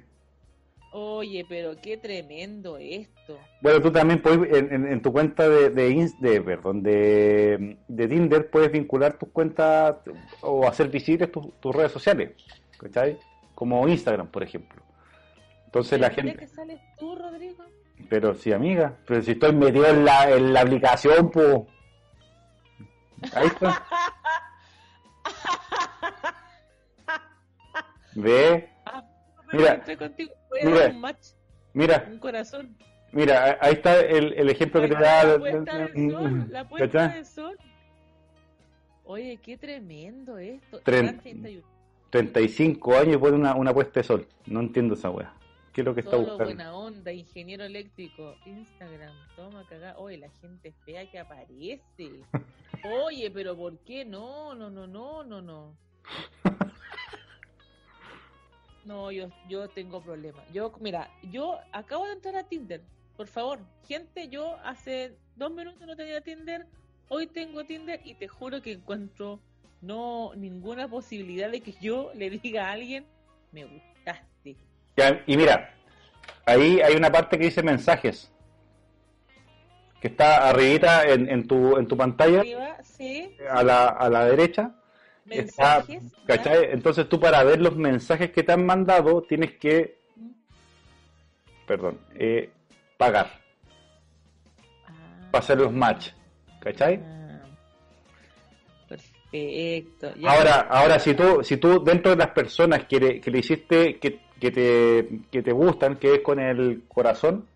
Oye, pero qué tremendo esto. Bueno, tú también puedes, en, en- en tu cuenta de, de, de, perdón, de, de Tinder, puedes vincular tus cuentas o hacer visibles tus, tus redes sociales, ¿cachai? Como Instagram, por ejemplo. Entonces la ¿Pero crees gente, que sales tú, Rodrigo? pero sí, amiga, pero si estoy metido en la, en la aplicación, pues... Ahí está. Ve, Mira, Estoy contigo. Mira. un match, mira, un corazón. mira, ahí está el, el ejemplo que te da... La puesta del sol, la del sol. Oye, qué tremendo esto. Tren- Gran 31. 35 años y pone una, una puesta de sol. No entiendo esa wea. ¿Qué es lo que está Solo buscando? buena onda, ingeniero eléctrico, Instagram, toma cagá. Oye, la gente fea que aparece. Oye, pero ¿por qué no? No, no, no, no, no. No, yo, yo tengo problemas. Yo, mira, yo acabo de entrar a Tinder. Por favor, gente, yo hace dos minutos no tenía Tinder. Hoy tengo Tinder y te juro que encuentro no ninguna posibilidad de que yo le diga a alguien, me gustaste. Ya, y mira, ahí hay una parte que dice mensajes. Que está arribita en, en, tu, en tu pantalla, Arriba, sí, a la, a la derecha. Está, mensajes. ¿cachai? Entonces tú para ver los mensajes que te han mandado tienes que, perdón, eh, pagar Ah. para hacer los match. ¿Cachai? Ah, Perfecto. ya. Ahora, ahora si tú, si tú dentro de las personas que le, que le hiciste que, que te, que te gustan, que es con el corazón,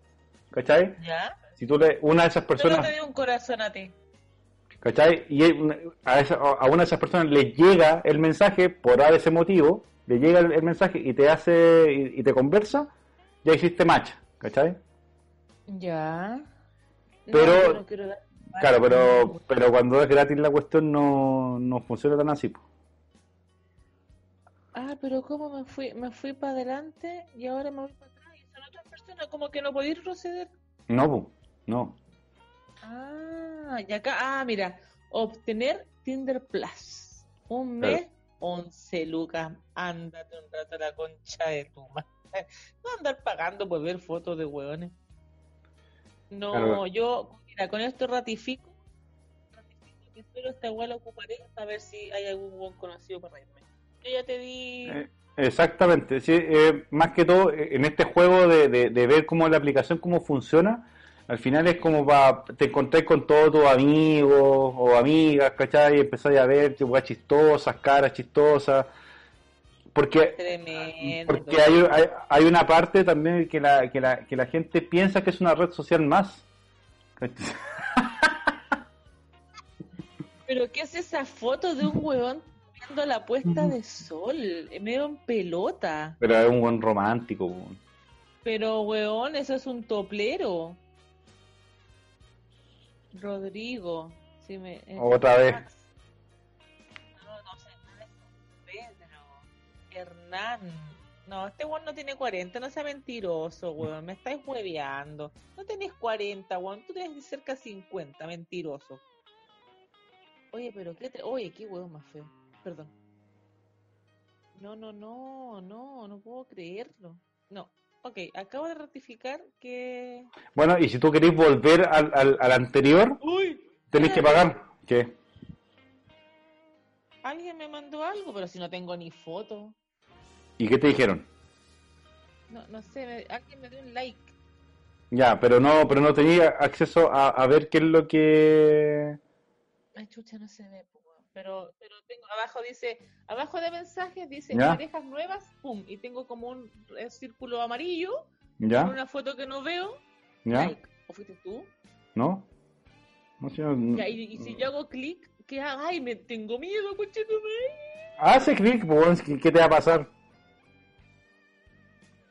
¿cachai? ¿Ya? Si tú le, una de esas Solo personas, te dio un corazón a ti. ¿cachai? Y a, esa- a una de esas personas le llega el mensaje por ese motivo, le llega el, el mensaje y te hace y, y te conversa, ya hiciste match, ¿cachai? Ya. Pero- No, no quiero dar- Claro, pero, pero cuando es gratis la cuestión no, no funciona tan así. Ah, pero ¿cómo me fui? Me fui para adelante y ahora me voy para atrás y son otras personas. Como que no podía proceder. No, no. Ah, y acá, ah, mira, obtener Tinder Plus. Un mes, 11 lucas. Ándate un rato a la concha de tu madre. No andar pagando por ver fotos de hueones. No, Claro. yo, mira, con esto ratifico, ratifico que solo esta igual la ocuparé a ver si hay algún buen conocido para reírme. Yo ya te di. Eh, Exactamente, sí, eh, más que todo eh, en este juego de, de- de ver cómo la aplicación, cómo funciona, al final es como para te encontrás con todos tus amigos o amigas, ¿cachai? Y empezáis a ver chistosas, caras chistosas, porque Tremendo. porque hay, hay, hay una parte también que la, que, la, que la gente piensa que es una red social más. Pero ¿qué es esa foto de un huevón viendo la puesta de sol? Medio en pelota. Pero es un buen romántico. weón. Pero huevón, eso es un toplero. Rodrigo. Me, eh, Otra vez. Max. No, no sé nada de eso. Pedro. Hernán. No, este weón no tiene 40, no sea mentiroso, weón. Me estáis hueveando. No tenés 40, weón. Tú tenés cerca de 50, mentiroso. Oye, pero qué. Oye, qué weón más feo. Perdón. No, no, no, no, no puedo creerlo. No. Ok, acabo de ratificar que. Bueno, y si tú querés volver al, al, al anterior, ¡Uy! tenés que pagar. ¿Qué? Alguien me mandó algo, pero si no tengo ni foto. ¿Y qué te dijeron? No, no sé, me- alguien me dio un like. Ya, pero no, pero no tenía acceso a, a ver qué es lo que... Ay, chucha, no se ve. Pero, pero tengo, abajo dice, abajo de mensajes dice Ya. parejas nuevas, pum, y tengo como un eh, círculo amarillo, con ¿Ya? una foto que no veo, ¿Ya? like. ¿O fuiste tú? ¿No? No sé, no- Ya, y, y si yo hago clic, ¿qué hago? Ay, me tengo miedo, conchetumare. Hace clic, pues, ¿qué, te va a pasar?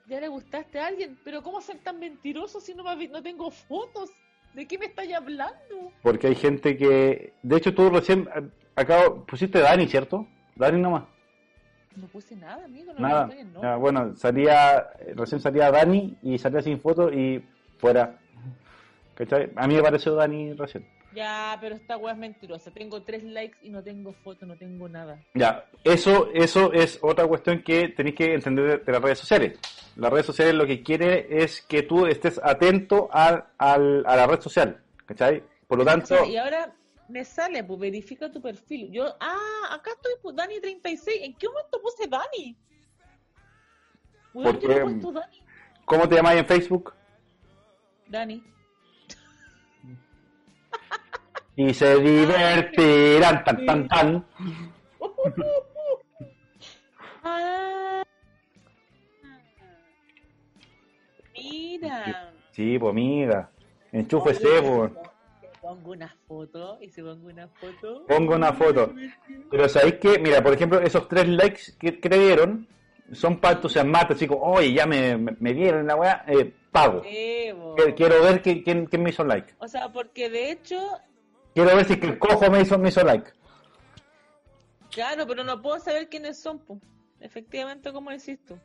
Ya le gustaste a alguien, pero ¿cómo ser tan mentiroso si no, no tengo fotos? ¿De qué me estáis hablando? Porque hay gente que... De hecho, tú recién acá pusiste Dani, ¿cierto? Dani nomás. No puse nada, amigo, no Nada. le estoy nombre. bueno, salía... Recién salía Dani y salía sin foto y fuera. ¿Cachai? A mí me pareció Dani recién. Ya, pero esta weá es mentirosa. Tengo tres likes y no tengo foto, no tengo nada. Ya, eso, eso es otra cuestión que tenéis que entender de, las redes sociales. Las redes sociales lo que quiere es que tú estés atento al, al- a la red social, ¿cachai? Por lo tanto, y ahora me sale, pues verifica tu perfil. Yo, ah, acá estoy, pues Dani36. ¿En qué momento puse Dani? Weón, yo he puesto Dani. ¿cómo te llamáis en Facebook? Dani. Y se divertirán, tan, tan, tan. Ah. Mira. Sí, pues amiga, enchúfese, pues. Pongo una foto y si pongo una foto. Pongo una foto. Pero sabéis que, mira, por ejemplo, esos tres likes que, dieron son para entusiasmarte, como, oye, ya me, me, me vieron la weá, eh, pago. Sí. Quiero- ver quién, quién, quién me hizo like. O sea, porque de hecho, Quiero ver si es que el cojo me hizo, me hizo like. claro, pero no puedo saber quiénes son, pues. Efectivamente, como decís tú.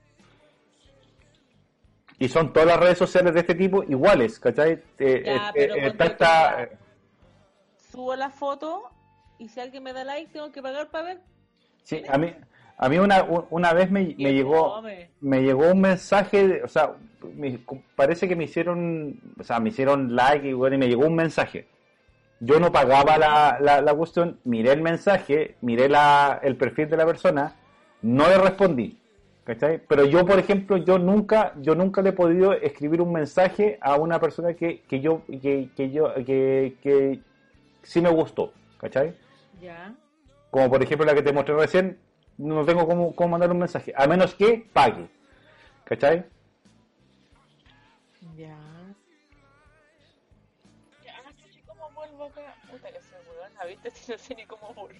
Y son todas las redes sociales de este tipo iguales, ¿cachai? Eh, Ya, eh, eh, está esta-. Subo la foto y si alguien me da like, tengo que pagar para ver. sí, a mí, a mí una, un- una vez me, me llegó me llegó un mensaje, o sea, me- parece que me hicieron, o sea, me hicieron like y, bueno, y me llegó un mensaje. Yo no pagaba la, la, la cuestión, miré el mensaje, miré la, el perfil de la persona, no le respondí. ¿cachai? Pero yo, por ejemplo, yo nunca, yo nunca le he podido escribir un mensaje a una persona que, que yo, que, que yo, que, que sí me gustó, ¿cachai? Ya. Como por ejemplo la que te mostré recién, no tengo cómo, cómo mandar un mensaje, a menos que pague, ¿cachai? Ya. Ya, no sé cómo vuelvo acá. Puta que se weón, ¿viste? Si no sé ni cómo volver.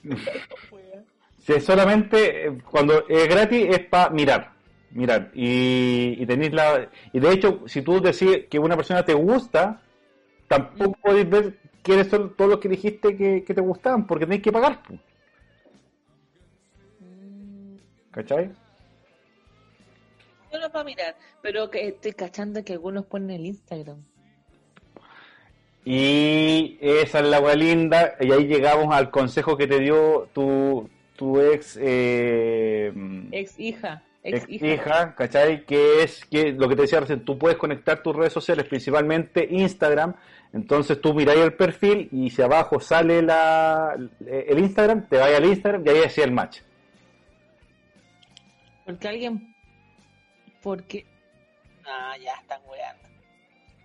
weón. Si es solamente eh, cuando es gratis es para mirar, mirar y, y tenéis la y de hecho si tú decís que una persona te gusta, tampoco podéis ver quiénes son todos los que dijiste que, que te gustaban porque tenéis que pagar, po, Mm, ¿cachai? Solo para mirar, pero que estoy cachando que algunos ponen el Instagram. Y esa es la hueá linda y ahí llegamos al consejo que te dio tu, tu ex eh, Ex hija, ex ex hija. hija, ¿cachai? Que es que lo que te decía recién, tú puedes conectar tus redes sociales, principalmente Instagram, entonces tú miráis el perfil y si abajo sale la, el Instagram, te vas al Instagram y ahí hacía el match. Porque alguien. Porque. Ah, ya están weando.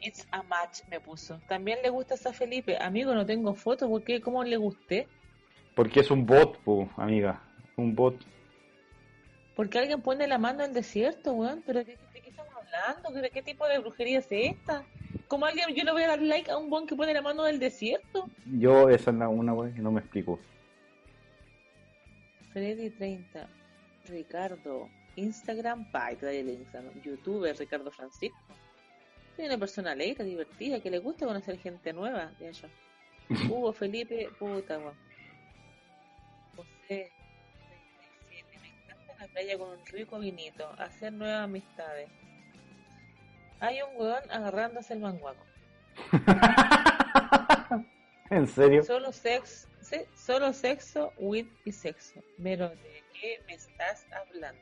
It's a match, me puso. También le gusta a Felipe. Amigo, no tengo foto. ¿Por qué? ¿Cómo le gusté? Porque es un bot, po, amiga, un bot. Porque alguien pone la mano en el desierto, weón. ¿Pero de, de qué estamos hablando? ¿De qué tipo de brujería es esta? ¿Cómo alguien, yo le voy a dar like a un weón que pone la mano del desierto? Yo esa es la, una weá que no me explico. Freddy 30, Ricardo, Instagram, pa, y te doy el Instagram, youtuber Ricardo Francisco. Soy una persona alegre, divertida, que le gusta conocer gente nueva, de allá. Hugo Felipe, puta, weón. José, 37, me encanta la playa con un rico vinito, hacer nuevas amistades. Hay un weón agarrándose el manguaco. ¿En serio? Solo sexo, solo sexo, with y sexo. Pero ¿de qué me estás hablando?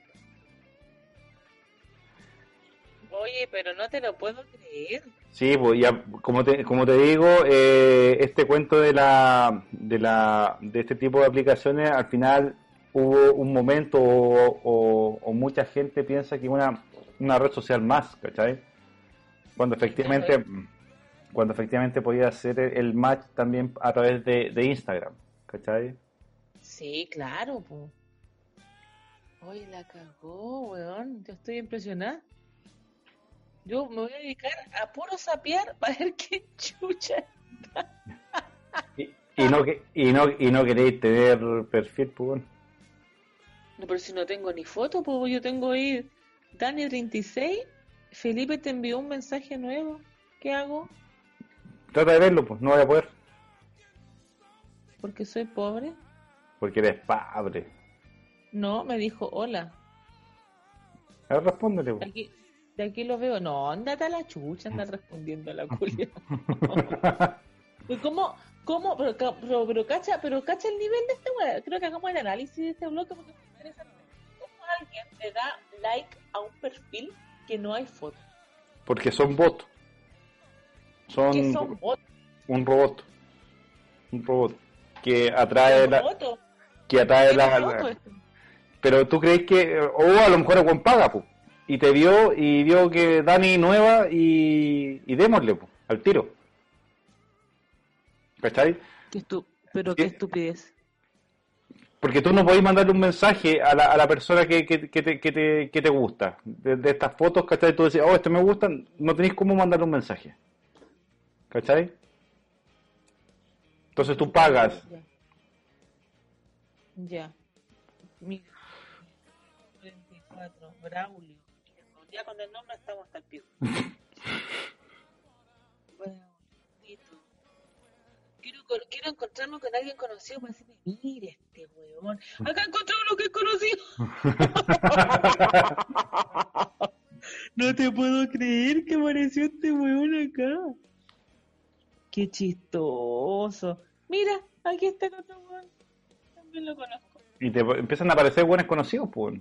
Oye, pero no te lo puedo creer. Sí, pues ya, como te, como te digo, eh, este cuento de la, de la, de este tipo de aplicaciones, al final hubo un momento o, o- o mucha gente piensa que una, una red social más, ¿cachai? Cuando efectivamente, cuando efectivamente podía hacer el, match también a través de, de Instagram, ¿cachai? Sí, claro, po. Oye, la cagó, weón. Yo estoy impresionada. Yo me voy a dedicar a puro sapear para ver qué chucha. Y, y no, y no, y no queréis tener perfil, pues. No, pero si no tengo ni foto, pues yo tengo ahí Dani36. Felipe te envió un mensaje nuevo. ¿Qué hago? Trata de verlo, pues no voy a poder, Porque soy pobre. porque eres padre. No, me dijo hola. A ver, respóndele, De pues. aquí, de aquí lo veo. No, andate a la chucha, anda respondiendo a la culia. ¿Y ¿Cómo, cómo, pero, pero, pero cacha, pero cacha el nivel de este weá? Creo que hagamos el análisis de este bloque porque me interesa. ¿Cómo alguien le da like a un perfil que no hay foto? Porque son bots. Son, son bots, un robot. Un robot. Que atrae la. Que atrae ¿Tiene la? Pero tú crees que. O a lo mejor buen paga, pues. Y te vio y vio que Dani nueva y. Y démosle, pues. Al tiro. ¿Cachai? Qué estu- pero Sí. qué estupidez. Porque tú no podés mandarle un mensaje a la, a la persona que, que, que te, que, te, que te gusta. De, de estas fotos, ¿cachai? Tú decís, oh, esto me gusta, no tenéis cómo mandarle un mensaje. ¿Cachai? Entonces tú pagas. Ya. Ya. Mira. 44, Braulio. Ya con el nombre estamos hasta el piso. Quiero, con- quiero encontrarme con alguien conocido para decirme, mire este weón. Acá encontré uno que es conocido. no te puedo creer que apareció este weón acá. Qué chistoso. Mira, aquí está el otro weón. También lo conozco. Y te empiezan a aparecer buenos conocidos, pues.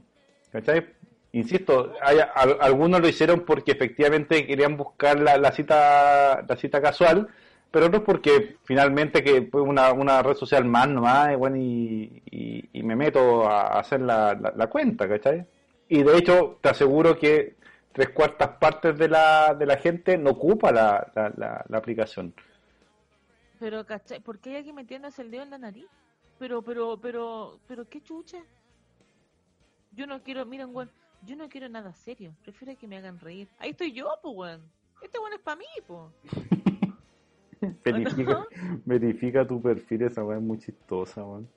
¿Cachai? Insisto, hay, al- algunos lo hicieron porque efectivamente querían buscar la, la cita la cita casual, pero otros porque finalmente que fue una, una red social más nomás, y, bueno, y, y- y me meto a hacer la, la, la cuenta, ¿cachai? Y de hecho, te aseguro que tres cuartas partes de la, de la gente no ocupa la, la, la, la aplicación. Pero, ¿cachai? ¿Por qué hay alguien metiéndose el dedo en la nariz? Pero, pero, pero, pero, ¿qué chucha? Yo no quiero, miren, weón, yo no quiero nada serio. Prefiero que me hagan reír. Ahí estoy yo, pues, weón. Este weón es para mí, pues. Verifica, verifica tu perfil, esa weá es muy chistosa, weón.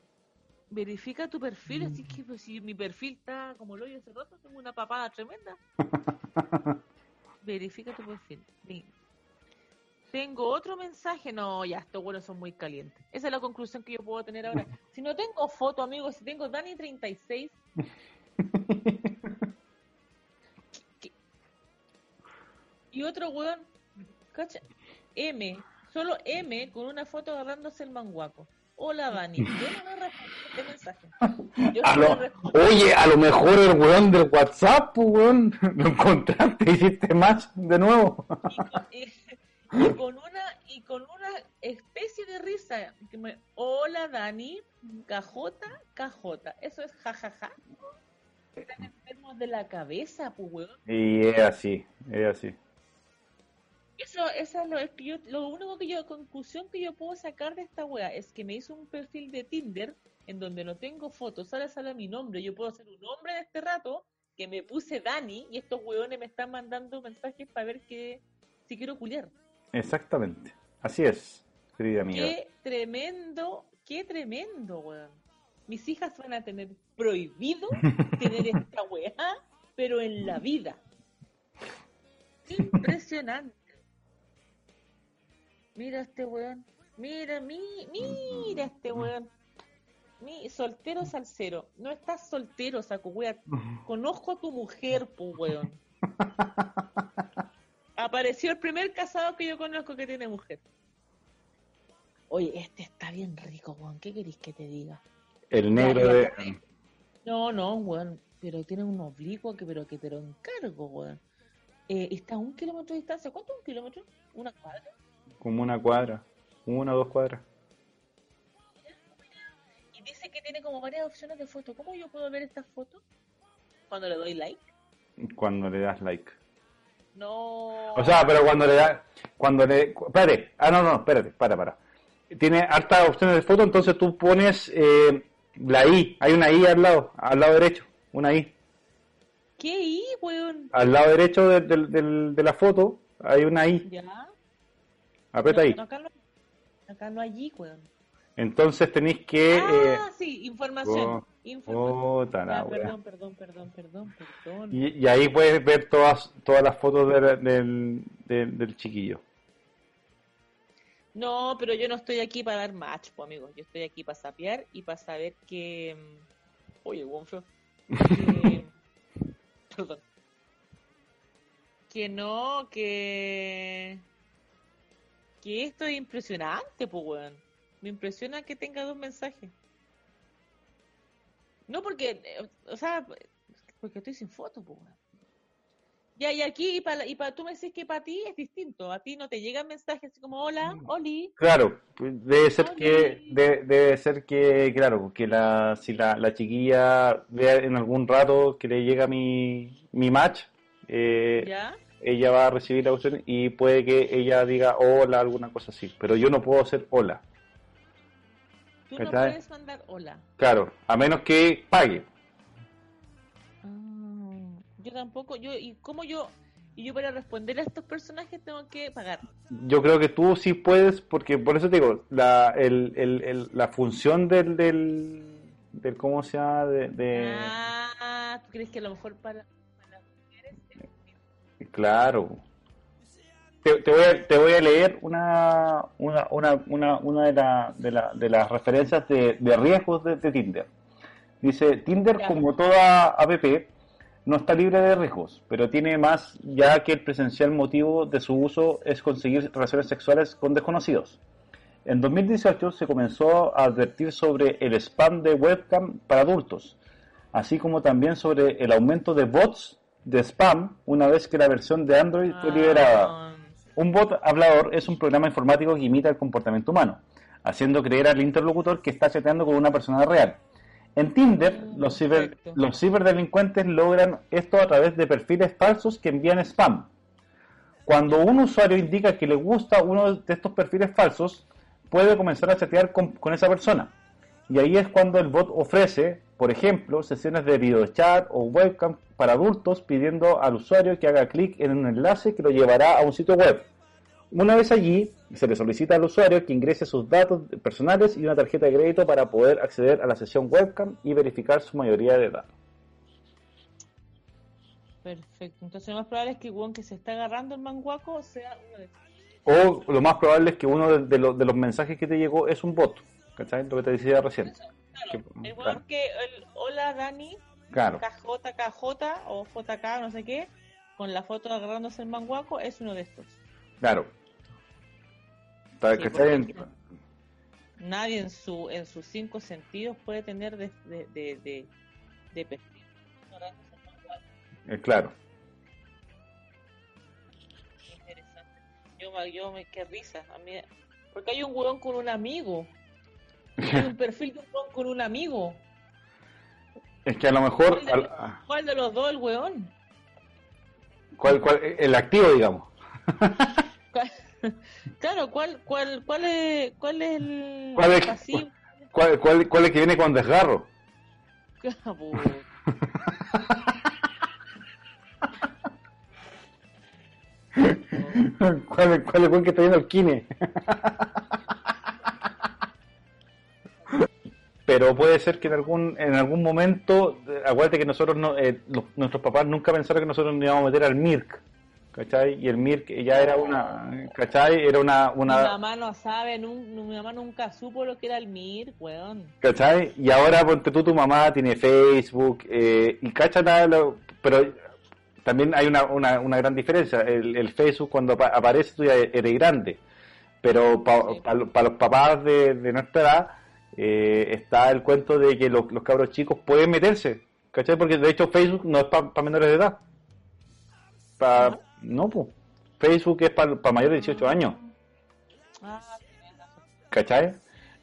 Verifica tu perfil, así que pues, si mi perfil está como lo hace rato, tengo una papada tremenda. Verifica tu perfil. Sí. Tengo otro mensaje. No, ya, estos buenos son muy calientes. Esa es la conclusión que yo puedo tener ahora. Si no tengo foto, amigos, si tengo Dani36. ¿qué- Y otro weón, cacha, M, solo M con una foto agarrándose el manguaco. Hola Dani, yo no voy a responder este mensaje. Yo A no lo- oye, a lo mejor el weón del WhatsApp, pues, weón, lo encontraste, hiciste match de nuevo. y con, y- y con una y con una especie de risa que me, hola Dani cajota cajota eso es jajaja están enfermos de la cabeza pues weón Y es así, es así. Eso esa es lo, que yo, lo único que yo conclusión que yo puedo sacar de esta wea es que me hizo un perfil de Tinder en donde no tengo fotos sale sale mi nombre yo puedo ser un hombre de este rato que me puse Dani y estos weones me están mandando mensajes para ver que si quiero culiar Exactamente. Así es, querida amiga. Qué tremendo, qué tremendo, weón. Mis hijas van a tener prohibido tener esta weá, pero en la vida. Impresionante. Mira este weón. Mira, mi, mira este weón. Mi soltero salsero. No estás soltero, saco wea. Conozco a tu mujer, pues weón. Apareció el primer casado que yo conozco que tiene mujer. Oye, este está bien rico, weón. ¿Qué querés que te diga? El negro de... No, no, weón. Pero tiene un oblicuo que, pero que te lo encargo, weón. Eh, está a un kilómetro de distancia. ¿Cuánto es un kilómetro? ¿Una cuadra? Como una cuadra. Una o dos cuadras. Y dice que tiene como varias opciones de foto. ¿Cómo yo puedo ver estas fotos? Cuando le doy like. Cuando le das like. No. O sea, pero cuando le das... Cuando le... Espérate. Ah, no, no, espérate. Para, para. Tiene hartas opciones de foto, entonces tú pones eh, la I. Hay una I al lado. Al lado derecho. Una I. ¿Qué I, weón? Al lado derecho de, del- del- de la foto hay una I. Ya. Aprieta No, ahí. no, acá, no, acá no I, weón. Entonces tenéis que... eh, ah, sí, información. oh, información. Ya, wea. perdón, perdón, perdón, perdón, perdón. Y, y ahí puedes ver todas todas las fotos del, del, del- del chiquillo. No, pero yo no estoy aquí para dar match, pues, amigos. Yo estoy aquí para sapear y para saber que. mm, Oye, Wonfro. Que... Perdón. Que no, que. Que esto es impresionante, pues, weón. Me impresiona que tenga dos mensajes. No porque. eh, O sea, porque estoy sin foto, pues, weón. Ya, y aquí, y para, y para, tú me decís que para ti es distinto. A ti no te llegan mensajes así como, hola, Oli. Claro, debe ser que de- debe ser que claro, que la si la, la chiquilla vea en algún rato que le llega mi mi match, eh, ¿Ya? Ella va a recibir la opción y puede que ella diga hola alguna cosa así, pero yo no puedo hacer hola. Tú no puedes mandar hola. Claro, a menos que pague. Ah, yo tampoco, yo, ¿y cómo yo? Y yo para responder a estos personajes tengo que pagar. Yo creo que tú sí puedes, porque por eso te digo, la, el, el, el- la función del, del, del ¿cómo se llama? De, de- Ah, ¿tú crees que a lo mejor para, claro. Te, te voy a, te voy a leer una, una, una, una, una de, la, de, la, de las referencias de, de riesgos de, de Tinder. Dice, Tinder como toda app no está libre de riesgos, pero tiene más ya que el presencial motivo de su uso es conseguir relaciones sexuales con desconocidos. En 2018 se comenzó a advertir sobre el spam de webcam para adultos, así como también sobre el aumento de bots de spam una vez que la versión de Android fue liberada. Ah, Un bot hablador es un programa informático que imita el comportamiento humano, haciendo creer al interlocutor que está chateando con una persona real. En Tinder, Mm, los, ciber- los ciberdelincuentes logran esto a través de perfiles falsos que envían spam. Cuando un usuario indica que le gusta uno de estos perfiles falsos, puede comenzar a chatear con, con esa persona. Y ahí es cuando el bot ofrece, por ejemplo, sesiones de videochat o webcam para adultos pidiendo al usuario que haga clic en un enlace que lo llevará a un sitio web. Una vez allí, se le solicita al usuario que ingrese sus datos personales y una tarjeta de crédito para poder acceder a la sesión webcam y verificar su mayoría de edad. perfecto. Entonces lo más probable es que el que se está agarrando el manguaco sea uno de. O lo más probable es que uno de, de los- de los mensajes que te llegó es un bot. ¿Cachai? Lo que te decía recién. Claro, Que- el claro. weón que, el, hola Dani, Claro, KJ, KJ o JK, no sé qué, con la foto agarrándose el manguaco, es uno de estos. claro. Está- Sí, ¿cachai? porque Nadie en su en sus cinco sentidos puede tener de, de, de, de, de perfil. Eh, claro. Interesante. Yo, me- yo me, qué risa. A mí, porque hay un weón con un amigo. Un perfil de un weón con un amigo. Es que a lo mejor. ¿Cuál de, al- cuál de los dos el weón? ¿cuál, cuál, el activo, digamos. ¿Cuál- Claro, ¿cuál, cuál, cuál, es, cuál es el ¿Cuál es- pasivo? ¿Cuál, cuál, cuál es que viene con desgarro? Cabo. ¿Cuál, es- cuál es el que está viendo el kine? Pero puede ser que en algún en algún momento, acuérdate que nosotros no, eh, los- nuestros papás nunca pensaron que nosotros nos íbamos a meter al MIRC, ¿cachai? Y el Mir que ya era una, ¿cachai? Era una, Mi una, mamá no sabe, nun- mi mamá nunca supo lo que era el MIR, weón. ¿cachai? Y ahora ponte tú, tu mamá tiene Facebook, eh, y cacha nada, lo- pero también hay una, una, una gran diferencia. El, el Facebook cuando apa- aparece tú ya eres grande, pero para Sí. los papás de, de nuestra edad eh, está el cuento de que los, los cabros chicos pueden meterse, ¿cachai? Porque de hecho Facebook no es para menores de edad. Pa- no, pues. Facebook es para mayores de 18 años. Ah. ¿cachai?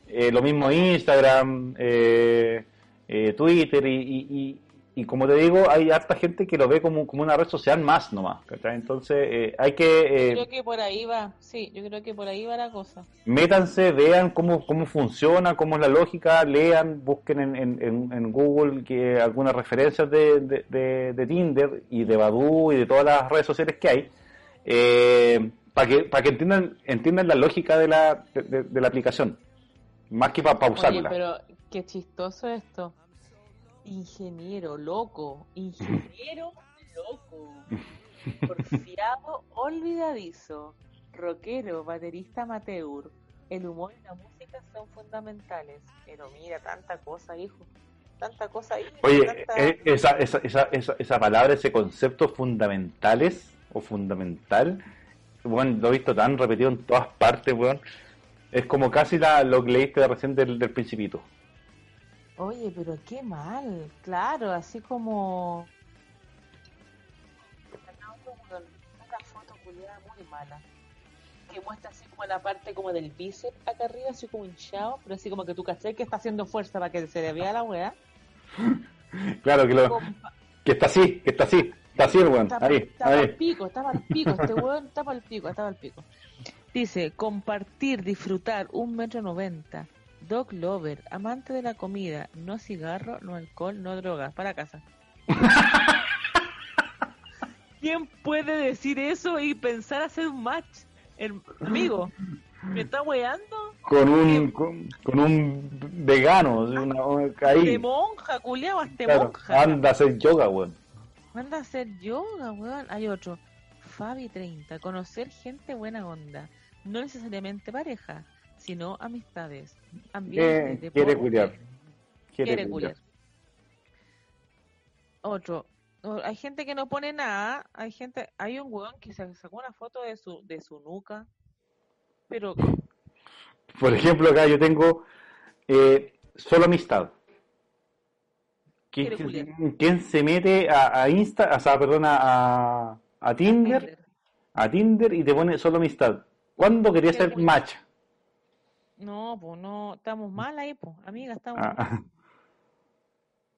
Eh, lo mismo Instagram, eh, eh, Twitter y, y, y- como te digo, hay harta gente que lo ve como, como una red social más nomás, ¿cachai? Entonces eh, hay que, eh, Creo que por ahí va, sí, yo creo que por ahí va la cosa. métanse, vean cómo, cómo funciona, cómo es la lógica, lean, busquen en, en, en- Google que algunas referencias de, de, de- de Tinder y de Badoo y de todas las redes sociales que hay, para que, para que entiendan, entiendan la lógica de la, de, la aplicación, más que para Oye, usarla. pero qué chistoso esto. Ingeniero, loco, ingeniero, loco. Porfiado, olvidadizo. Rockero, baterista amateur. El humor y la música son fundamentales. Pero mira, tanta cosa, hijo. Tanta cosa ahí. Oye, tanta- eh, esa, esa, esa, esa, esa palabra, ese concepto fundamentales o fundamental, bueno, lo he visto tan repetido en todas partes, weón. Es como casi la, lo que leíste recién del, del Principito. Oye, pero qué mal. Claro, así como. Una foto culiada muy mala. Que muestra así como la parte como del bíceps acá arriba, así como hinchado, pero así como que tú caché que está haciendo fuerza para que se le vea la weá. Claro, que, lo, que está así, que está así, está así, weón. Está, Ahí, está ahí. pico, está pa'l pico, este weón está pa'l pico, está pa'l pico. Dice, compartir, disfrutar, un metro noventa. Dog lover, amante de la comida, no cigarro, no alcohol, no drogas, para casa. ¿Quién puede decir eso y pensar hacer un match? El, amigo, ¿me está weando? Con un, con, con un vegano, una. De monja, culiao, hasta Claro, monja. anda a hacer yoga, weón. Manda a hacer yoga, weón. Hay otro. Fabi 30. Conocer gente buena onda. No necesariamente pareja, sino amistades. Ambiente, Eh, quiere culiar. Quiere. Otro. Hay gente que no pone nada. Hay gente. Hay un weón que se sacó una foto de su, de su nuca. Pero. Por ejemplo, acá yo tengo eh, solo amistad. ¿Quién, quién se mete a, a Insta, o sea, perdona, a, a Tinder, a Tinder y te pone solo amistad? ¿Cuándo quería ser match? No, pues no. Estamos mal ahí, pues. Amiga, estamos Ah, mal.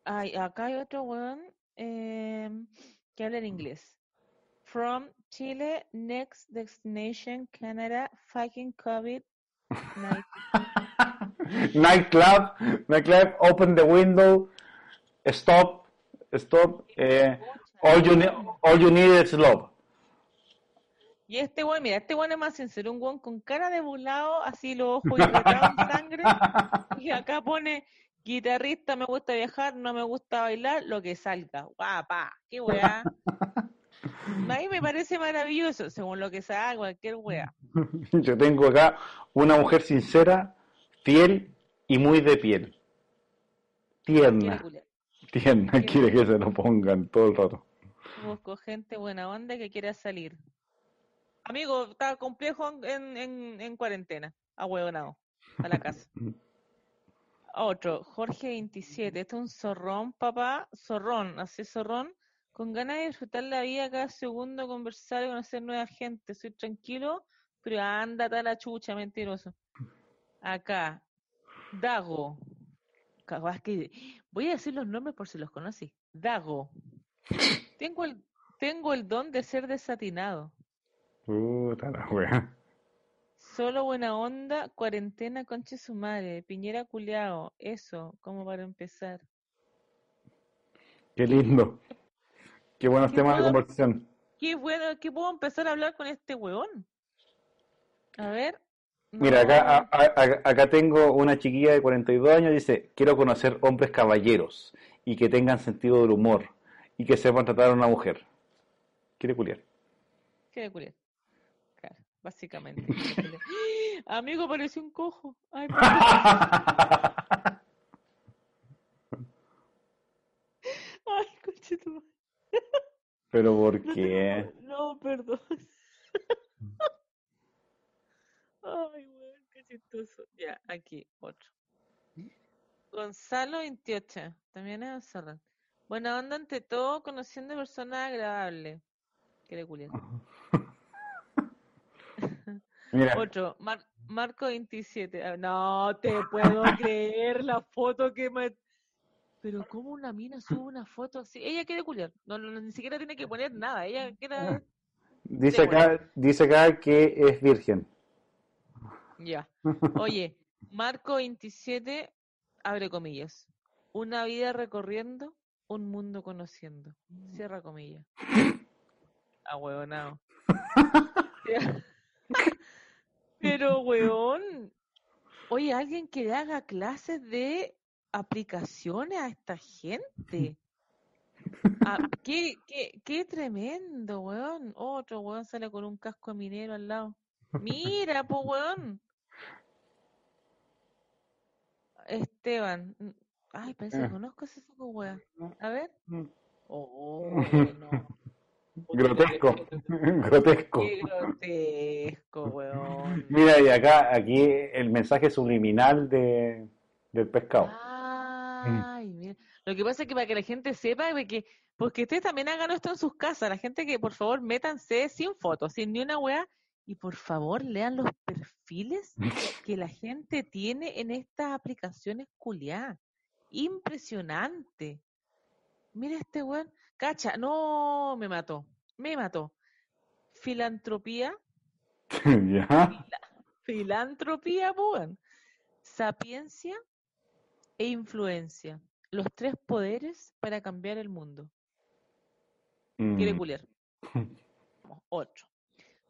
Ay, acá hay otro weón eh, que habla en inglés. From Chile, next destination, Canada, fucking COVID. night. nightclub, nightclub, open the window, stop, stop, eh, all, you need, all you need is love. Y este weón, mira, este weón es más sincero, un weón con cara de volado, así los ojos irritados en sangre. Y acá pone guitarrista, me gusta viajar, no me gusta bailar, lo que salga. Guapa, qué weá. A mí me parece maravilloso, según lo que salga, cualquier weá. Yo tengo acá una mujer sincera, fiel y muy de piel. Tierna, tierna, Quiere- quiere que se lo pongan todo el rato. Busco gente buena onda que quiera salir. Amigo, está complejo en, en, en, en cuarentena. Ahueonado. A la casa. Otro, Jorge 27. Este es un zorrón, papá. Zorrón, así zorrón. Con ganas de disfrutar la vida cada segundo, conversar y conocer nueva gente. Soy tranquilo, pero ándate a la chucha, mentiroso. Acá, Dago. Voy a decir los nombres por si los conocí. Dago. Tengo el, tengo el don de ser desatinado. Puta la wea. Solo buena onda, cuarentena, conche su madre, Piñera culeado, eso, como para empezar. Qué lindo. Qué buenos ¿Qué temas de conversación. Qué bueno, ¿qué puedo empezar a hablar con este weón? A ver. Mira, acá, a- a- a- acá tengo una chiquilla de 42 años, dice, quiero conocer hombres caballeros y que tengan sentido del humor y que sepan tratar a una mujer. Quiere culiar. quiere culiar. Básicamente. Amigo, pareció un cojo. Ay. Ay, conchetumare. Pero ¿por No, qué? no, no, perdón. Ay, weón, qué chistoso. Ya, aquí, otro. Gonzalo 28, también es Gonzalo. Buena onda ante todo, conociendo personas agradables. Quiere culiar. Mira, Otro, Mar- Marco 27. Ah, No te puedo creer la foto que me... Pero ¿cómo una mina sube una foto así? Ella quiere culiar. No, no, ni siquiera tiene que poner nada. Ella quiere... dice de acá, dice acá que es virgen. Ya. Oye, Marco 27, abre comillas. Una vida recorriendo, un mundo conociendo. Cierra comillas. Ah, huevonao. Pero, weón. Oye, alguien que le haga clases de aplicaciones a esta gente. Ah, qué, qué, qué tremendo, weón. Otro weón sale con un casco de minero al lado. Mira, pues, weón. Esteban. Ay, parece que Ah. conozco ese saco, weón. A ver. Oh, no. Grotesco, grotesco. Qué grotesco, weón. Mira, y acá, aquí el mensaje subliminal de, del pescado. Ay, mira. Lo que pasa es que para que la gente sepa, que, porque ustedes también hagan esto en sus casas, la gente que por favor métanse sin fotos, sin ni una weá, y por favor lean los perfiles que la gente tiene en estas aplicaciones culiadas. Impresionante. Mira este weón. Cacha, no, me mató. Me mató. Filantropía. ¿Ya? Filantropía, weón. Sapiencia e influencia. Los tres poderes para cambiar el mundo. Quiere Mm. culiar. Otro.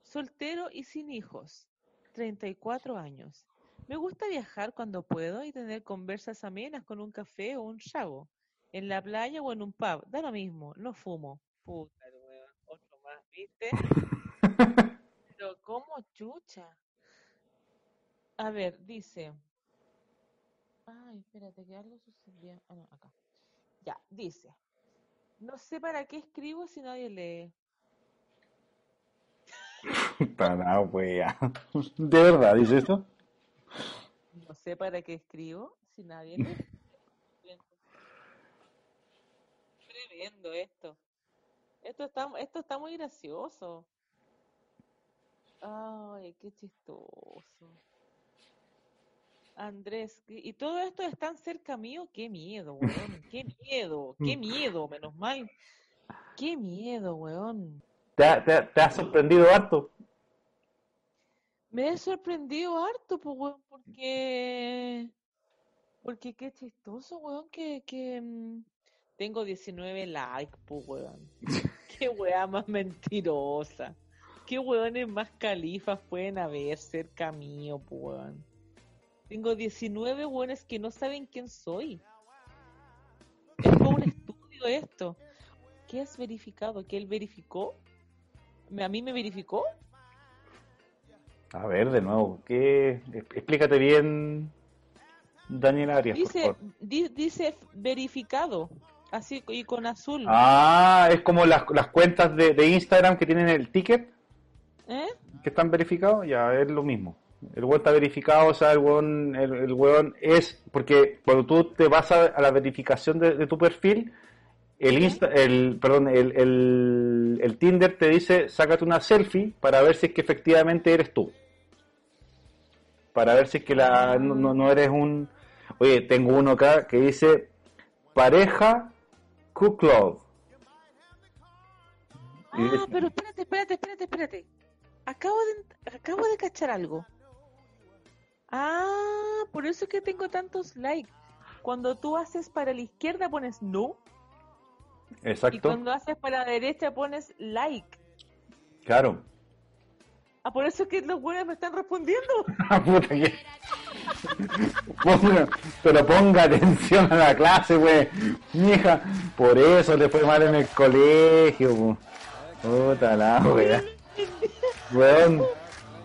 Soltero y sin hijos. 34 años. Me gusta viajar cuando puedo y tener conversas amenas con un café o un chavo. En la playa o en un pub. Da lo mismo. No fumo. Puta, el weón. Otro más, ¿viste? Pero, ¿cómo chucha? A ver, dice. Ay, espérate, que algo sucedió. Ah, no, acá. Ya, dice. No sé para qué escribo si nadie lee. Para wea. ¿De verdad dice esto? No sé para qué escribo si nadie lee. Esto. Esto está, esto está muy gracioso. Ay, qué chistoso. Andrés, y todo esto es tan cerca mío, qué miedo, weón, qué miedo, qué miedo, menos mal. Qué miedo, weón. ¿Te ha, te ha- te ha sorprendido harto? Me he sorprendido harto, pues, weón, porque... Porque qué chistoso, weón, que, que mm, tengo 19 likes, pues, weón. Qué weá más mentirosa. Qué weones más califas pueden haber cerca mío, pues, weón. Tengo 19 weones que no saben quién soy. Es como un estudio esto. ¿Qué has verificado? ¿Que él verificó? ¿Me- ¿A mí me verificó? A ver, de nuevo, ¿qué? Explícate bien, Daniel Arias, por Dice, favor. di- dice verificado, así y con azul. Ah, es como las, las cuentas de, de Instagram que tienen el ticket, ¿Eh? que están verificados, ya es lo mismo. El weón está verificado, o sea, el weón, el, el weón es, porque cuando tú te vas a, a la verificación de, de tu perfil, el Insta, el, perdón, el, el, el Tinder te dice, sácate una selfie para ver si es que efectivamente eres tú. Para ver si es que la, no, no- no eres un... Oye, tengo uno acá que dice, pareja Cook Love. Y Ah, es- pero espérate, espérate, espérate, espérate. Acabo de, acabo de cachar algo. Ah, por eso es que tengo tantos likes. Cuando tú haces para la izquierda pones no y Exacto, cuando haces para la derecha pones like. claro. Ah, por eso es que los buenos me están respondiendo. Pero ponga atención a la clase, güey. Mija, por eso le fue mal en el colegio. Puta la wea. Weón,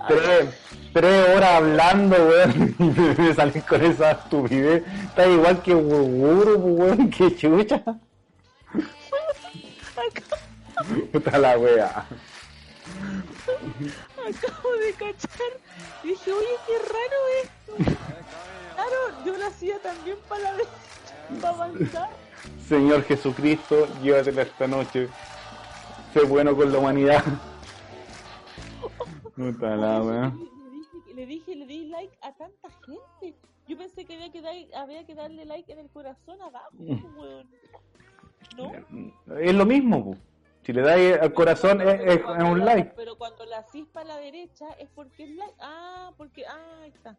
tres, tres horas hablando, weón, y me con esa estupidez. Está igual que Guruguru, weón, que chucha. Puta la wea. Acabo de cachar. Dije, oye, qué raro esto. Claro, yo lo hacía también para, para avanzar. Señor Jesucristo, llévatela esta noche. Sé bueno con la humanidad. Puta la wea. Le dije, le di like a tanta gente. Yo pensé que había que, dar, había que darle like en el corazón abajo, weón. ¿No? Es lo mismo, pu. si le dais al corazón es, es- un like. Pero cuando la cispa a la derecha es porque es like. Ah, porque. Ah, ahí está.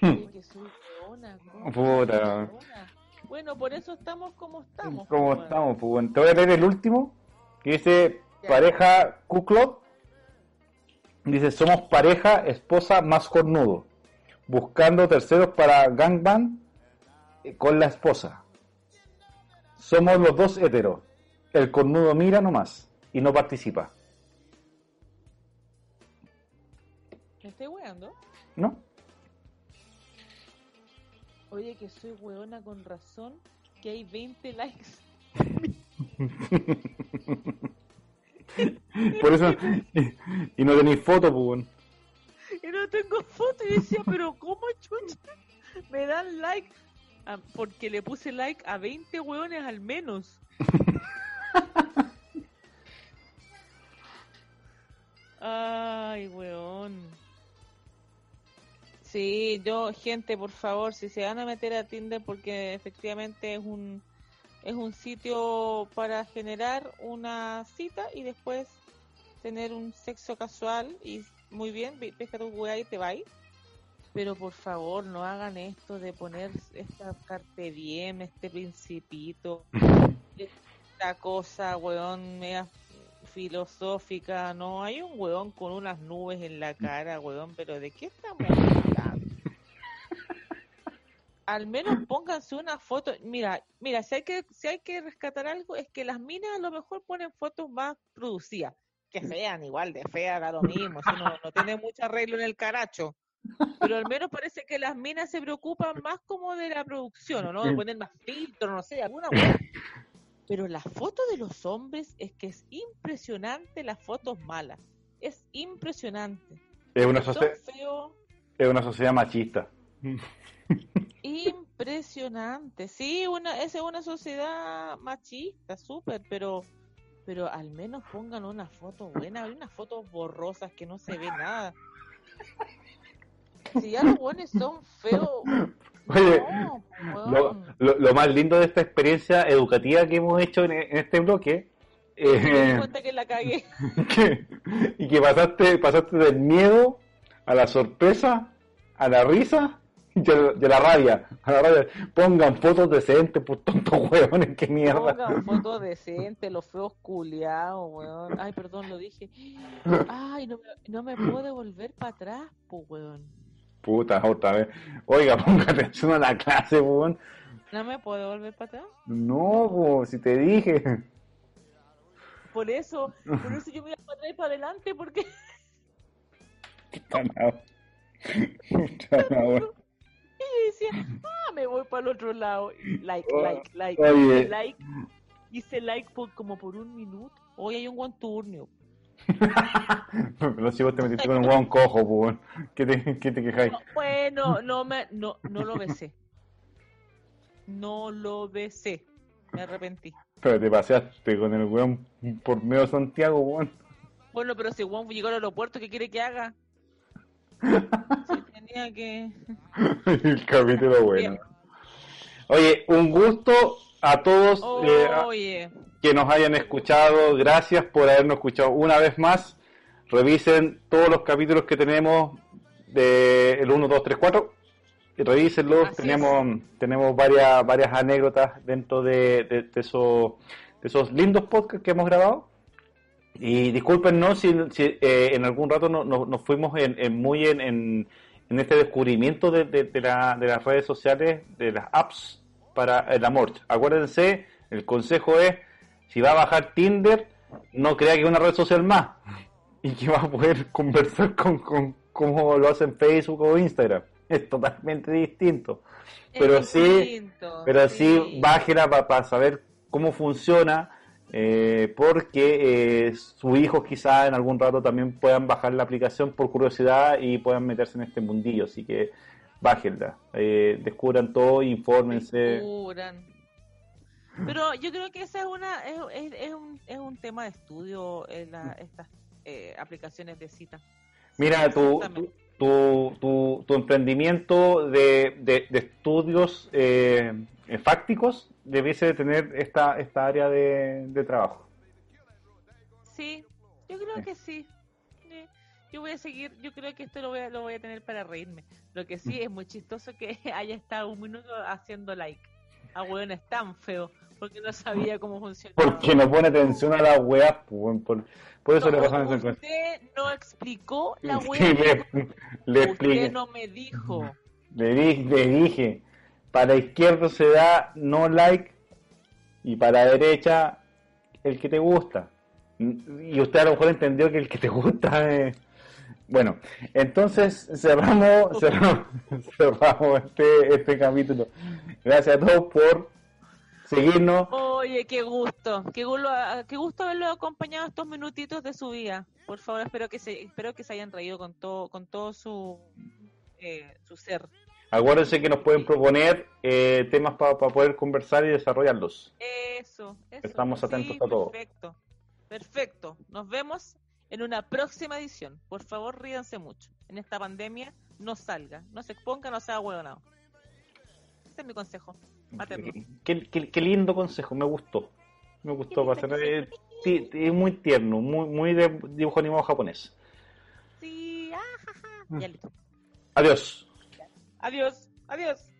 Hmm. Que soy weona, ¿cómo? Puta. Bueno, por eso estamos como estamos. ¿Cómo pues, estamos? Pues bueno, te voy a leer el último, que dice Ya. pareja Q-Club. Dice, somos pareja, esposa más cornudo. Buscando terceros para gangbang eh, con la esposa. Somos los dos heteros. El cornudo mira nomás y no participa. ¿Me estoy weando? ¿No? Oye, que soy weona con razón, que hay 20 likes. Por eso... y no tenéis foto, pues. Y no tengo foto y decía, pero ¿cómo chucha? Me dan like. Ah, porque le puse like a 20 weones al menos. Ay, weón. Sí, yo, gente, por favor, si se van a meter a Tinder, porque efectivamente es un es un sitio para generar una cita y después tener un sexo casual y muy bien, pesca tu weá y te va Pero por favor, no hagan esto de poner esta carpe diem, este principito, esta cosa, weón, media filosófica. No, hay un weón con unas nubes en la cara, weón, pero ¿de qué estamos? Al menos pónganse una foto. Mira, mira, si hay que si hay que rescatar algo es que las minas a lo mejor ponen fotos más producidas, que sean igual de feas, da lo mismo, eso no, no tiene mucho arreglo en el caracho. Pero al menos parece que las minas se preocupan más como de la producción, ¿o no? De poner más filtro, no sé, alguna. Pero la foto de los hombres es que es impresionante las fotos malas. Es impresionante. Es una, Son socie- feos, es una sociedad machista. impresionante. Sí, una, esa es una sociedad machista, súper, pero pero al menos pongan una foto buena. Hay unas fotos borrosas que no se ve nada. Si ya los buenos son feos. Oye, no, Lo, weón. lo- lo más lindo de esta experiencia educativa que hemos hecho en, en este bloque Me di eh, cuenta que la cagué. que- y que pasaste pasaste del miedo a la sorpresa a la risa a, a la rabia a la rabia pongan fotos decentes por tontos huevones qué mierda Pongan fotos decentes, los feos culiados, weón. Ay, perdón, lo dije. Ay, no, me- no me puedo devolver para atrás, pues, weón. puta otra vez oiga ponga atención a la clase weón No me puedo devolver para atrás. no po, si te dije Por eso, por eso yo me iba para atrás y para adelante, porque Puta la- puta weón. Y yo decía, ah, me voy para el otro lado. Like, Oh, like, like, hice like, hice like por, como por un minuto. Hoy hay un guanturnio. Pero si vos te metiste con un hueón cojo, weón. ¿Qué te, qué te quejáis? No, bueno, no me, no, no lo besé. No lo besé. Me arrepentí. Pero te paseaste con el weón por medio de Santiago, weón. Bueno, pero si Juan llegó al aeropuerto, ¿qué quiere que haga? Tenía que... el capítulo bueno. Oye, un gusto a todos eh, a- que nos hayan escuchado. Gracias por habernos escuchado una vez más. Revisen todos los capítulos que tenemos de el 1, 2, 3, 4. Y revísenlos. Así tenemos tenemos varias varias anécdotas dentro de, de- de esos, de esos lindos podcasts que hemos grabado. Y discúlpenos si, si, eh, en algún rato no- no- nos fuimos en, en muy en, en, en este descubrimiento de, de- de la- de las redes sociales, de las apps para el amor. Acuérdense, el consejo es, si va a bajar Tinder, no crea que es una red social más. y que va a poder conversar con, con como lo hace en Facebook o Instagram. Es totalmente distinto. Es Pero sí, distinto, pero sí, bájela para saber cómo funciona, eh, porque eh, sus hijos quizás en algún rato también puedan bajar la aplicación por curiosidad y puedan meterse en este mundillo. Así que bájenla, eh, descubran todo, infórmense. Descubran. Pero yo creo que esa es una es, es, es un, es un tema de estudio en la- estas eh, aplicaciones de cita. Mira, tu, tu, tu, tu emprendimiento de, de, de estudios eh, eh, fácticos debiese de tener esta, esta área de, de trabajo. Sí, yo creo que sí. Sí. Yo voy a seguir, yo creo que esto lo voy a, lo voy a tener para reírme. Lo que sí es muy chistoso que haya estado un minuto haciendo like. Ah, weón, es tan feo, porque no sabía cómo funcionaba. Porque no pone atención a las weas, por, por eso No, le pasan esas cosas. usted no explicó la Sí, wea. le, le expliqué. usted no me dijo. Le, di- le dije, para izquierdo se da no like y para derecha el que te gusta. Y usted a lo mejor entendió que el que te gusta es... Bueno, entonces cerramos, cerramos, cerramos este, este capítulo. Gracias a todos por seguirnos. Oye, qué gusto, qué gusto, qué gusto haberlo acompañado estos minutitos de su vida. Por favor, espero que se, espero que se hayan reído con todo, con todo su, eh, su ser. Acuérdense que nos pueden proponer eh, temas para poder conversar y desarrollarlos. Eso, eso. Estamos sí, atentos a todo. Perfecto, perfecto. Nos vemos en una próxima edición. Por favor, ríanse mucho. En esta pandemia, no salga, no se exponga, no sea huevonado. Ese es mi consejo. Qué, qué- qué lindo consejo, me gustó. Me gustó. Eh, sí, es muy tierno, muy, muy de dibujo animado japonés. Sí, ah, ja, ja. Ya listo. Adiós. Adiós, adiós.